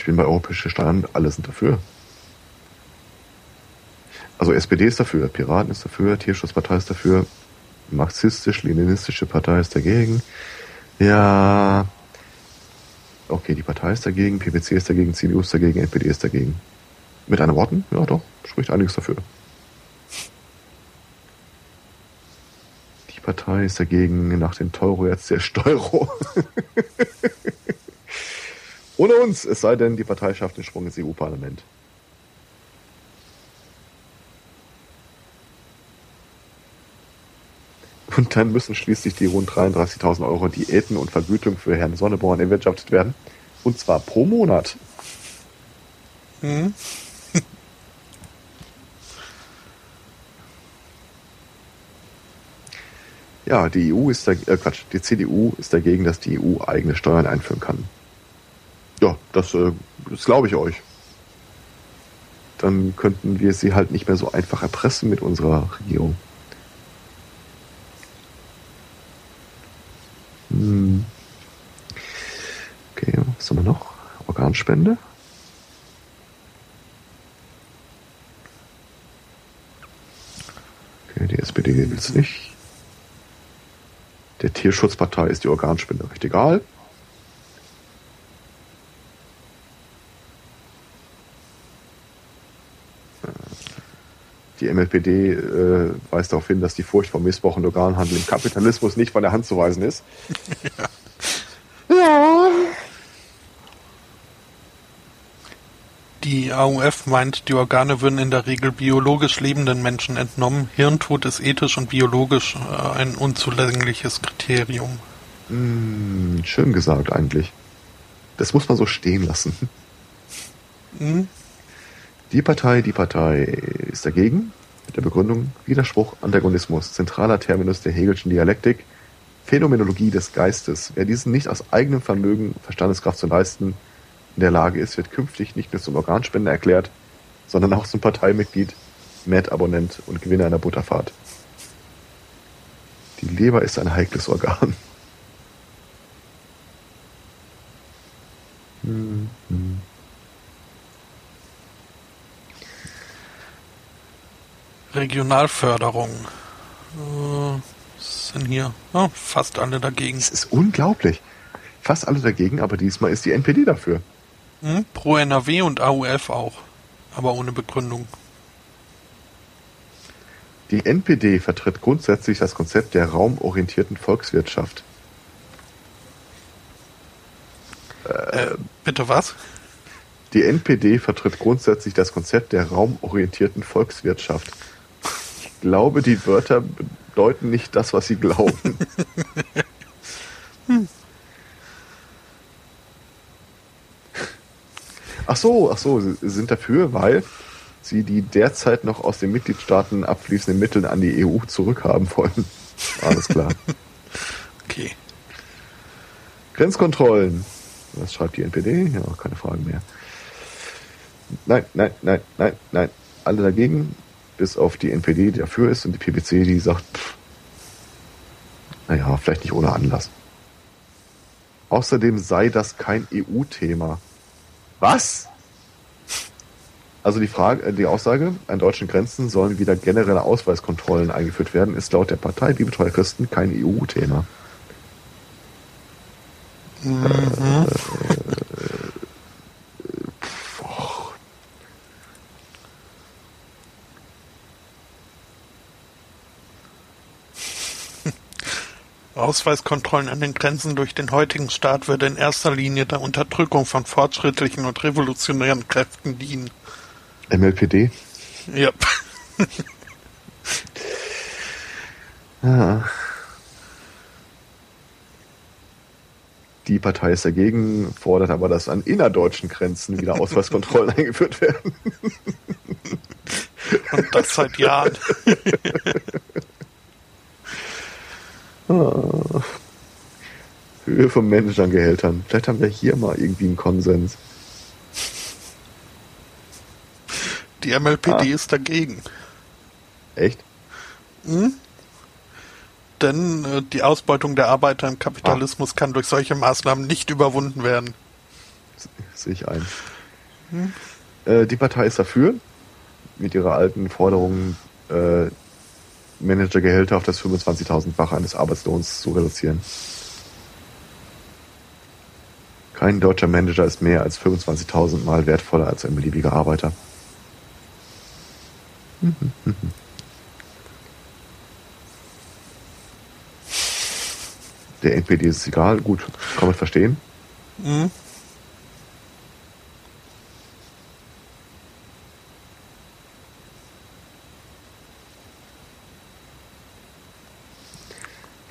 Ich bin bei europäischen Steuern, alle sind dafür. Also SPD ist dafür, Piraten ist dafür, Tierschutzpartei ist dafür, marxistisch-leninistische Partei ist dagegen. Ja, okay, die Partei ist dagegen, PPC ist dagegen, CDU ist dagegen, NPD ist dagegen. Mit anderen Worten, ja doch, spricht einiges dafür. Die Partei ist dagegen nach den Teuro jetzt der Steuero. Ohne uns, es sei denn, die Partei schafft den Sprung ins EU-Parlament. Und dann müssen schließlich die rund 33.000 Euro Diäten und Vergütung für Herrn Sonneborn erwirtschaftet werden. Und zwar pro Monat. Mhm. Ja, die EU ist da, äh, Quatsch, die CDU ist dagegen, dass die EU eigene Steuern einführen kann. Das, äh, das glaube ich euch. Dann könnten wir sie halt nicht mehr so einfach erpressen mit unserer Regierung. Hm. Okay, was haben wir noch? Organspende. Okay, die SPD will es nicht. Der Tierschutzpartei ist die Organspende recht egal. Die MLPD äh, weist darauf hin, dass die Furcht vor Missbrauch und Organhandel im Kapitalismus nicht von der Hand zu weisen ist. ja. ja. Die AUF meint, die Organe würden in der Regel biologisch lebenden Menschen entnommen. Hirntod ist ethisch und biologisch äh, ein unzulängliches Kriterium. Mm, schön gesagt eigentlich. Das muss man so stehen lassen. Mhm. Die Partei, die Partei ist dagegen. Mit der Begründung Widerspruch, Antagonismus, zentraler Terminus der Hegelschen Dialektik, Phänomenologie des Geistes. Wer diesen nicht aus eigenem Vermögen, Verstandeskraft zu leisten, in der Lage ist, wird künftig nicht nur zum Organspender erklärt, sondern auch zum Parteimitglied, Mad-Abonnent und Gewinner einer Butterfahrt. Die Leber ist ein heikles Organ. Regionalförderung. Äh, was sind hier? Oh, fast alle dagegen. Es ist unglaublich. Fast alle dagegen, aber diesmal ist die NPD dafür. Hm? Pro NRW und AUF auch, aber ohne Begründung. Die NPD vertritt grundsätzlich das Konzept der raumorientierten Volkswirtschaft. Äh, bitte was? Die NPD vertritt grundsätzlich das Konzept der raumorientierten Volkswirtschaft. Ich glaube, die Wörter bedeuten nicht das, was sie glauben. hm. Ach so, ach so, sie sind dafür, weil sie die derzeit noch aus den Mitgliedstaaten abfließenden Mittel an die EU zurückhaben wollen. Alles klar. okay. Grenzkontrollen. Was schreibt die NPD? Ja, keine Fragen mehr. Nein, nein, nein, nein, nein. Alle dagegen, bis auf die NPD, die dafür ist, und die PPC, die sagt, pff, naja, vielleicht nicht ohne Anlass. Außerdem sei das kein EU-Thema. Was? Also die Frage, äh, die Aussage, an deutschen Grenzen sollen wieder generelle Ausweiskontrollen eingeführt werden, ist laut der Partei Bibeltreuer Christen kein EU-Thema. Mhm. Äh, Ausweiskontrollen an den Grenzen durch den heutigen Staat würde in erster Linie der Unterdrückung von fortschrittlichen und revolutionären Kräften dienen. MLPD? Ja. ah. Die Partei ist dagegen, fordert aber, dass an innerdeutschen Grenzen wieder Ausweiskontrollen eingeführt werden. Und das seit Jahren. ah. Höhe von Managern-Gehältern. Vielleicht haben wir hier mal irgendwie einen Konsens. Die MLPD ah. ist dagegen. Echt? Hm? Denn äh, die Ausbeutung der Arbeiter im Kapitalismus ah. kann durch solche Maßnahmen nicht überwunden werden. Sehe ich ein. Hm? Äh, die Partei ist dafür, mit ihrer alten Forderung äh, Managergehälter auf das 25.000-fache eines Arbeitslohns zu reduzieren. Kein deutscher Manager ist mehr als 25.000 Mal wertvoller als ein beliebiger Arbeiter. Der NPD ist egal, gut, kann man verstehen. Mhm.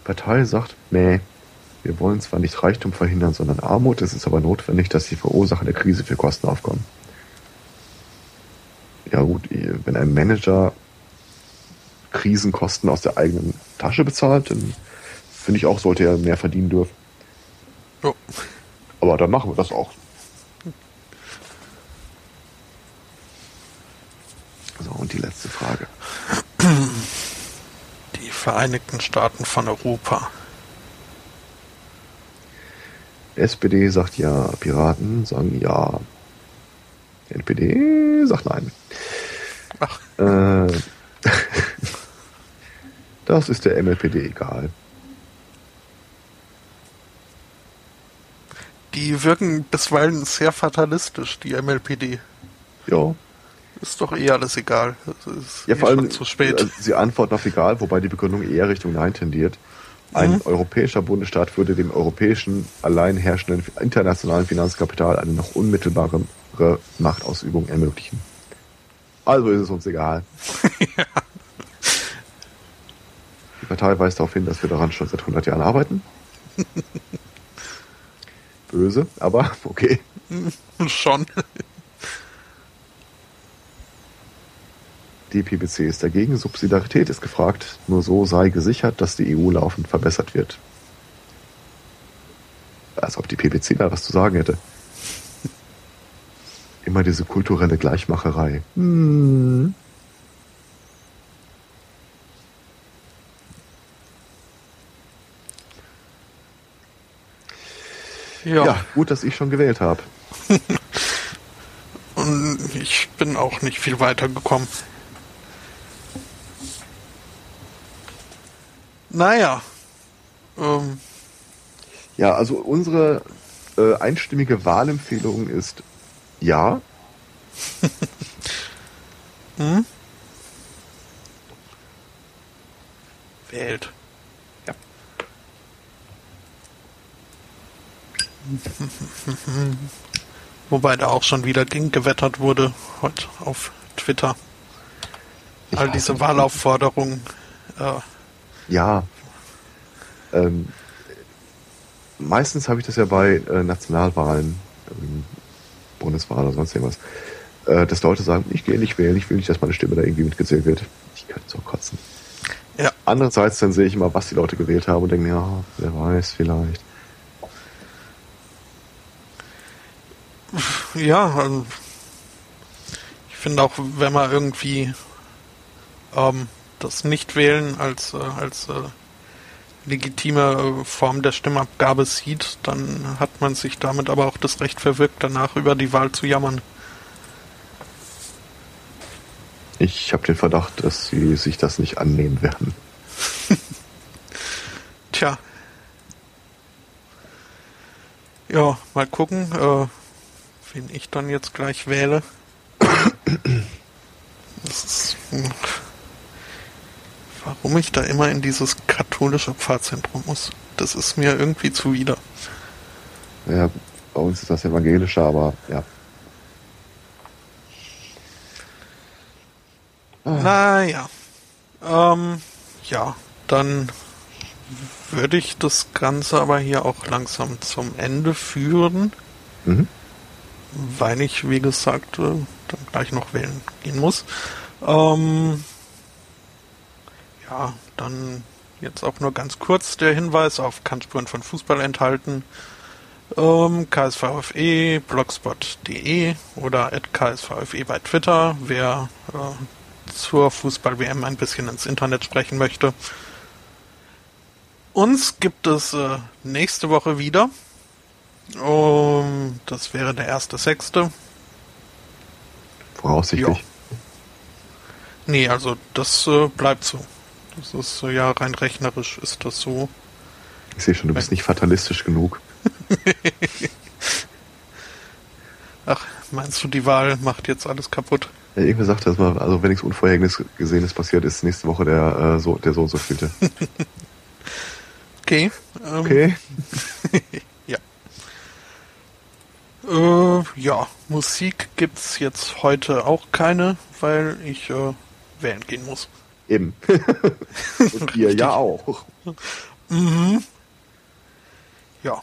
Partei sagt, nee, wir wollen zwar nicht Reichtum verhindern, sondern Armut, es ist aber notwendig, dass die Verursacher der Krise für Kosten aufkommen ja gut, wenn ein Manager Krisenkosten aus der eigenen Tasche bezahlt, dann finde ich auch, sollte er mehr verdienen dürfen. Ja. Aber dann machen wir das auch. So, und die letzte Frage. Die Vereinigten Staaten von Europa. SPD sagt ja, Piraten sagen ja. NPD sagt nein. Ach. Äh, das ist der MLPD egal. Die wirken bisweilen sehr fatalistisch, die MLPD. Ja. Ist doch eh alles egal. ja, vor allem zu spät. Äh, sie antworten auf egal, wobei die Begründung eher Richtung Nein tendiert. Ein mhm. europäischer Bundesstaat würde dem europäischen allein herrschenden internationalen Finanzkapital eine noch unmittelbare Machtausübung ermöglichen. Also ist es uns egal. ja. Die Partei weist darauf hin, dass wir daran schon seit 100 Jahren arbeiten. Böse, aber okay. Schon. Die PPC ist dagegen, Subsidiarität ist gefragt, nur so sei gesichert, dass die EU laufend verbessert wird. Als ob die PPC da was zu sagen hätte. Immer diese kulturelle Gleichmacherei. Hm. Ja. ja, gut, dass ich schon gewählt habe. Und ich bin auch nicht viel weiter gekommen. Naja. Ähm. Ja, also unsere äh, einstimmige Wahlempfehlung ist ja. hm? Wählt. Ja. Wobei da auch schon wieder gegen gewettert wurde, heute auf Twitter. Ich All diese Wahlaufforderungen. Äh, ja. Ähm, meistens habe ich das ja bei äh, Nationalwahlen. Ähm, Bundeswahl oder sonst irgendwas, äh, dass Leute sagen, ich gehe nicht wählen, ich will nicht, dass meine Stimme da irgendwie mitgezählt wird. Ich könnte so kotzen. Ja. Andererseits dann sehe ich immer, was die Leute gewählt haben und denke mir, ja, wer weiß, vielleicht. Ja, also ich finde auch, wenn man irgendwie ähm, das Nichtwählen als, äh, als äh, legitime äh, Form der Stimmabgabe sieht, dann hat man sich damit aber auch das Recht verwirkt, danach über die Wahl zu jammern. Ich habe den Verdacht, dass sie sich das nicht annehmen werden. Tja. Ja, mal gucken, äh, wen ich dann jetzt gleich wähle. Das ist, hm, warum ich da immer in dieses katholische Pfarrzentrum muss. Das ist mir irgendwie zuwider. Ja, bei uns ist das evangelische, aber ja. Naja. Ähm, ja, dann würde ich das Ganze aber hier auch langsam zum Ende führen. Mhm. Weil ich, wie gesagt, äh, dann gleich noch wählen gehen muss. Ähm, ja, dann jetzt auch nur ganz kurz der Hinweis auf Kannspuren von Fußball enthalten. Ähm, KSVFE, blogspot.de oder at KSVFE bei Twitter, wer äh, zur Fußball-WM ein bisschen ins Internet sprechen möchte. Uns gibt es äh, nächste Woche wieder. Um, das wäre der erste Sechste. Voraussichtlich. Ja. Nee, also das äh, bleibt so. Das ist ja rein rechnerisch ist das so. Ich sehe schon, du bist nicht fatalistisch genug. Ach, meinst du, die Wahl macht jetzt alles kaputt? Ja, irgendwie sagt das mal, also wenn nichts Unvorhergesehenes passiert, ist nächste Woche der, äh, so, der so und so vielte. okay. Ähm, okay. ja. Äh, ja, Musik gibt's jetzt heute auch keine, weil ich äh, wählen gehen muss. Eben. und ihr ja auch. Mhm. Ja.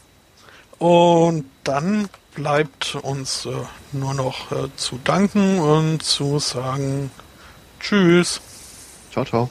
Und dann bleibt uns äh, nur noch äh, zu danken und zu sagen Tschüss. Ciao, ciao.